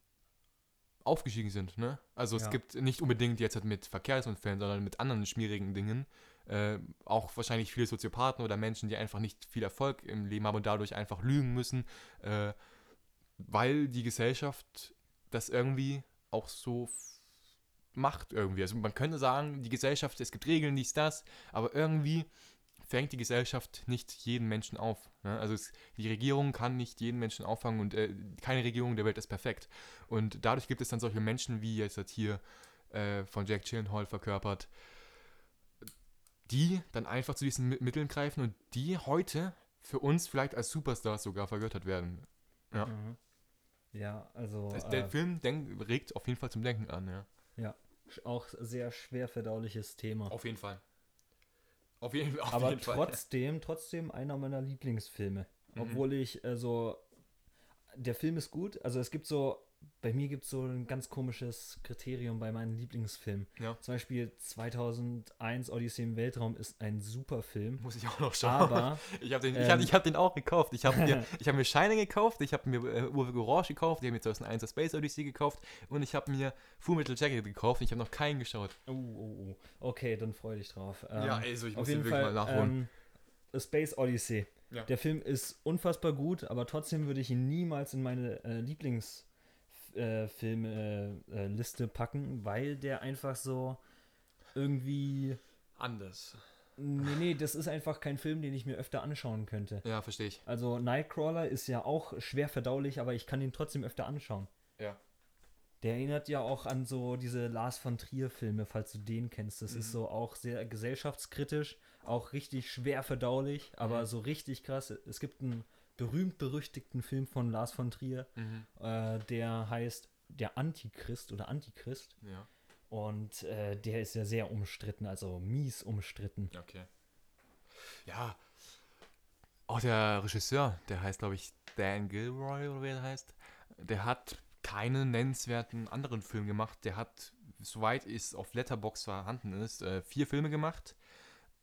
[SPEAKER 1] aufgestiegen sind. Ne? Also es
[SPEAKER 2] Ja.
[SPEAKER 1] gibt nicht unbedingt jetzt halt mit Verkehrsunfällen, sondern mit anderen schmierigen Dingen. Äh, auch wahrscheinlich viele Soziopathen oder Menschen, die einfach nicht viel Erfolg im Leben haben und dadurch einfach lügen müssen, äh, weil die Gesellschaft das irgendwie auch so macht irgendwie. Also man könnte sagen, die Gesellschaft, es gibt Regeln, dies, das, aber irgendwie fängt die Gesellschaft nicht jeden Menschen auf. Ne? Also es, die Regierung kann nicht jeden Menschen auffangen und äh, keine Regierung der Welt ist perfekt. Und dadurch gibt es dann solche Menschen, wie jetzt hier äh, von Jack Gyllenhaal verkörpert, die dann einfach zu diesen Mi- Mitteln greifen und die heute für uns vielleicht als Superstars sogar vergöttert werden. Ja.
[SPEAKER 2] Mhm. Ja, also
[SPEAKER 1] Also der
[SPEAKER 2] äh,
[SPEAKER 1] Film denk, regt auf jeden Fall zum Denken an, ja.
[SPEAKER 2] sch- auch sehr schwer verdauliches Thema.
[SPEAKER 1] Auf jeden Fall. Auf jeden, auf
[SPEAKER 2] Aber
[SPEAKER 1] jeden Fall.
[SPEAKER 2] trotzdem, trotzdem einer meiner Lieblingsfilme.
[SPEAKER 1] Mhm.
[SPEAKER 2] Obwohl ich äh, so. Der Film ist gut. Also es gibt so. Bei mir gibt es so ein ganz komisches Kriterium bei meinen Lieblingsfilmen.
[SPEAKER 1] Ja.
[SPEAKER 2] Zum Beispiel 2001 Odyssee im Weltraum ist ein super Film.
[SPEAKER 1] Muss ich auch noch schauen.
[SPEAKER 2] Aber
[SPEAKER 1] Ich habe den, ich
[SPEAKER 2] Ähm,
[SPEAKER 1] hab, ich hab den auch gekauft. Ich habe mir, ich hab mir Shining gekauft, ich habe mir äh, Uwe Orange gekauft, ich habe mir 2001 Space Odyssey gekauft und ich habe mir Full Metal Jacket gekauft. Ich habe noch keinen geschaut.
[SPEAKER 2] Oh, oh, oh. Okay, dann freu dich drauf. Ähm,
[SPEAKER 1] also ich
[SPEAKER 2] auf jeden Fall ähm, A Space Odyssey.
[SPEAKER 1] Ja.
[SPEAKER 2] Der Film ist unfassbar gut, aber trotzdem würde ich ihn niemals in meine äh, Lieblingsfilme-Liste äh, Liste packen, weil der einfach so irgendwie.
[SPEAKER 1] Anders.
[SPEAKER 2] Nee, nee, das ist einfach kein Film, den ich mir öfter anschauen könnte.
[SPEAKER 1] Ja, verstehe ich.
[SPEAKER 2] Also Nightcrawler ist ja auch schwer verdaulich, aber ich kann ihn trotzdem öfter anschauen.
[SPEAKER 1] Ja.
[SPEAKER 2] Der erinnert ja auch an so diese Lars von Trier-Filme, falls du den kennst. Das ist
[SPEAKER 1] Mhm.
[SPEAKER 2] so auch sehr gesellschaftskritisch, auch richtig schwer verdaulich, aber
[SPEAKER 1] Mhm.
[SPEAKER 2] so richtig krass. Es gibt einen berühmt-berüchtigten Film von Lars von Trier,
[SPEAKER 1] Mhm.
[SPEAKER 2] äh, der heißt Der Antichrist oder Antichrist.
[SPEAKER 1] Ja,
[SPEAKER 2] Und äh, der ist ja sehr umstritten, also mies umstritten.
[SPEAKER 1] okay. Ja. Auch der Regisseur, der heißt, glaube ich, Dan Gilroy oder wie er heißt, der hat keinen nennenswerten anderen Film gemacht. Der hat, soweit es auf Letterbox vorhanden ist, äh, vier Filme gemacht.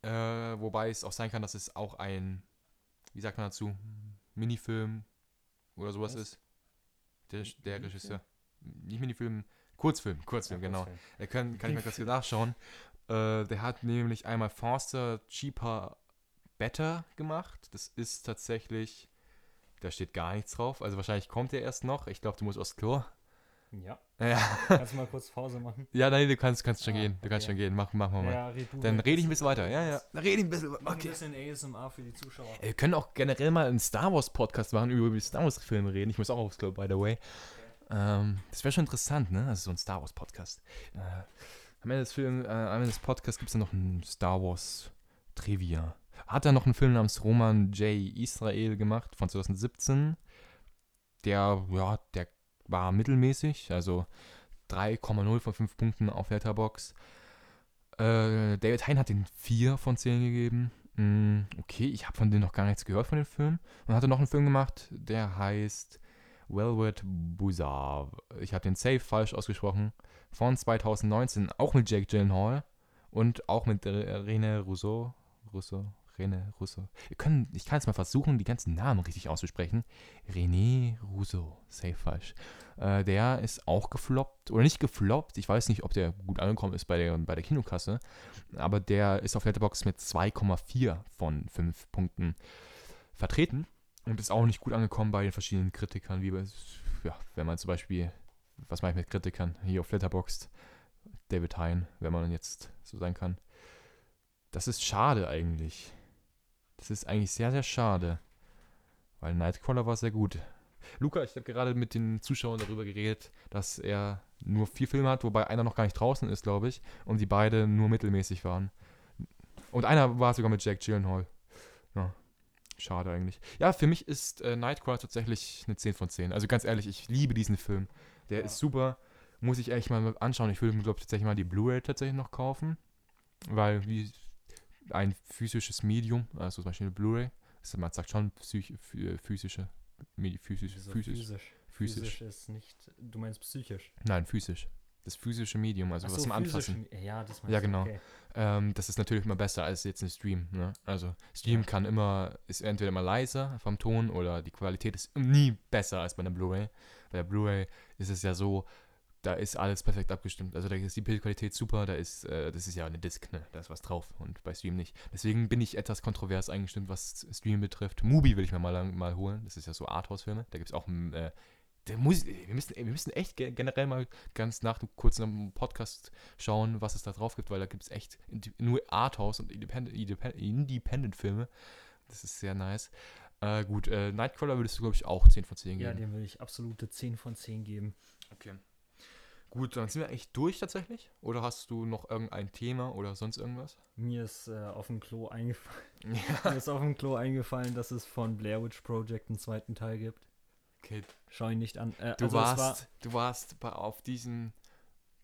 [SPEAKER 1] Äh, wobei es auch sein kann, dass es auch ein, wie sagt man dazu, Minifilm oder sowas
[SPEAKER 2] Was?
[SPEAKER 1] ist. Der, der
[SPEAKER 2] Minifilm?
[SPEAKER 1] Regisseur. Nicht Minifilm, Kurzfilm, Kurzfilm,
[SPEAKER 2] Ja,
[SPEAKER 1] genau.
[SPEAKER 2] Kurzfilm.
[SPEAKER 1] Der kann, kann ich mal kurz nachschauen. Äh, der hat nämlich einmal Forster Cheaper Better gemacht. Das ist tatsächlich, da steht gar nichts drauf. Also wahrscheinlich kommt der erst noch. Ich glaube, du musst aufs Klo.
[SPEAKER 2] Ja,
[SPEAKER 1] Ja,
[SPEAKER 2] kannst du mal kurz Pause machen?
[SPEAKER 1] ja nein, du kannst, kannst schon
[SPEAKER 2] Ah,
[SPEAKER 1] gehen. Du kannst
[SPEAKER 2] okay.
[SPEAKER 1] schon gehen. Mach, machen wir mal.
[SPEAKER 2] Ja, red
[SPEAKER 1] Dann rede ich ein bisschen weiter. Ja, ja. Dann rede ich ein bisschen.
[SPEAKER 2] Ein
[SPEAKER 1] Okay.
[SPEAKER 2] bisschen ASMR für die Zuschauer.
[SPEAKER 1] Ey, Wir können auch generell mal einen Star Wars Podcast machen, über die Star Wars Filme reden. Ich muss auch aufs Klo, by the way. Ähm, das wäre schon interessant, ne? Also so ein Star Wars Podcast. Äh, am Ende des Films, äh, am Ende des Podcasts gibt es dann noch ein Star Wars Trivia. Hat er noch einen Film namens Roman J. Israel gemacht von 2017. Der, ja, der war mittelmäßig, also 3,0 von 5 Punkten auf Letterbox. Äh, David Hein hat den 4 von 10 gegeben. Mm, okay, ich habe von denen noch gar nichts gehört von dem Film. Und hat er noch einen Film gemacht, der heißt Velvet Buzzard. Ich habe den Safe falsch ausgesprochen. Von 2019, auch mit Jake Gyllenhaal und auch mit Re- René Rousseau. Rousseau, René Rousseau. Wir können, ich kann jetzt mal versuchen, die ganzen Namen richtig auszusprechen. René Rousseau, safe falsch. Äh, der ist auch gefloppt, oder nicht gefloppt, ich weiß nicht, ob der gut angekommen ist bei der, bei der Kinokasse, aber der ist auf Letterboxd mit 2,4 von 5 Punkten vertreten und ist auch nicht gut angekommen bei den verschiedenen Kritikern, wie bei, ja, wenn man zum Beispiel was mache ich mit Kritikern? Hier auf Letterboxd, David Hein, wenn man jetzt so sein kann. Das ist schade eigentlich. Das ist eigentlich sehr, sehr schade. Weil Nightcrawler war sehr gut. Luca, ich habe gerade mit den Zuschauern darüber geredet, dass er nur vier Filme hat, wobei einer noch gar nicht draußen ist, glaube ich, und die beide nur mittelmäßig waren. Und einer war sogar mit Jack Gyllenhaal. Ja, schade eigentlich. Ja, für mich ist äh, Nightcrawler tatsächlich eine 10 von 10. Also ganz ehrlich, ich liebe diesen Film. Der
[SPEAKER 2] Ja.
[SPEAKER 1] ist super. Muss ich echt mal anschauen. Ich würde mir, glaube ich, tatsächlich mal die Blu-ray tatsächlich noch kaufen. Weil wie ein physisches Medium, also zum Beispiel eine Blu-ray, ist- man sagt schon psych, phy- physische, physisch,
[SPEAKER 2] Wieso
[SPEAKER 1] physisch,
[SPEAKER 2] physisch.
[SPEAKER 1] physisch.
[SPEAKER 2] ist nicht. Du meinst psychisch.
[SPEAKER 1] Nein, physisch. Das physische Medium, also
[SPEAKER 2] Ach
[SPEAKER 1] was
[SPEAKER 2] so,
[SPEAKER 1] man anfassen.
[SPEAKER 2] Ja, das
[SPEAKER 1] Ja, genau.
[SPEAKER 2] Okay.
[SPEAKER 1] Ähm, das ist natürlich immer besser als jetzt ein Stream. Ne? Also Stream
[SPEAKER 2] Ja.
[SPEAKER 1] kann immer, ist entweder immer leiser vom Ton oder die Qualität ist nie besser als bei einer Blu-ray. Bei der Blu-ray ist es ja so, da ist alles perfekt abgestimmt. Also da ist die Bildqualität super, da ist, äh, das ist ja eine Disc, ne? Da ist was drauf und bei Stream nicht. Deswegen bin ich etwas kontrovers eingestimmt, was Stream betrifft. Mubi will ich mir mal, mal holen. Das ist ja so Arthouse-Filme. Da gibt es auch äh, der muss, wir, müssen, wir müssen echt ge- generell mal ganz nach dem kurzen Podcast schauen, was es da drauf gibt, weil da gibt es echt nur Arthouse und Independent- Independent- Independent-Filme. Das ist sehr nice. Äh, gut, äh, Nightcrawler würdest du, glaube ich, auch 10 von 10
[SPEAKER 2] Ja,
[SPEAKER 1] geben.
[SPEAKER 2] dem will ich absolute 10 von 10 geben.
[SPEAKER 1] Okay. Gut, dann sind wir echt durch tatsächlich. Oder hast du noch irgendein Thema oder sonst irgendwas?
[SPEAKER 2] Mir ist äh, auf dem Klo eingefallen.
[SPEAKER 1] Ja.
[SPEAKER 2] Mir ist auf dem Klo eingefallen, dass es von Blair Witch Project einen zweiten Teil gibt.
[SPEAKER 1] Okay,
[SPEAKER 2] Schau ihn nicht an. Äh,
[SPEAKER 1] du
[SPEAKER 2] also
[SPEAKER 1] warst,
[SPEAKER 2] war,
[SPEAKER 1] du warst bei, auf diesen,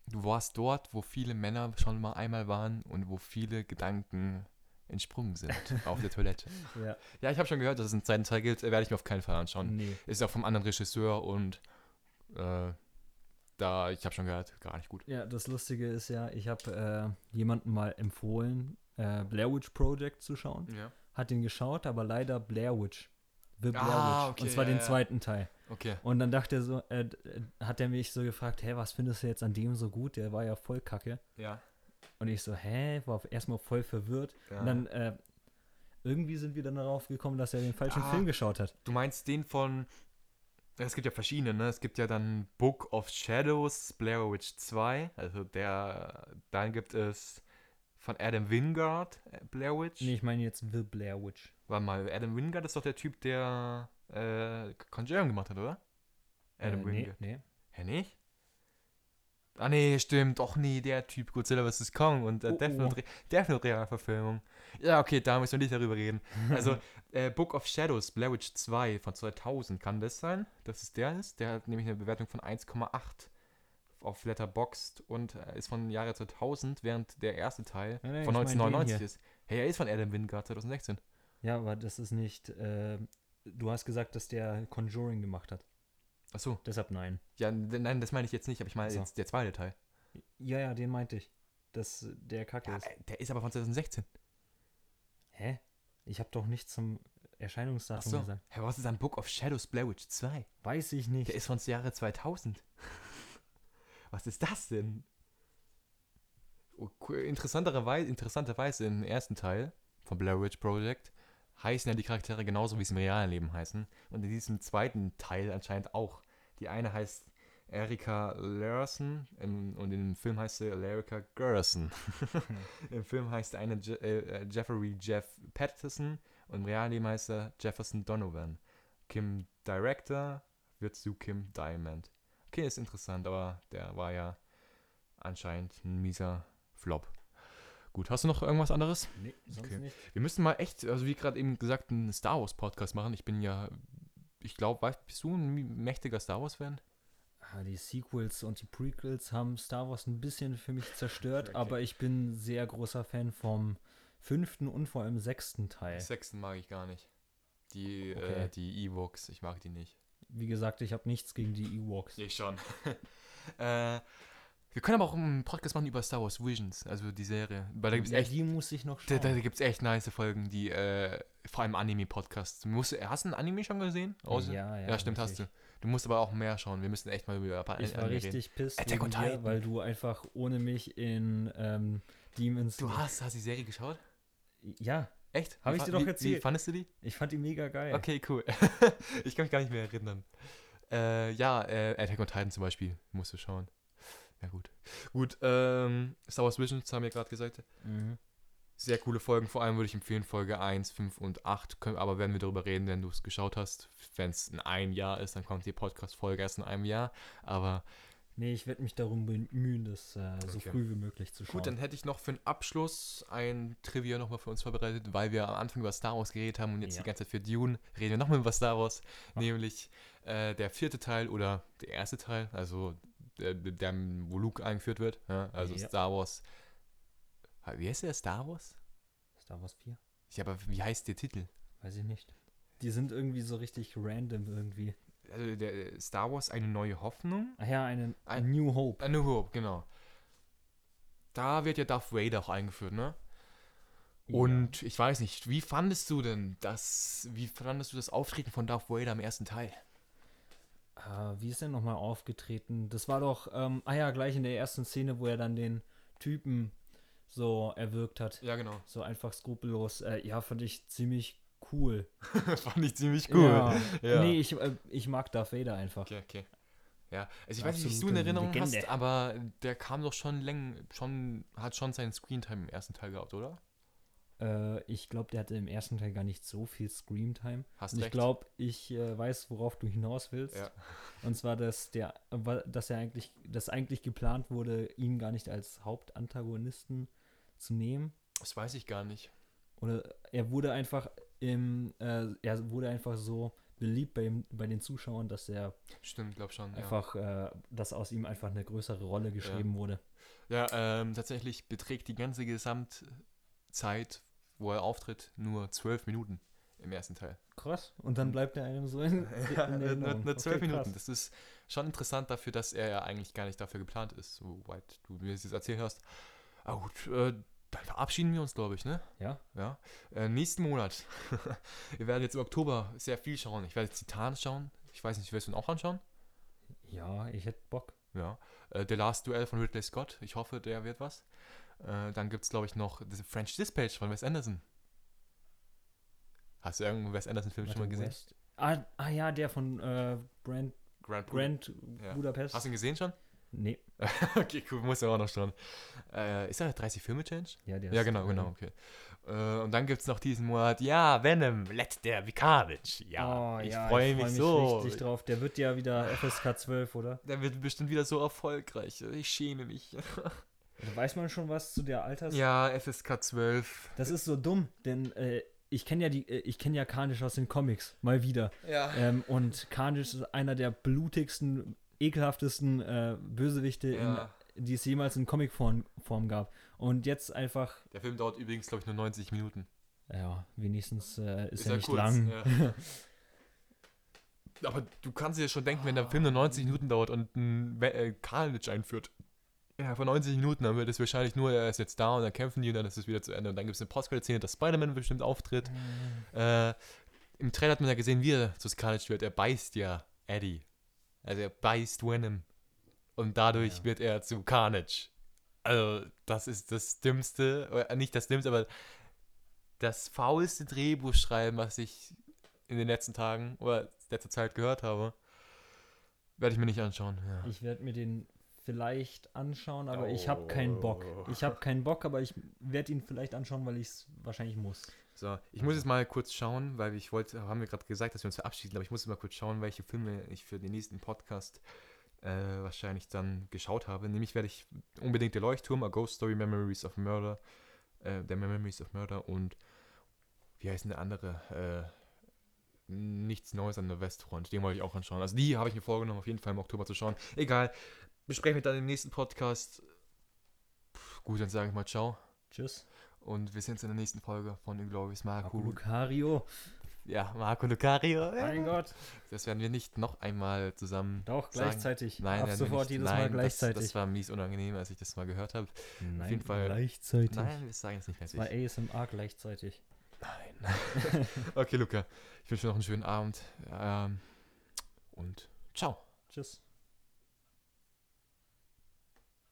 [SPEAKER 1] du warst dort, wo viele Männer schon mal einmal waren und wo viele Gedanken entsprungen sind auf der Toilette.
[SPEAKER 2] ja,
[SPEAKER 1] Ja, ich habe schon gehört, dass es einen zweiten Teil gibt. Äh, Werde ich mir auf keinen Fall anschauen.
[SPEAKER 2] nee.
[SPEAKER 1] Ist auch vom anderen Regisseur und äh, da, ich habe schon gehört, gar nicht gut.
[SPEAKER 2] Ja, das Lustige ist ja, ich habe äh, jemandem mal empfohlen, äh, Blair Witch Project zu schauen.
[SPEAKER 1] Ja.
[SPEAKER 2] Hat ihn geschaut, aber leider Blair Witch. The Blair
[SPEAKER 1] Ah,
[SPEAKER 2] Witch.
[SPEAKER 1] okay,
[SPEAKER 2] Und zwar
[SPEAKER 1] ja,
[SPEAKER 2] den zweiten Teil.
[SPEAKER 1] Okay.
[SPEAKER 2] Und dann dachte er so, äh, äh, hat er mich so gefragt, hä, was findest du jetzt an dem so gut? Der war ja voll kacke.
[SPEAKER 1] Ja.
[SPEAKER 2] Und ich so, hä, war erstmal voll verwirrt.
[SPEAKER 1] ja.
[SPEAKER 2] Und dann, äh, irgendwie sind wir dann darauf gekommen, dass er den falschen
[SPEAKER 1] Ah.
[SPEAKER 2] Film geschaut hat.
[SPEAKER 1] Du meinst den von. Es gibt ja verschiedene, ne? Es gibt ja dann Book of Shadows, Blair Witch 2. Also der. Dann gibt es von Adam Wingard, äh, Blair Witch.
[SPEAKER 2] Nee, ich meine jetzt The Blair Witch.
[SPEAKER 1] Warte mal, Adam Wingard ist doch der Typ, der äh, Conjuring gemacht hat, oder? Adam
[SPEAKER 2] äh, nee,
[SPEAKER 1] Wingard.
[SPEAKER 2] nee.
[SPEAKER 1] Hä, nicht? Ah, nee, stimmt. Doch, nee, der Typ Godzilla vs. Kong und äh,
[SPEAKER 2] Oh,
[SPEAKER 1] Death
[SPEAKER 2] oh.
[SPEAKER 1] Ja, okay, da müssen wir nicht darüber reden. Also, äh, Book of Shadows, Blair Witch 2 von 2000, kann das sein, dass es der ist? Der hat nämlich eine Bewertung von 1,8 auf Letterboxd und äh, ist von Jahre 2000, während der erste Teil
[SPEAKER 2] Nein, nein,
[SPEAKER 1] von
[SPEAKER 2] ich mein den
[SPEAKER 1] 1999
[SPEAKER 2] hier.
[SPEAKER 1] ist. Hey, er ist von Adam Wingard 2016.
[SPEAKER 2] Ja, aber das ist nicht, äh, du hast gesagt, dass der Conjuring gemacht hat.
[SPEAKER 1] Achso.
[SPEAKER 2] Deshalb nein.
[SPEAKER 1] Ja, nein, das meine ich jetzt nicht, aber ich meine
[SPEAKER 2] Ach so.
[SPEAKER 1] jetzt der zweite Teil.
[SPEAKER 2] Ja, ja, den meinte ich. Dass der kacke
[SPEAKER 1] Ja,
[SPEAKER 2] ist.
[SPEAKER 1] äh, der ist aber von 2016.
[SPEAKER 2] Hä? Ich habe doch nicht zum Erscheinungsdatum
[SPEAKER 1] Achso.
[SPEAKER 2] gesagt.
[SPEAKER 1] Hä, was ist ein Book of Shadows Blair Witch 2?
[SPEAKER 2] Weiß ich nicht.
[SPEAKER 1] Der ist von Jahre 2000. Was ist das denn? Interessanterweise, interessanterweise im ersten Teil von Blair Witch Project heißen ja die Charaktere genauso, wie sie im realen Leben heißen. Und in diesem zweiten Teil anscheinend auch. Die eine heißt Erika Larson im, und im Film heißt sie Erika Gerson. Im Film heißt eine Je äh, Jeffrey Jeff Patterson und im realen Leben heißt er Jefferson Donovan. Kim Director wird zu Kim Diamond. Okay, ist interessant, aber der war ja anscheinend ein mieser Flop. Gut, hast du noch irgendwas anderes?
[SPEAKER 2] Nee, sonst
[SPEAKER 1] Okay.
[SPEAKER 2] nicht.
[SPEAKER 1] Wir müssten mal echt, also wie gerade eben gesagt, einen Star Wars Podcast machen. Ich bin ja, ich glaube, bist du ein mächtiger Star Wars Fan?
[SPEAKER 2] Ah, die Sequels und die Prequels haben Star Wars ein bisschen für mich zerstört,
[SPEAKER 1] Okay.
[SPEAKER 2] aber ich bin sehr großer Fan vom fünften und vor allem sechsten Teil.
[SPEAKER 1] Sechsten mag ich gar nicht. Die,
[SPEAKER 2] Okay.
[SPEAKER 1] äh, die Evox, ich mag die nicht.
[SPEAKER 2] Wie gesagt, ich habe nichts gegen die Ewoks.
[SPEAKER 1] Ich schon. äh, wir können aber auch einen Podcast machen über Star Wars Visions, also die Serie. Weil da gibt es
[SPEAKER 2] Ja,
[SPEAKER 1] echt,
[SPEAKER 2] die muss ich noch
[SPEAKER 1] da,
[SPEAKER 2] schauen.
[SPEAKER 1] da gibt es echt nice Folgen, die, äh, vor allem Anime-Podcasts. Hast du einen Anime schon gesehen? Außer-
[SPEAKER 2] ja, ja,
[SPEAKER 1] ja, stimmt,
[SPEAKER 2] richtig.
[SPEAKER 1] hast du. Du musst aber auch mehr schauen. Wir müssen echt mal über ein paar
[SPEAKER 2] Ich war
[SPEAKER 1] Anime reden.
[SPEAKER 2] richtig pissed wegen dir, weil du einfach ohne mich in ähm, Demons...
[SPEAKER 1] Du hast, hast die Serie geschaut?
[SPEAKER 2] Ja,
[SPEAKER 1] Echt?
[SPEAKER 2] Hab
[SPEAKER 1] Wie
[SPEAKER 2] ich dir doch
[SPEAKER 1] wie, Wie
[SPEAKER 2] erzählt.
[SPEAKER 1] fandest du die?
[SPEAKER 2] ich fand die mega geil.
[SPEAKER 1] Okay, cool. ich kann mich gar nicht mehr erinnern. Äh, ja, äh, Attack on Titan zum Beispiel. Musst du schauen. Ja, gut. Gut, ähm, Star Wars Visions haben wir gerade gesagt.
[SPEAKER 2] Mhm.
[SPEAKER 1] Sehr coole Folgen. Vor allem würde ich empfehlen Folge 1, 5 und 8. Können, aber werden wir darüber reden, wenn du es geschaut hast. Wenn es in einem Jahr ist, dann kommt die Podcast-Folge erst in einem Jahr. Aber
[SPEAKER 2] Nee, ich werde mich darum bemühen, das äh, so
[SPEAKER 1] Okay.
[SPEAKER 2] früh wie möglich zu schauen.
[SPEAKER 1] Gut, dann hätte ich noch für den Abschluss ein Trivia nochmal für uns vorbereitet, weil wir am Anfang über Star Wars geredet haben und jetzt
[SPEAKER 2] Ja.
[SPEAKER 1] die ganze Zeit für Dune reden wir nochmal über Star Wars,
[SPEAKER 2] Ah.
[SPEAKER 1] nämlich äh, der vierte Teil oder der erste Teil, also der, der wo Luke eingeführt wird, ja, also
[SPEAKER 2] Ja.
[SPEAKER 1] Star Wars. Wie heißt der Star Wars?
[SPEAKER 2] Star Wars 4?
[SPEAKER 1] Ja, aber wie heißt der Titel?
[SPEAKER 2] Weiß ich nicht. Die sind irgendwie so richtig random irgendwie.
[SPEAKER 1] Also der äh, Star Wars eine neue Hoffnung?
[SPEAKER 2] Ach ja, eine
[SPEAKER 1] Ein-
[SPEAKER 2] New Hope.
[SPEAKER 1] A New Hope, genau. Da wird ja Darth Vader auch eingeführt, ne? Und ich weiß nicht, wie fandest du denn das, wie fandest du das Auftreten von Darth Vader im ersten Teil?
[SPEAKER 2] Äh, wie ist denn nochmal aufgetreten? Das war doch, ähm, ah ja, gleich in der ersten Szene, wo er dann den Typen so erwürgt hat.
[SPEAKER 1] Ja, genau.
[SPEAKER 2] So einfach skrupellos. Äh, ja, fand ich ziemlich cool.
[SPEAKER 1] Fand ich ziemlich cool.
[SPEAKER 2] Ja.
[SPEAKER 1] Ja.
[SPEAKER 2] Nee, ich, äh, ich mag Darth Vader einfach.
[SPEAKER 1] Okay, okay. Ja, also ich weiß nicht, wie du in Erinnerung
[SPEAKER 2] Legende.
[SPEAKER 1] hast, aber der kam doch schon länger, schon, hat schon seinen Screentime im ersten Teil gehabt, oder?
[SPEAKER 2] Äh, ich glaube, der hatte im ersten Teil gar nicht so viel Screamtime.
[SPEAKER 1] Hast
[SPEAKER 2] Und ich glaube, ich äh, weiß, worauf du hinaus willst.
[SPEAKER 1] Ja.
[SPEAKER 2] Und zwar, dass der, dass er eigentlich, dass eigentlich geplant wurde, ihn gar nicht als Hauptantagonisten zu nehmen.
[SPEAKER 1] Das weiß ich gar nicht.
[SPEAKER 2] Oder er wurde einfach im, äh, er wurde einfach so beliebt bei, bei den Zuschauern, dass er
[SPEAKER 1] Stimmt, glaub schon. Ja.
[SPEAKER 2] einfach, äh, dass aus ihm einfach eine größere Rolle geschrieben wurde.
[SPEAKER 1] Ja, ähm, tatsächlich beträgt die ganze Gesamtzeit, wo er auftritt, nur zwölf Minuten im ersten Teil.
[SPEAKER 2] Krass. Und dann bleibt er einem so in, in
[SPEAKER 1] Ja, nur, nur zwölf
[SPEAKER 2] Okay, krass.
[SPEAKER 1] Minuten. Das ist schon interessant dafür, dass er ja eigentlich gar nicht dafür geplant ist, soweit du mir das jetzt erzählt hast. Aber gut, äh, dann verabschieden wir uns, glaube ich, ne?
[SPEAKER 2] Ja.
[SPEAKER 1] Ja. Äh, nächsten Monat. wir werden jetzt im Oktober sehr viel schauen. Ich werde Titan schauen. Ich weiß nicht, wirst du ihn auch anschauen?
[SPEAKER 2] Ja, ich hätte Bock.
[SPEAKER 1] Ja. Äh, The Last Duel von Ridley Scott. Ich hoffe, der wird was. Äh, dann gibt es, glaube ich, noch The French Dispatch von Wes Anderson. Hast du irgendeinen Wes Anderson-Film schon mal gesehen?
[SPEAKER 2] West- Ah, ah ja, der von äh, Brand,
[SPEAKER 1] Grand Budapest.
[SPEAKER 2] Grand
[SPEAKER 1] Ja.
[SPEAKER 2] Budapest.
[SPEAKER 1] Hast du ihn gesehen schon?
[SPEAKER 2] Nee.
[SPEAKER 1] okay, cool, muss ja auch noch schauen. Äh, ist da 30 Filme Challenge?
[SPEAKER 2] Ja, der
[SPEAKER 1] Ja, genau, genau, okay. Äh, und dann gibt es noch diesen Monat, ja, Venom, Let der Vikavich. Ja,
[SPEAKER 2] oh,
[SPEAKER 1] ich
[SPEAKER 2] ja,
[SPEAKER 1] freue mich
[SPEAKER 2] freu
[SPEAKER 1] so.
[SPEAKER 2] richtig drauf. Der wird ja wieder FSK 12, oder?
[SPEAKER 1] Der wird bestimmt wieder so erfolgreich. Ich schäme mich.
[SPEAKER 2] Weiß man schon was zu der Alters.
[SPEAKER 1] ja, FSK 12.
[SPEAKER 2] Das ist so dumm, denn äh, ich kenne ja die, äh, ich kenne ja Carnage aus den Comics, mal wieder.
[SPEAKER 1] Ja.
[SPEAKER 2] Ähm, und Carnage ist einer der blutigsten, ekelhaftesten äh, Bösewichte,
[SPEAKER 1] ja.
[SPEAKER 2] in, die es jemals in Comicform Form gab. Und jetzt einfach,
[SPEAKER 1] Der Film dauert übrigens, glaube ich, nur 90 Minuten.
[SPEAKER 2] ja, wenigstens äh, ist,
[SPEAKER 1] Ist
[SPEAKER 2] er nicht
[SPEAKER 1] kurz,
[SPEAKER 2] lang.
[SPEAKER 1] ja. Aber du kannst dir schon denken, wenn der Film nur 90 Minuten dauert und ein äh, Carnage einführt. Ja, vor 90 Minuten, dann wird es wahrscheinlich nur, er ist jetzt da und dann kämpfen die und dann ist es wieder zu Ende. Und dann gibt es eine Postcredit-Szene, dass Spider-Man bestimmt auftritt. Äh, Im Trailer hat man ja gesehen, wie er zu Carnage wird. Er beißt ja Eddie. Also er beißt Venom. Und dadurch
[SPEAKER 2] Ja.
[SPEAKER 1] wird er zu Carnage. Also, das ist das Dümmste, oder nicht das Dümmste, aber das faulste Drehbuchschreiben, was ich in den letzten Tagen oder letzter Zeit gehört habe. Werde ich mir nicht anschauen. Ja.
[SPEAKER 2] Ich werde mir den vielleicht anschauen, aber ich habe keinen Bock. Ich habe keinen Bock, aber ich werde ihn vielleicht anschauen, weil ich es wahrscheinlich muss.
[SPEAKER 1] So, ich muss jetzt mal kurz schauen, weil ich wollte, haben wir gerade gesagt, dass wir uns verabschieden, aber ich muss jetzt mal kurz schauen, welche Filme ich für den nächsten Podcast äh, wahrscheinlich dann geschaut habe. Nämlich werde ich unbedingt der Leuchtturm, A Ghost Story, Memories of Murder, äh, der Memories of Murder und wie heißt denn der andere? Äh, nichts Neues an der Westfront. Den wollte ich auch anschauen. Also die habe ich mir vorgenommen, auf jeden Fall im Oktober zu schauen. Egal. Besprechen wir dann im nächsten Podcast. Puh, gut, dann sage ich mal ciao.
[SPEAKER 2] Tschüss.
[SPEAKER 1] Und wir sehen uns in der nächsten Folge von Inglourious
[SPEAKER 2] Marco
[SPEAKER 1] Marco.
[SPEAKER 2] Lucario.
[SPEAKER 1] Ja, Marco Lucario.
[SPEAKER 2] Mein Gott.
[SPEAKER 1] Das werden wir nicht noch einmal zusammen.
[SPEAKER 2] Doch,
[SPEAKER 1] sagen.
[SPEAKER 2] gleichzeitig.
[SPEAKER 1] Nein,
[SPEAKER 2] Ab sofort jedes
[SPEAKER 1] Nein,
[SPEAKER 2] Mal
[SPEAKER 1] das-
[SPEAKER 2] gleichzeitig.
[SPEAKER 1] Das, war mies unangenehm, als ich das mal gehört habe.
[SPEAKER 2] Nein,
[SPEAKER 1] jeden Fall-
[SPEAKER 2] gleichzeitig.
[SPEAKER 1] Nein, wir sagen es nicht mehr.
[SPEAKER 2] Das war ASMR gleichzeitig.
[SPEAKER 1] Nein. okay, Luca. Ich wünsche dir noch einen schönen Abend. Ähm, und ciao.
[SPEAKER 2] Tschüss.